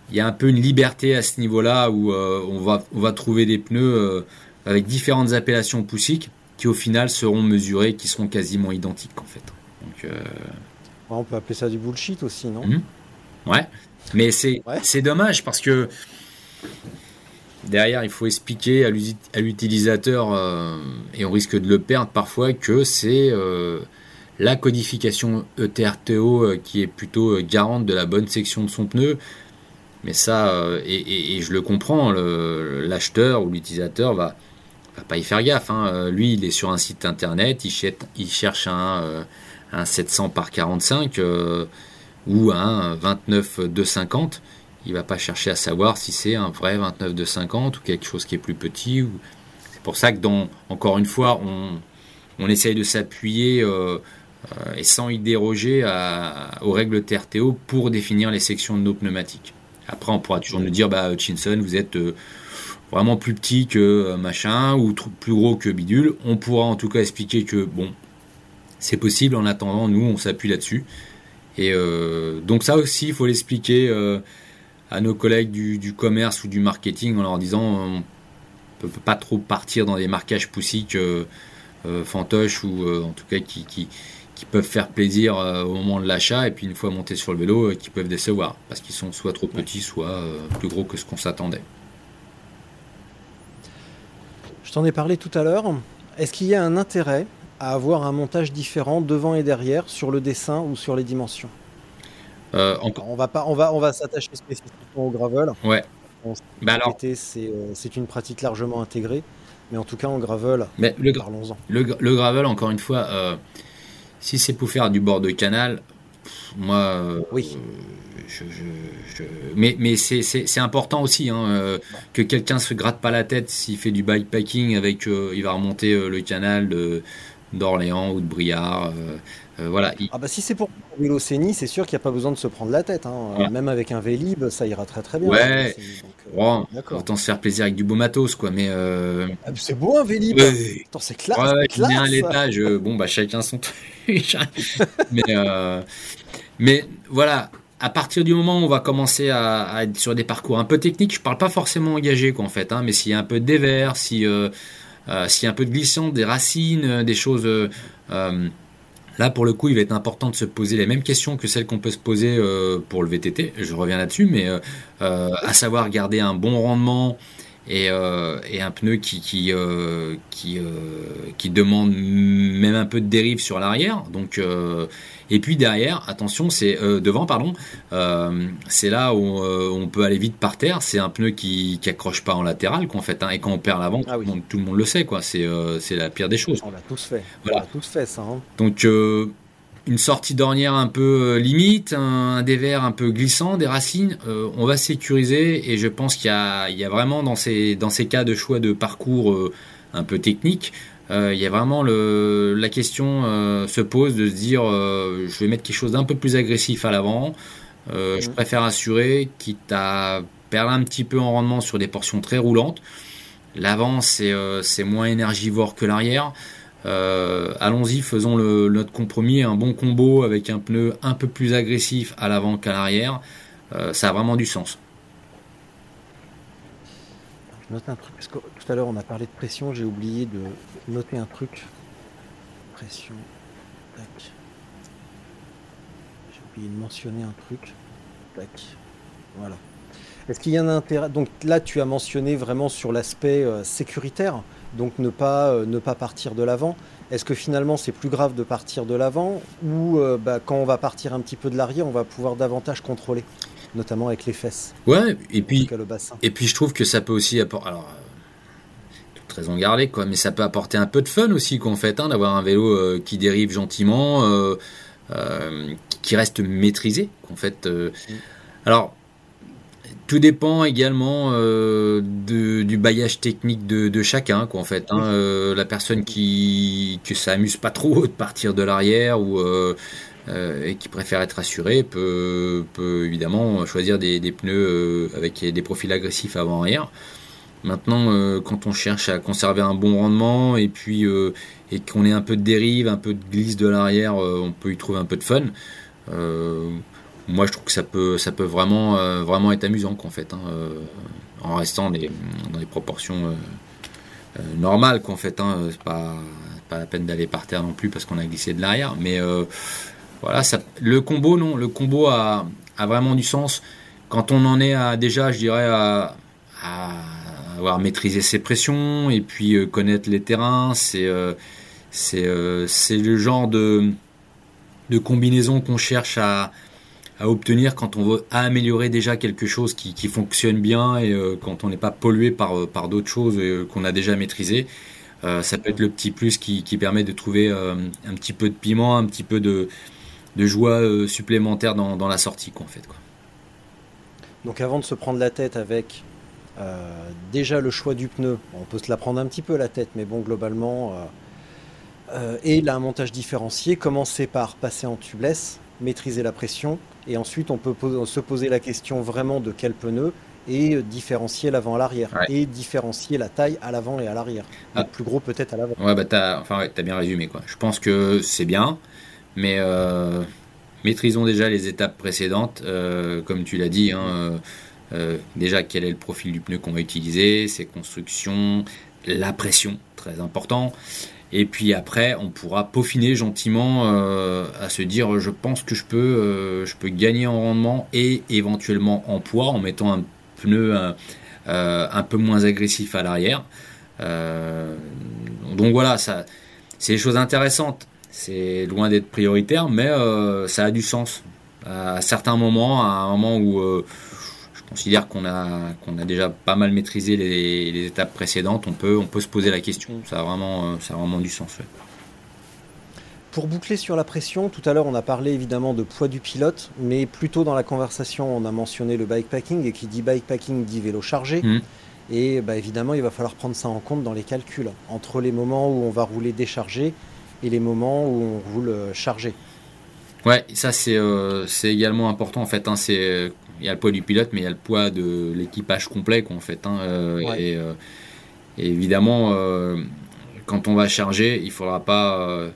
Speaker 3: il y a un peu une liberté à ce niveau-là où euh, on va on va trouver des pneus avec différentes appellations poussiques qui au final seront mesurés qui seront quasiment identiques en fait donc
Speaker 2: on peut appeler ça du bullshit aussi, non?
Speaker 3: Mhm. Ouais, mais c'est
Speaker 2: Ouais.
Speaker 3: c'est dommage parce que derrière, il faut expliquer à l'utilisateur, euh, et on risque de le perdre parfois, que c'est euh, la codification ETRTO euh, qui est plutôt garante de la bonne section de son pneu. Mais ça, et, je le comprends, l'acheteur ou l'utilisateur va, va pas y faire gaffe. hein. Lui, il est sur un site internet, il, cherche- un, euh, un 700 par 45 euh, ou un 29 250. Il va pas chercher à savoir si c'est un vrai 29 250 ou quelque chose qui est plus petit. Ou... C'est pour ça que, dans, encore une fois, on, essaye de s'appuyer euh, euh, et sans y déroger aux règles TRTO pour définir les sections de nos pneumatiques. Après, on pourra toujours nous dire, bah, Hutchinson, vous êtes euh, vraiment plus petit que machin ou plus gros que bidule. On pourra en tout cas expliquer que, bon, c'est possible. En attendant, nous, on s'appuie là-dessus. Et donc ça aussi, il faut l'expliquer à nos collègues du, du commerce ou du marketing en leur disant on peut, peut pas trop partir dans des marquages poussiques euh, euh, fantoches ou euh, en tout cas qui, qui, qui peuvent faire plaisir euh, au moment de l'achat et puis une fois montés sur le vélo euh, qui peuvent décevoir parce qu'ils sont soit trop petits soit euh, plus gros que ce qu'on s'attendait.
Speaker 2: Je t'en ai parlé tout à l'heure. Est-ce qu'il y a un intérêt à avoir un montage différent devant et derrière sur le dessin ou sur les dimensions?
Speaker 3: Euh,
Speaker 2: On va pas, on va, on va s'attacher spécifiquement au gravel.
Speaker 3: ouais.
Speaker 2: On
Speaker 3: Bah alors,
Speaker 2: c'est euh, c'est une pratique largement intégrée, mais en tout cas en gravel,
Speaker 3: mais le,
Speaker 2: parlons-en.
Speaker 3: Le, gra- le gravel, encore une fois, euh, si c'est pour faire du bord de canal, moi, euh,
Speaker 2: Oui.
Speaker 3: je- je- je- mais, mais c'est- important aussi hein, euh, que quelqu'un se gratte pas la tête s'il fait du bikepacking avec, euh, il va remonter euh, le canal d'Orléans ou de Briard. Euh, voilà. Il-
Speaker 2: Ah bah si c'est pour un vélo CENI, c'est sûr qu'il n'y a pas besoin de se prendre la tête. hein.
Speaker 3: Ouais.
Speaker 2: Même avec un Vélib, ça ira très très bien.
Speaker 3: Ouais.
Speaker 2: donc, euh, D'accord.
Speaker 3: autant se faire plaisir avec du beau matos, quoi. Mais euh,
Speaker 2: Ah, c'est beau un Vélib
Speaker 3: Ouais.
Speaker 2: C'est classe,
Speaker 3: Ouais, je viens à
Speaker 2: classe.
Speaker 3: l'étage. bon, bah, chacun son truc. mais, mais voilà, à partir du moment où on va commencer à, à être sur des parcours un peu techniques, je parle pas forcément engagé, quoi, en fait, hein, mais s'il y a un peu de dévers, si, s'il y a un peu de glissant, des racines, des choses. Là, pour le coup, il va être important de se poser les mêmes questions que celles qu'on peut se poser euh, pour le VTT. Je reviens là-dessus, mais euh, euh, à savoir garder un bon rendement et, un pneu qui qui demande même un peu de dérive sur l'arrière. Donc et puis derrière, attention, c'est euh, devant, pardon, euh, c'est là où euh, on peut aller vite par terre. C'est un pneu qui qui accroche pas en latéral, quoi, en fait. hein. et quand on perd l'avant,
Speaker 2: Ah oui.
Speaker 3: tout, le monde- tout le monde le sait, quoi. C'est la pire des choses.
Speaker 2: On l'a tous fait.
Speaker 3: Voilà.
Speaker 2: On l'a tous fait ça. hein.
Speaker 3: Donc une sortie d'ornière un peu limite, un, un dévers un peu glissant, des racines, euh, on va sécuriser et je pense qu'il y a, il y a vraiment dans ces, dans ces cas de choix de parcours euh, un peu techniques, euh, il y a vraiment le, la question euh, se pose de se dire euh, je vais mettre quelque chose d'un peu plus agressif à l'avant, euh, je
Speaker 2: Mhm.
Speaker 3: préfère assurer quitte à perdre un petit peu en rendement sur des portions très roulantes. L'avant c'est euh, c'est moins énergivore que l'arrière. Euh, Allons-y, faisons le, notre compromis, un bon combo avec un pneu un peu plus agressif à l'avant qu'à l'arrière. Euh, ça a vraiment du sens.
Speaker 2: Je note un truc, parce que tout à l'heure on a parlé de pression, j'ai oublié de noter un truc. Pression. Tac. J'ai oublié de mentionner un truc. Tac. Voilà. Est-ce qu'il y a un intérêt? Donc là tu as mentionné vraiment sur l'aspect euh, sécuritaire, donc ne pas, euh, ne pas partir de l'avant. Est-ce que finalement c'est plus grave de partir de l'avant ou euh, bah, quand on va partir un petit peu de l'arrière, on va pouvoir davantage contrôler, notamment avec les fesses,
Speaker 3: Ouais, et puis,
Speaker 2: cas le bassin.
Speaker 3: et puis je trouve que ça peut aussi apporter. Alors, toute raison gardée, quoi, mais ça peut apporter un peu de fun aussi, qu'en fait, hein, d'avoir un vélo euh, qui dérive gentiment, euh, euh, qui reste maîtrisé, qu'en fait.
Speaker 2: Mm.
Speaker 3: Alors, tout dépend également de- du bailliage technique de, de chacun, quoi, en fait. hein. La personne qui que ça amuse pas trop de partir de l'arrière ou euh, et qui préfère être assuré peut, peut évidemment choisir des, des pneus euh, avec des profils agressifs avant-arrière. Maintenant, euh, quand on cherche à conserver un bon rendement et puis euh, et qu'on ait un peu de dérive, un peu de glisse de l'arrière, euh, on peut y trouver un peu de fun. Moi, je trouve que ça peut, ça peut vraiment, vraiment être amusant, qu'en fait, hein, en restant dans des proportions normales, qu'en fait. Hein, c'est pas, la peine d'aller par terre non plus parce qu'on a glissé de l'arrière, mais voilà, le combo, non, le combo a, vraiment du sens quand on en est à déjà, je dirais, à avoir maîtrisé ses pressions et puis euh, connaître les terrains. C'est euh, euh, c'est le genre de, de combinaison qu'on cherche à, à obtenir quand on veut améliorer déjà quelque chose qui, qui fonctionne bien et quand on n'est pas pollué par, par d'autres choses qu'on a déjà maîtrisées. Ça peut être le petit plus qui, qui permet de trouver un petit peu de piment, un petit peu de, de joie supplémentaire dans, dans la sortie, quoi, en fait. Quoi.
Speaker 2: Donc avant de se prendre la tête avec euh, déjà le choix du pneu, on peut se la prendre un petit peu la tête, mais bon globalement, euh, euh, et là un montage différencié, commencer par passer en tubeless, maîtriser la pression, et ensuite on peut se poser la question vraiment de quel pneu, et différencier l'avant à l'arrière,
Speaker 3: Ouais.
Speaker 2: et différencier la taille à l'avant et à l'arrière.
Speaker 3: Ah.
Speaker 2: Le plus gros peut-être à l'avant.
Speaker 3: Ouais, bah t'as, enfin, ouais, t'as bien résumé, quoi. Je pense que c'est bien, mais euh, maîtrisons déjà les étapes précédentes, euh, comme tu l'as dit. Hein, euh, déjà, quel est le profil du pneu qu'on va utiliser, ses constructions, la pression, très important. Et puis après, on pourra peaufiner gentiment euh, à se dire, je pense que je peux, euh, je peux gagner en rendement et éventuellement en poids en mettant un pneu euh, un peu moins agressif à l'arrière. Donc voilà, ça, c'est des choses intéressantes. C'est loin d'être prioritaire, mais ça a du sens. À certains moments, à un moment où considère qu'on a, qu'on a déjà pas mal maîtrisé les, les étapes précédentes, on peut, on peut se poser la question. Ça a vraiment, euh, ça a vraiment du sens. ouais.
Speaker 2: Pour boucler sur la pression, tout à l'heure on a parlé évidemment de poids du pilote, mais plutôt dans la conversation on a mentionné le bikepacking et qui dit bikepacking dit vélo chargé.
Speaker 3: Mhm.
Speaker 2: Et bah, évidemment il va falloir prendre ça en compte dans les calculs, entre les moments où on va rouler déchargé et les moments où on roule euh, chargé.
Speaker 3: Ouais, ça c'est euh, c'est également important en fait. hein, c'est il y a le poids du pilote, mais il y a le poids de l'équipage complet quoi, en fait. hein, euh,
Speaker 2: Ouais.
Speaker 3: et, euh, et évidemment, euh, quand on va charger, il faudra pas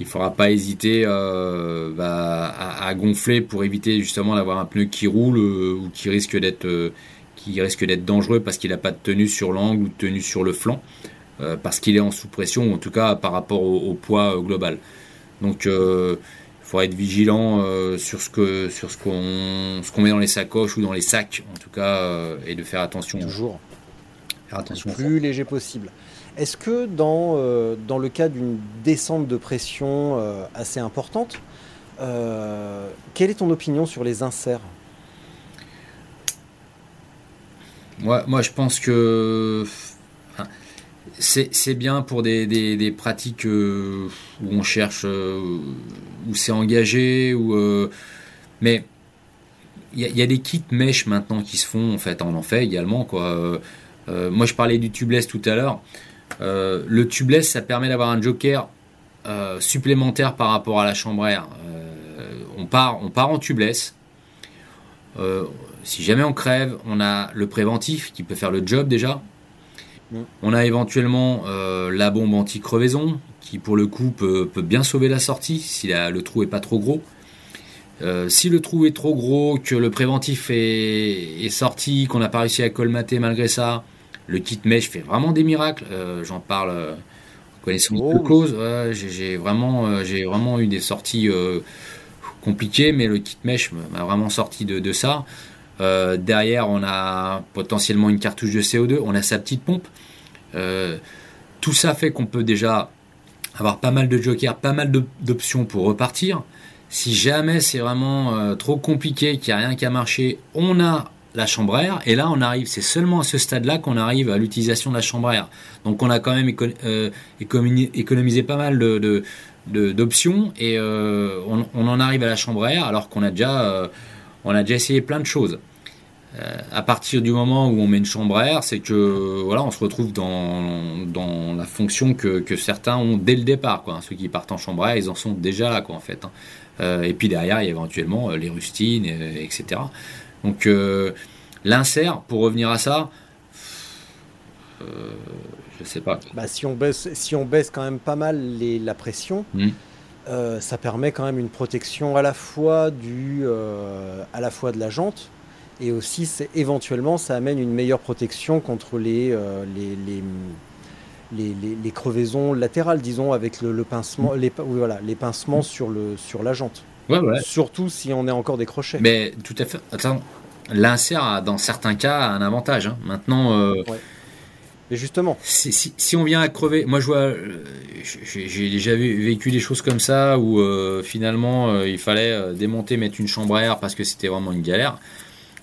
Speaker 3: il faudra pas hésiter bah, à, à gonfler pour éviter justement d'avoir un pneu qui roule ou qui risque d'être qui risque d'être dangereux parce qu'il n'a pas de tenue sur l'angle ou de tenue sur le flanc parce qu'il est en sous pression ou en tout cas par rapport au, au poids global. Donc faudra être vigilant euh, sur ce que sur ce qu'on ce qu'on met dans les sacoches ou dans les sacs en tout cas euh, et de faire attention.
Speaker 2: Toujours.
Speaker 3: Faire attention.
Speaker 2: le plus léger possible. Est-ce que dans, euh, dans le cas d'une descente de pression assez importante, quelle est ton opinion sur les inserts?
Speaker 3: Moi, moi, je pense que c'est bien pour des, pratiques euh, où on cherche, euh, où c'est engagé, euh, mais il y, a- des kits mèches maintenant qui se font, en fait, on en fait également. Moi, je parlais du tubeless tout à l'heure. Le tubeless, ça permet d'avoir un joker supplémentaire par rapport à la chambre air. On, part, on part en tubeless. Si jamais on crève, on a le préventif qui peut faire le job déjà.
Speaker 2: Mm.
Speaker 3: On a éventuellement euh, la bombe anti-crevaison qui pour le coup peut, peut bien sauver la sortie si la- le trou est pas trop gros. Euh, si le trou est trop gros, que le préventif est, est sorti, qu'on n'a pas réussi à colmater malgré ça, le kit mesh fait vraiment des miracles. Euh, J'en parle en connaissance
Speaker 2: Oh
Speaker 3: de cause. Ouais, j'ai vraiment, j'ai vraiment eu des sorties compliquées, mais le kit mesh m'a vraiment sorti de, de ça. Euh, derrière, on a potentiellement une cartouche de CO2, on a sa petite pompe. Euh, tout ça fait qu'on peut déjà avoir pas mal de jokers, pas mal d'options pour repartir. Si jamais c'est vraiment euh, trop compliqué, qu'il n'y a rien qui a marché, on a la chambre air. Et là, on arrive, c'est seulement à ce stade-là qu'on arrive à l'utilisation de la chambre air. Donc, on a quand même éco- économisé, pas mal d'options et on, en arrive à la chambre air alors qu'on a déjà, a déjà essayé plein de choses. Euh, à partir du moment où on met une chambre à air, c'est que voilà, on se retrouve dans, dans la fonction que, que certains ont dès le départ. Quoi. Ceux qui partent en chambre à air, ils en sont déjà là, quoi, en fait. hein. Euh, et puis derrière, il y a éventuellement euh, les rustines, etc. Donc euh, l'insert, pour revenir à ça, euh, je sais pas.
Speaker 2: Bah, si, on baisse, si on baisse quand même pas mal les- la pression,
Speaker 3: Mm.
Speaker 2: euh, ça permet quand même une protection à la fois, du, à la fois de la jante et aussi éventuellement ça amène une meilleure protection contre les, euh, les, les, les, les- les crevaisons latérales, disons, avec le, le pincement, les, oui, voilà, les pincements sur, le, sur la jante.
Speaker 3: Ouais, ouais.
Speaker 2: Surtout si on est encore décroché.
Speaker 3: Mais tout à fait. Attends, l'insert, a, dans certains cas, un avantage. hein. Maintenant, euh,
Speaker 2: Mais justement,
Speaker 3: si, si- si on vient à crever, moi je vois, euh, j'ai j'ai déjà vécu des choses comme ça où euh, finalement il fallait démonter, mettre une chambre à air parce que c'était vraiment une galère.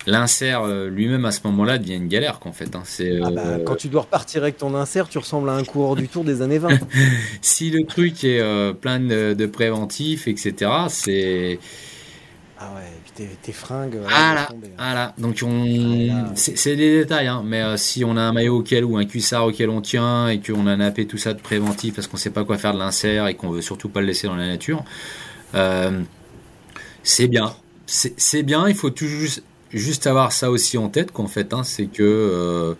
Speaker 3: L'insert euh, lui-même à ce moment-là devient une galère qu'en fait. hein. C'est
Speaker 2: ah bah,
Speaker 3: euh,
Speaker 2: quand tu dois repartir avec ton insert, tu ressembles à un coureur du tour des années 20.
Speaker 3: si le truc est euh, plein de, de préventifs, etc. C'est
Speaker 2: Ah ouais, et puis tes, tes fringues.
Speaker 3: Ah là,
Speaker 2: tomber, hein.
Speaker 3: ah là. Donc on,
Speaker 2: Ah
Speaker 3: c'est des détails, hein. mais euh, si on a un maillot auquel ou un cuissard auquel on tient et qu'on a nappé tout ça de préventif parce qu'on sait pas quoi faire de l'insert et qu'on veut surtout pas le laisser dans la nature, c'est bien. C'est bien. Il faut tout juste, avoir ça aussi en tête qu'en fait, hein, c'est que euh,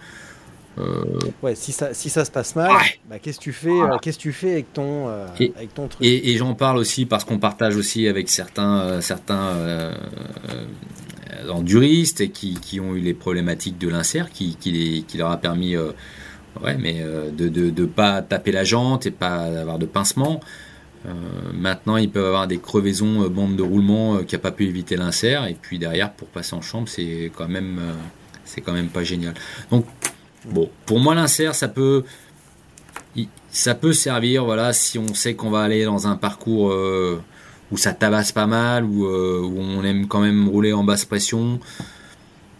Speaker 3: euh,
Speaker 2: Ouais, si ça, si ça se passe mal,
Speaker 3: Ouais.
Speaker 2: bah, qu'est-ce que tu fais, euh, qu'est-ce que tu fais avec ton, euh,
Speaker 3: Et-
Speaker 2: avec ton truc?
Speaker 3: Et, et j'en parle aussi parce qu'on partage aussi avec certains, euh, certains enduristes qui, qui ont eu les problématiques de l'insert, qui, qui, les- qui leur a permis ouais, mais, de ne de, de pas taper la jante et pas avoir de pincement. Euh, maintenant, ils peuvent avoir des crevaisons, euh, bandes de roulement euh, qui n'a pas pu éviter l'insert. Et puis derrière, pour passer en chambre, c'est quand même, euh, c'est quand même pas génial. Donc, bon, pour moi, l'insert, ça peut, ça peut servir, voilà, si on sait qu'on va aller dans un parcours où ça tabasse pas mal, où, on aime quand même rouler en basse pression.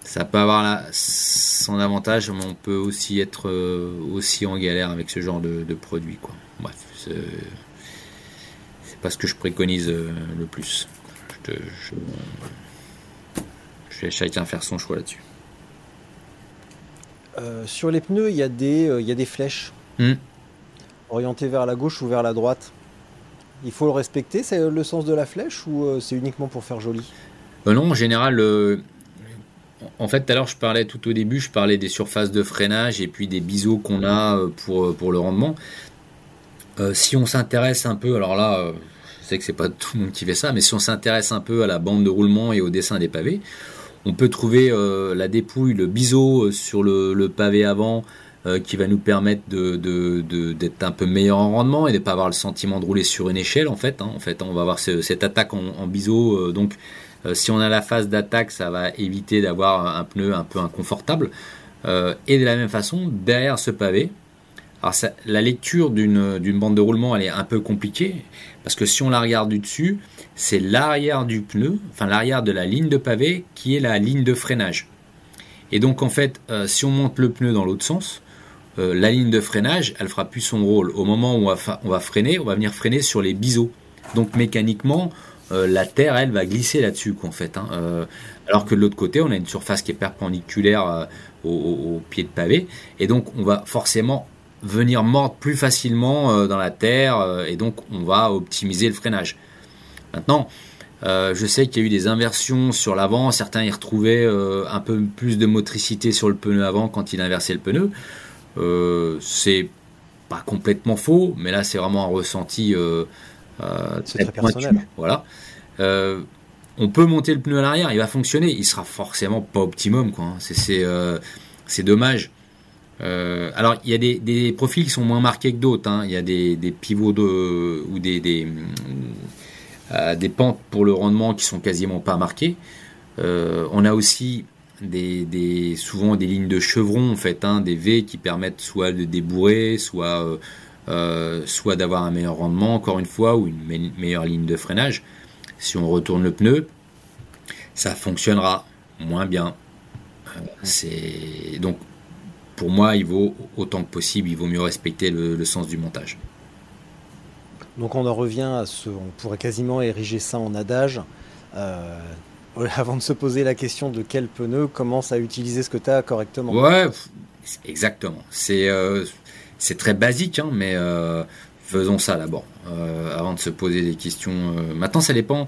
Speaker 3: Ça peut avoir son avantage, mais on peut aussi être aussi en galère avec ce genre de, produit, quoi. Bref, c'est pas ce que je préconise euh, le plus. Je, te- je, je laisse chacun faire son choix là-dessus.
Speaker 2: Euh, sur les pneus, il y, a des, euh, il y a des flèches
Speaker 3: Hmm.
Speaker 2: orientées vers la gauche ou vers la droite. Il faut le respecter, c'est le sens de la flèche ou euh, c'est uniquement pour faire joli?
Speaker 3: Non, en général, en fait, tout à l'heure, je parlais tout au début, je parlais des surfaces de freinage et puis des biseaux qu'on a pour, pour le rendement. Euh, si on s'intéresse un peu, alors là, sais que c'est pas tout le monde qui fait ça, mais si on s'intéresse un peu à la bande de roulement et au dessin des pavés, on peut trouver euh, la dépouille, le biseau euh, sur le, pavé avant euh, qui va nous permettre de, d'être un peu meilleur en rendement et de pas avoir le sentiment de rouler sur une échelle en fait. hein. En fait, on va avoir ce- cette attaque en, biseau, donc si on a la phase d'attaque, ça va éviter d'avoir un pneu un peu inconfortable. Et de la même façon, derrière ce pavé, alors la lecture d'une d'une bande de roulement, elle est un peu compliquée, parce que si on la regarde du dessus, c'est l'arrière du pneu, enfin l'arrière de la ligne de pavé, qui est la ligne de freinage. Et donc en fait, euh, si on monte le pneu dans l'autre sens, euh, la ligne de freinage, elle fera plus son rôle. Au moment où on va, freiner, on va venir freiner sur les biseaux. Donc mécaniquement, euh, la terre, elle, va glisser là-dessus, en fait. hein. Alors que de l'autre côté, on a une surface qui est perpendiculaire au pied de pavé. Et donc, on va forcément venir mordre plus facilement euh, dans la terre. euh, et donc, on va optimiser le freinage. Maintenant, euh, je sais qu'il y a eu des inversions sur l'avant. Certains y retrouvaient euh, un peu plus de motricité sur le pneu avant quand il inversait le pneu. Euh, c'est pas complètement faux, mais là, c'est vraiment un ressenti
Speaker 2: très
Speaker 3: pointu.
Speaker 2: personnel.
Speaker 3: Voilà. On peut monter le pneu à l'arrière, il va fonctionner. Il sera forcément pas optimum, quoi. hein. C'est dommage. Euh, alors, il y a des, des profils qui sont moins marqués que d'autres. hein. Il y a des, des pivots de, ou des, des, euh, des pentes pour le rendement qui sont quasiment pas marquées. Euh, on a aussi des, souvent des lignes de chevron, en fait, hein, des V qui permettent soit de débourrer, soit, soit d'avoir un meilleur rendement, encore une fois, ou une me- meilleure ligne de freinage. Si on retourne le pneu, ça fonctionnera moins bien. C'est donc pour moi, il vaut autant que possible, il vaut mieux respecter le, le sens du montage.
Speaker 2: Donc on en revient à ce, on pourrait quasiment ériger ça en adage. Euh, avant de se poser la question de quel pneu, commence à utiliser ce que tu as correctement?
Speaker 3: Ouais, exactement. C'est euh, c'est très basique, hein, mais euh, faisons ça d'abord, avant de se poser des questions. Maintenant, ça dépend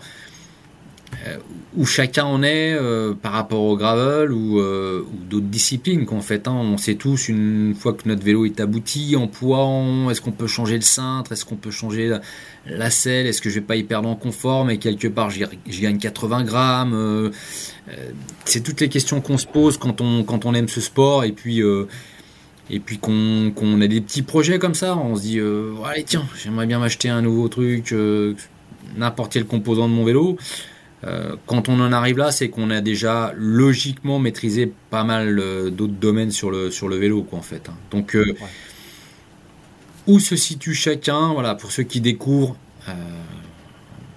Speaker 3: où chacun en est euh, par rapport au gravel ou, euh, ou d'autres disciplines qu'en fait. hein. on sait tous, une fois que notre vélo est abouti, en poids, est-ce qu'on peut changer le cintre, est-ce qu'on peut changer la, selle, est-ce que je vais pas y perdre en confort, mais quelque part, j'y gagne 80 grammes. euh, euh, c'est toutes les questions qu'on se pose quand on, quand on aime ce sport et puis, euh, et puis qu'on qu'on a des petits projets comme ça. On se dit, euh, allez, tiens, j'aimerais bien m'acheter un nouveau truc, euh, n'importe quel composant de mon vélo. Euh, quand on en arrive là, c'est qu'on a déjà logiquement maîtrisé pas mal euh, d'autres domaines sur le, sur le vélo, quoi, en fait. hein. Donc, euh, où se situe chacun Voilà, pour ceux qui découvrent, euh,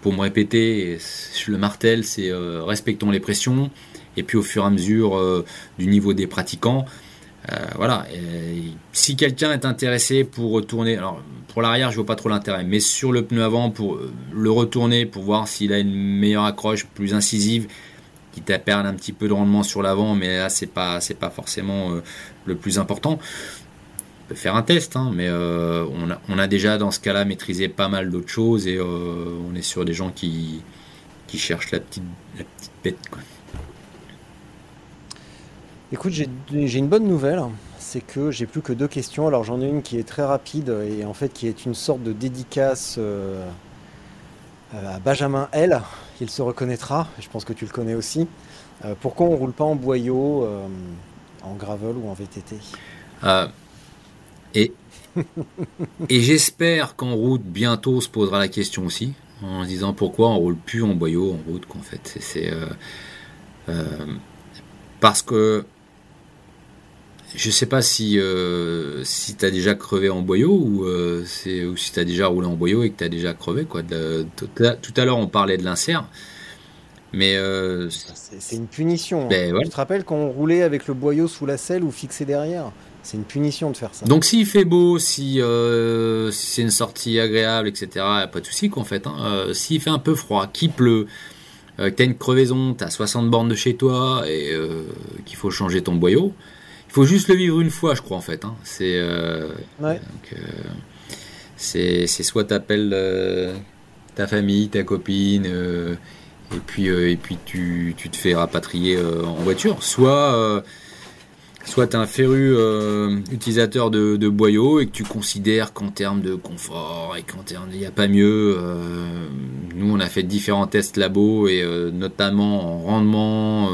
Speaker 3: pour me répéter, je le martèle, c'est respectons les pressions. Et puis au fur et à mesure du niveau des pratiquants, voilà. Et si quelqu'un est intéressé pour retourner, alors pour l'arrière, je vois pas trop l'intérêt, mais sur le pneu avant, pour euh, le retourner, pour voir s'il a une meilleure accroche, plus incisive, quitte à perdre un petit peu de rendement sur l'avant, mais là c'est pas pas forcément euh, le plus important. On peut faire un test, hein, mais euh, on, a, déjà dans ce cas-là maîtrisé pas mal d'autres choses et euh, on est sur des gens qui qui cherchent la petite la petite bête. Quoi.
Speaker 2: Écoute, j'ai une bonne nouvelle, c'est que j'ai plus que deux questions. Alors j'en ai une qui est très rapide et en fait qui est une sorte de dédicace euh, euh, à Benjamin L. Il se reconnaîtra, je pense que tu le connais aussi. Euh, pourquoi on roule pas en boyau, euh, en gravel ou en VTT?
Speaker 3: Euh, et et j'espère qu'en route bientôt se posera la question aussi en se disant pourquoi on roule plus en boyau en route qu'en fait c'est parce que je sais pas si euh, si t'as déjà crevé en boyau ou euh, c'est ou si t'as déjà roulé en boyau et que t'as déjà crevé quoi De- tout à, l'heure on parlait de l'insert mais euh,
Speaker 2: C'est c'est une punition. hein.
Speaker 3: Ben, voilà.
Speaker 2: Tu te rappelles quand on roulait avec le boyau sous la selle ou fixé derrière? C'est une punition de faire ça.
Speaker 3: Donc s'il fait beau, si, euh, si c'est une sortie agréable, etc., y a pas de souci qu'en fait. Hein. Euh, s'il fait un peu froid, qu'il pleut, euh, que t'as une crevaison, t'as 60 bornes de chez toi et qu'il faut changer ton boyau, faut juste le vivre une fois, je crois en fait. Hein. C'est euh,
Speaker 2: Ouais.
Speaker 3: euh, c'est c'est soit t'appelles euh, ta famille, ta copine, et puis et puis tu, tu te fais rapatrier en voiture, soit soit tu es un féru euh, utilisateur de, de boyaux et que tu considères qu'en termes de confort et qu'en termes il n'y a pas mieux. euh, nous, on a fait différents tests labo et euh, notamment en rendement,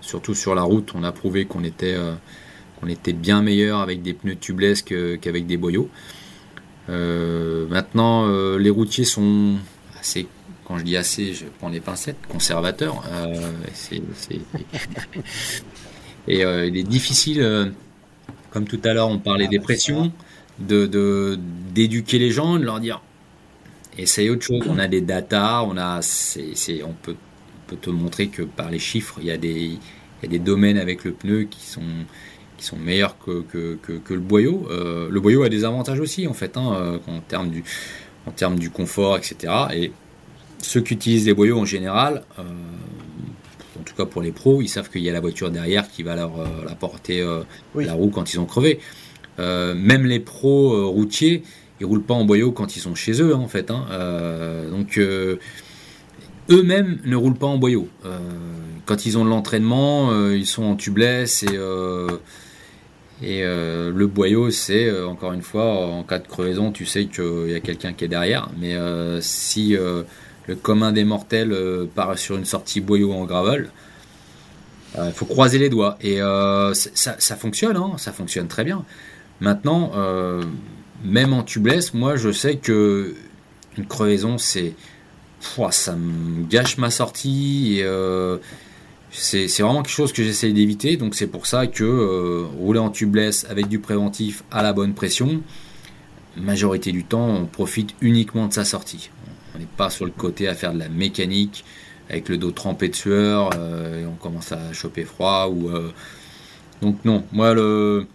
Speaker 3: surtout sur la route, on a prouvé qu'on était, qu'on était bien meilleur avec des pneus tubeless qu'avec des boyaux. Euh, maintenant, euh, les routiers sont assez, quand je dis assez, je prends les pincettes, conservateurs. Euh, c'est- c'est- et il est difficile, comme tout à l'heure, on parlait
Speaker 2: Ah
Speaker 3: des
Speaker 2: bah,
Speaker 3: pressions, de de- d'éduquer les gens, de leur dire essaye autre chose. On a des datas, on a, c'est, c'est- on peut, on peut te montrer que par les chiffres, il y a des, il y a des domaines avec le pneu qui sont qui sont meilleurs que, que, que, que le boyau. Euh, le boyau a des avantages aussi en fait, hein, euh, en termes du en termes du confort, etc. Et ceux qui utilisent des boyaux en général, euh, en tout cas pour les pros, ils savent qu'il y a la voiture derrière qui va leur, apporter euh,
Speaker 2: Oui.
Speaker 3: la roue quand ils ont crevé. Même les pros routiers, ils roulent pas en boyau quand ils sont chez eux, hein, en fait. hein. Donc eux-mêmes ne roulent pas en boyau. Euh, quand ils ont de l'entraînement, euh, ils sont en tubeless et euh, et euh, le boyau, c'est euh, encore une fois, en cas de crevaison, tu sais qu'il y a quelqu'un qui est derrière. Mais euh, si le commun des mortels part sur une sortie boyau en gravel, il faut croiser les doigts. Et ça, ça fonctionne, hein, ça fonctionne très bien. Maintenant, même en tubeless, moi je sais que une crevaison, c'est. Ça me gâche ma sortie et c'est c'est vraiment quelque chose que j'essaie d'éviter. Donc c'est pour ça que euh, rouler en tubeless avec du préventif à la bonne pression, majorité du temps, on profite uniquement de sa sortie. On n'est pas sur le côté à faire de la mécanique avec le dos trempé de sueur euh, et on commence à choper froid ou euh, donc non moi le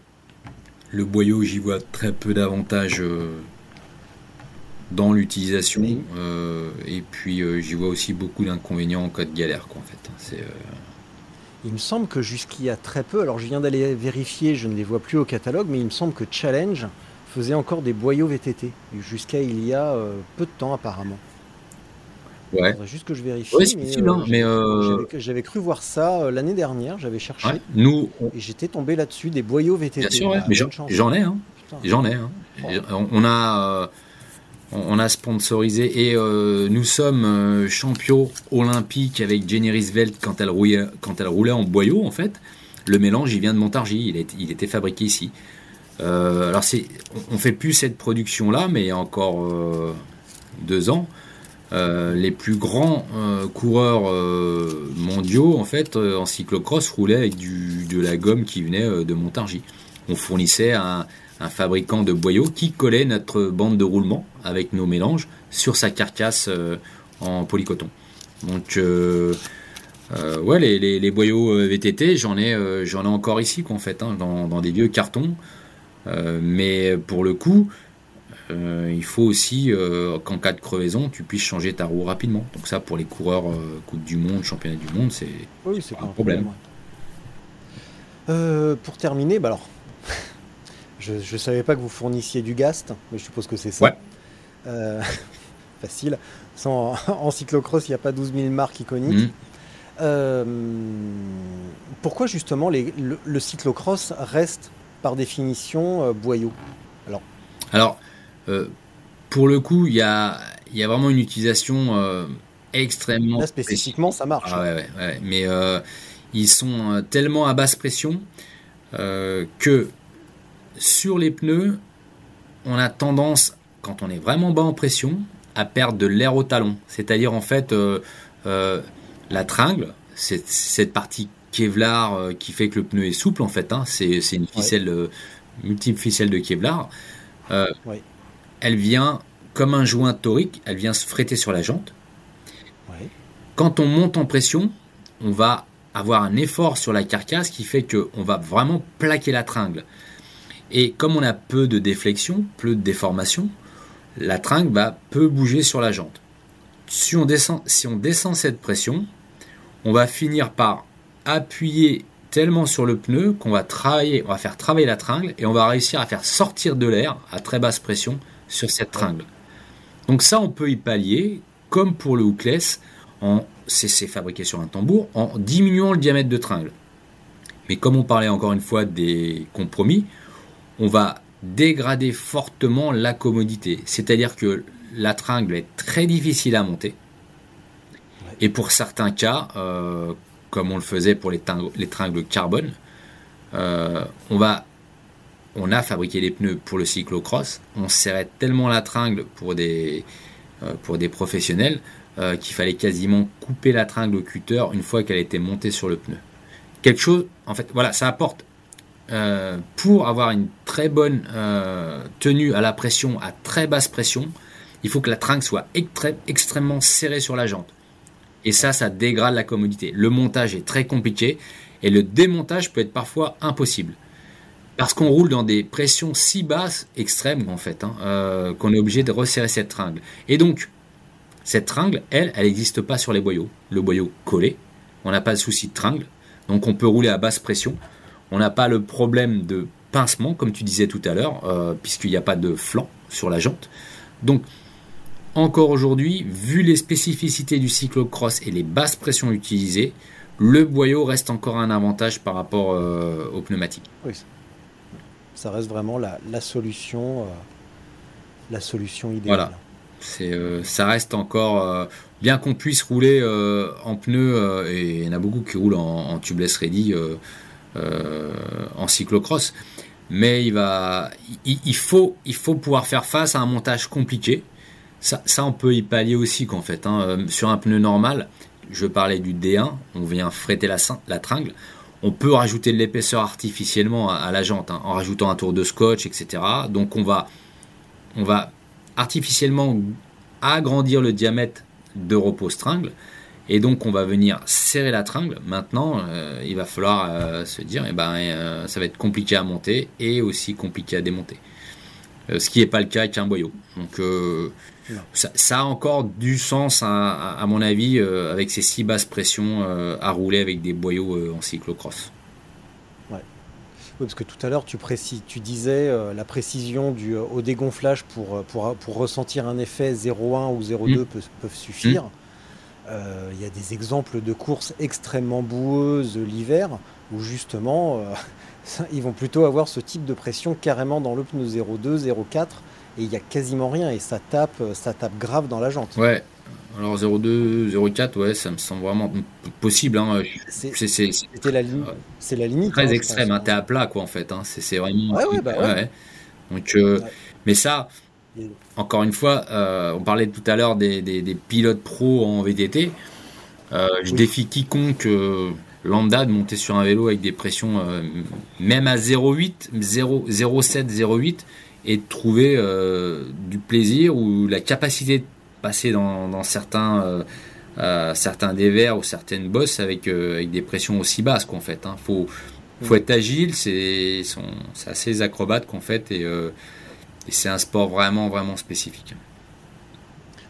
Speaker 3: le boyau j'y vois très peu d'avantages dans l'utilisation euh, et puis euh, j'y vois aussi beaucoup d'inconvénients en cas de galère quoi en fait c'est euh,
Speaker 2: Il me semble que jusqu'il y a très peu, alors je viens d'aller vérifier, je ne les vois plus au catalogue, mais il me semble que Challenge faisait encore des boyaux VTT, jusqu'à il y a euh, peu de temps apparemment.
Speaker 3: ouais
Speaker 2: Faudrait juste que je vérifie.
Speaker 3: Ouais,
Speaker 2: mais,
Speaker 3: hein, mais, euh,
Speaker 2: j'avais- cru voir ça euh, l'année dernière, j'avais cherché,
Speaker 3: Ouais. nous
Speaker 2: et j'étais tombé là-dessus, des boyaux VTT.
Speaker 3: bien sûr ouais.
Speaker 2: Bah,
Speaker 3: mais j'en ai hein. J'en ai. hein. On, on a, euh, on a sponsorisé et euh, nous sommes euh, champions olympiques avec Jenny Riesveld quand elle roulait, quand elle roulait en boyau en fait. Le mélange, il vient de Montargis, il, était fabriqué ici. Euh, alors c'est, on, on fait plus cette production là, mais encore deux ans, les plus grands coureurs mondiaux en fait en cyclocross roulaient avec de la gomme qui venait de Montargis. On fournissait un, un fabricant de boyaux qui collait notre bande de roulement avec nos mélanges sur sa carcasse euh, en polycoton. Donc euh, euh, ouais, les, les- les boyaux euh, VTT, j'en ai, euh, j'en ai encore ici quoi, en fait, hein, dans, dans des vieux cartons. Euh, mais pour le coup, il faut aussi qu'en cas de crevaison, tu puisses changer ta roue rapidement. Donc ça, pour les coureurs Coupe du Monde, Championnat du Monde, c'est
Speaker 2: Oui,
Speaker 3: un problème.
Speaker 2: problème. ouais. Pour terminer, bah alors, je ne savais pas que vous fournissiez du Gast, mais je suppose que c'est ça.
Speaker 3: Ouais.
Speaker 2: Euh, facile. Sans, en cyclocross, il n'y a pas 12 000 marques iconiques. Euh, pourquoi justement les- le, le cyclocross reste par définition euh, boyau?
Speaker 3: Alors, euh, pour le coup, il y a, il y a vraiment une utilisation extrêmement
Speaker 2: Là, spécifiquement, ça marche.
Speaker 3: Ah ouais, ouais, ouais. Mais ils sont tellement à basse pression que sur les pneus, on a tendance, quand on est vraiment bas en pression, à perdre de l'air au talon. C'est-à-dire en fait, euh, euh, la tringle, c'est cette partie Kevlar euh, qui fait que le pneu est souple en fait. hein. c'est une ficelle, multiple ficelle de Kevlar.
Speaker 2: Ouais.
Speaker 3: Elle vient comme un joint torique, elle vient se fréter sur la jante.
Speaker 2: Ouais.
Speaker 3: Quand on monte en pression, on va avoir un effort sur la carcasse qui fait qu'on va vraiment plaquer la tringle. Et comme on a peu de déflexion, peu de déformation, la tringle va peu bouger sur la jante. Si on descend, si on descend cette pression, on va finir par appuyer tellement sur le pneu qu'on va travailler, on va faire travailler la tringle et on va réussir à faire sortir de l'air à très basse pression sur cette tringle. Donc ça, on peut y pallier, comme pour le hookless, en c'est fabriqué sur un tambour, en diminuant le diamètre de tringle. Mais comme on parlait encore une fois des compromis, on va dégrader fortement la commodité. C'est-à-dire que la tringle est très difficile à monter. Et pour certains cas, euh, comme on le faisait pour les, tringles carbone, euh, on, va, on a fabriqué les pneus pour le cyclocross. On serrait tellement la tringle pour des, euh, pour des professionnels qu'il fallait quasiment couper la tringle au cutter une fois qu'elle était montée sur le pneu. Quelque chose, en fait, voilà, ça apporte euh, pour avoir une très bonne euh, tenue à la pression, à très basse pression, il faut que la tringle soit extrêmement serrée sur la jante. Et ça, ça dégrade la commodité. Le montage est très compliqué et le démontage peut être parfois impossible. Parce qu'on roule dans des pressions si basses, extrêmes hein, euh, qu'on est obligé de resserrer cette tringle. Et donc, cette tringle, elle, elle n'existe pas sur les boyaux. Le boyau collé, on n'a pas de souci de tringle, donc on peut rouler à basse pression. On n'a pas le problème de pincement, comme tu disais tout à l'heure, euh, puisqu'il n'y a pas de flanc sur la jante. Donc, encore aujourd'hui, vu les spécificités du cyclocross et les basses pressions utilisées, le boyau reste encore un avantage par rapport euh, aux pneumatiques.
Speaker 2: Oui, ça reste vraiment la, solution, euh, la solution idéale.
Speaker 3: Voilà. ça reste encore, bien qu'on puisse rouler en pneus, et il y en a beaucoup qui roulent en, en tubeless ready euh, en cyclocross. Mais il, va, il, faut, il faut pouvoir faire face à un montage compliqué. Ça, ça on peut y pallier aussi qu'en fait, hein, euh, sur un pneu normal, je parlais du D1, on vient fréter la, la tringle. On peut rajouter de l'épaisseur artificiellement à, la jante hein, en rajoutant un tour de scotch, etc. Donc on va, on va artificiellement agrandir le diamètre de repos tringle et donc on va venir serrer la tringle. Maintenant, euh, il va falloir euh, se dire, eh ben, euh, ça va être compliqué à monter et aussi compliqué à démonter. ce qui n'est pas le cas avec un boyau. Donc ça, a encore du sens, à, mon avis, avec ces six basses pressions à rouler avec des boyaux en cyclocross.
Speaker 2: Ouais. Oui, parce que tout à l'heure, tu, tu disais la précision du, au dégonflage pour, pour, pour, ressentir un effet 0,1 ou 0,2 mmh. peuvent, suffire. Mmh. Euh, il y a des exemples de courses extrêmement boueuses l'hiver où justement euh, ils vont plutôt avoir ce type de pression carrément dans le pneu 0,2, 0,4 et il n'y a quasiment rien et ça tape, ça tape grave dans la jante.
Speaker 3: Ouais. Alors 0,2, 0,4, ouais, ça me semble vraiment possible. Hein.
Speaker 2: La, c'est la limite.
Speaker 3: Très hein, extrême, hein, t'es à plat quoi en fait. Hein. C'est vraiment. Ouais, ouais, bah ouais. Donc, euh, mais ça, encore une fois, euh, on parlait tout à l'heure des, pilotes pros en VTT. Euh, je défie quiconque euh, lambda de monter sur un vélo avec des pressions même à 0,8, 0,7, 0,8 et de trouver du plaisir ou la capacité de passer dans, certains, certains dévers ou certaines bosses avec, avec des pressions aussi basses qu'en fait. Hein. Faut, faut être agile, c'est assez acrobate qu'en fait et et c'est un sport vraiment, vraiment spécifique.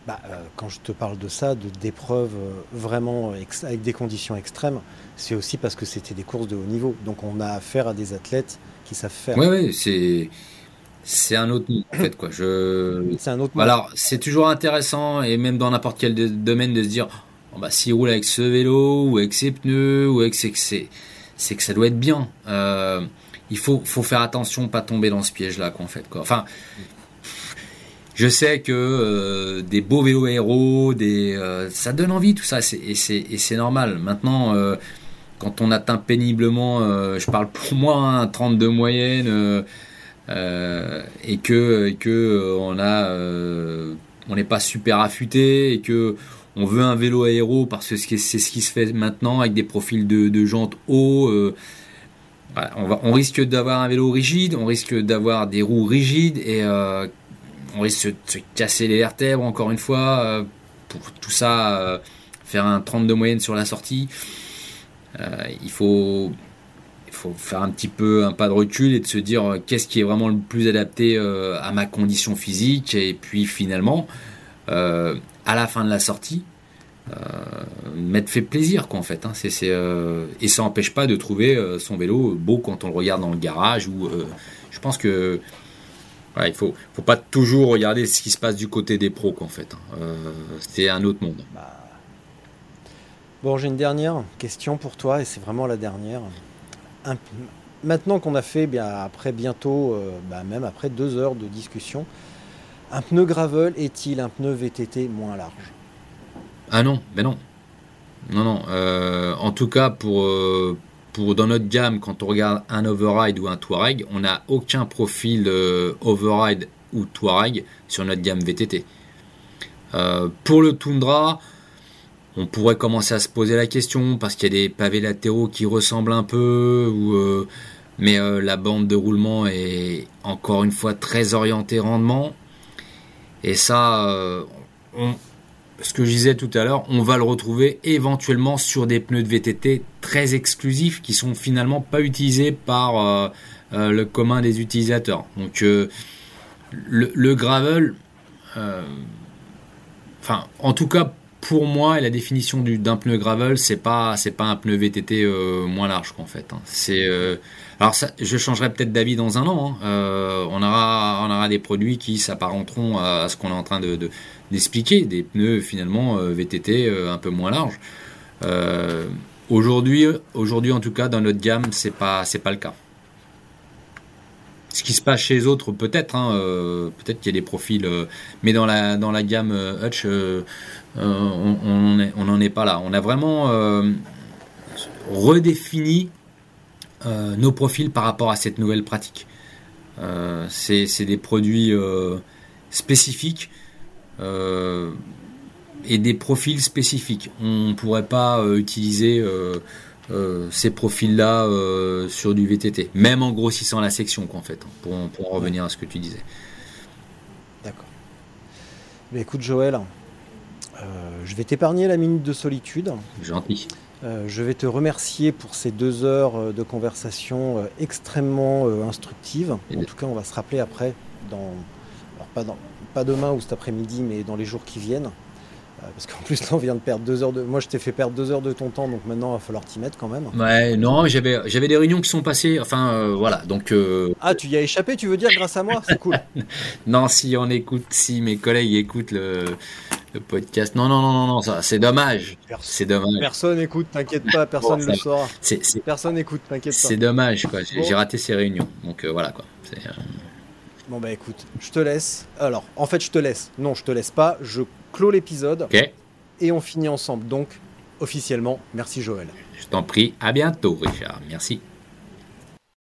Speaker 2: Bah, euh, quand je te parle de ça, de d'épreuves euh, vraiment avec des conditions extrêmes, c'est aussi parce que c'était des courses de haut niveau. Donc on a affaire à des athlètes qui savent faire.
Speaker 3: Oui, oui, c'est c'est un autre en fait quoi. Je...
Speaker 2: C'est un autre.
Speaker 3: Alors c'est toujours intéressant et même dans n'importe quel domaine de se dire, oh, bah s'il roule avec ce vélo ou avec ses pneus ou avec ses, c'est que ça doit être bien. Euh, il faut, faut faire attention, pas tomber dans ce piège-là, quoi, fait. Quoi. Enfin, je sais que euh, des beaux vélos héros, des, euh, ça donne envie, tout ça, et c'est normal. Maintenant, euh, quand on atteint péniblement, je parle pour moi, un 32 moyenne, et que, que on a, on n'est pas super affûté, et que on veut un vélo aéro parce que c'est ce qui se fait maintenant avec des profils de, de jantes hauts on, risque d'avoir un vélo rigide, on risque d'avoir des roues rigides et euh, on risque de se casser les vertèbres encore une fois. Euh, pour tout ça, euh, faire un 30 de moyenne sur la sortie, il faut faut faire un petit peu un pas de recul et de se dire qu'est-ce qui est vraiment le plus adapté à ma condition physique. Et puis finalement, à la fin de la sortie, m'être fait plaisir quoi en fait. hein. Euh, et ça n'empêche pas de trouver euh, son vélo beau quand on le regarde dans le garage. Ou euh, je pense que il faut, faut pas toujours regarder ce qui se passe du côté des pros quoi, en fait. hein. Euh, c'est un autre monde.
Speaker 2: Bon, j'ai une dernière question pour toi, et c'est vraiment la dernière. Maintenant qu'on a fait, bien, après bientôt, euh, bah, même après deux heures de discussion, un pneu gravel est-il un pneu VTT moins large?
Speaker 3: Ah non, ben non. Non, non. euh, en tout cas, pour, euh, pour dans notre gamme, quand on regarde un override ou un Touareg, on n'a aucun profil euh, override ou Touareg sur notre gamme VTT. Pour le Tundra, on pourrait commencer à se poser la question parce qu'il y a des pavés latéraux qui ressemblent un peu, mais la bande de roulement est encore une fois très orientée rendement. Et ça, on, ce que je disais tout à l'heure, on va le retrouver éventuellement sur des pneus de VTT très exclusifs qui sont finalement pas utilisés par euh, euh, le commun des utilisateurs. Donc euh, le, gravel, enfin en tout cas pour moi la définition du- d'un pneu gravel, c'est pas c'est pas un pneu VTT moins large qu'en fait. hein. C'est alors je changerai peut-être d'avis dans un an. hein. Euh, on aura on aura des produits qui s'apparenteront à, ce qu'on est en train de, de- d'expliquer, des pneus finalement euh, VTT euh, un peu moins larges. Aujourd'hui aujourd'hui en tout cas dans notre gamme c'est pas pas le cas. Ce qui se passe chez les autres peut-être hein, peut-être qu'il y a des profils mais dans la dans la gamme Hutch on n'en est pas là. On a vraiment redéfini euh, nos profils par rapport à cette nouvelle pratique. Euh, c'est des produits euh, spécifiques euh, et des profils spécifiques. On ne pourrait pas utiliser ces profils-là sur du VTT, même en grossissant la section, quoi, en fait, pour, pour en revenir à ce que tu disais.
Speaker 2: D'accord. Écoute Joël, je vais t'épargner la minute de solitude.
Speaker 3: Gentil.
Speaker 2: Euh, je vais te remercier pour ces deux heures euh, de conversation euh, extrêmement instructives.
Speaker 3: Et
Speaker 2: En tout cas, on va se rappeler après, dans, alors pas, dans, pas demain ou cet après-midi, mais dans les jours qui viennent. Parce qu'en plus, là, on vient de perdre deux heures de. Moi, je t'ai fait perdre deux heures de ton temps, donc maintenant, il va falloir t'y mettre quand même.
Speaker 3: Ouais, non, j'avais j'avais des réunions qui sont passées, enfin euh, voilà, donc euh,
Speaker 2: Ah, tu y as échappé, tu veux dire, grâce à moi? C'est cool.
Speaker 3: non, si on écoute, si mes collègues écoutent le, le podcast, non, non, non, non, non, ça, c'est dommage, c'est dommage,
Speaker 2: Personne écoute, t'inquiète pas, personne ne
Speaker 3: Bon,
Speaker 2: le saura.
Speaker 3: c'est c'est-
Speaker 2: Personne écoute, t'inquiète pas.
Speaker 3: c'est dommage quoi, j'ai
Speaker 2: Bon.
Speaker 3: j'ai raté ces réunions, donc euh, voilà quoi. C'est, euh,
Speaker 2: Bon, bah écoute, je te laisse. Alors, en fait, je te laisse. Non, je te laisse pas. Je clôt l'épisode
Speaker 3: ok,
Speaker 2: et on finit ensemble. Donc, officiellement, merci Joël.
Speaker 3: je t'en prie, à bientôt Richard, merci.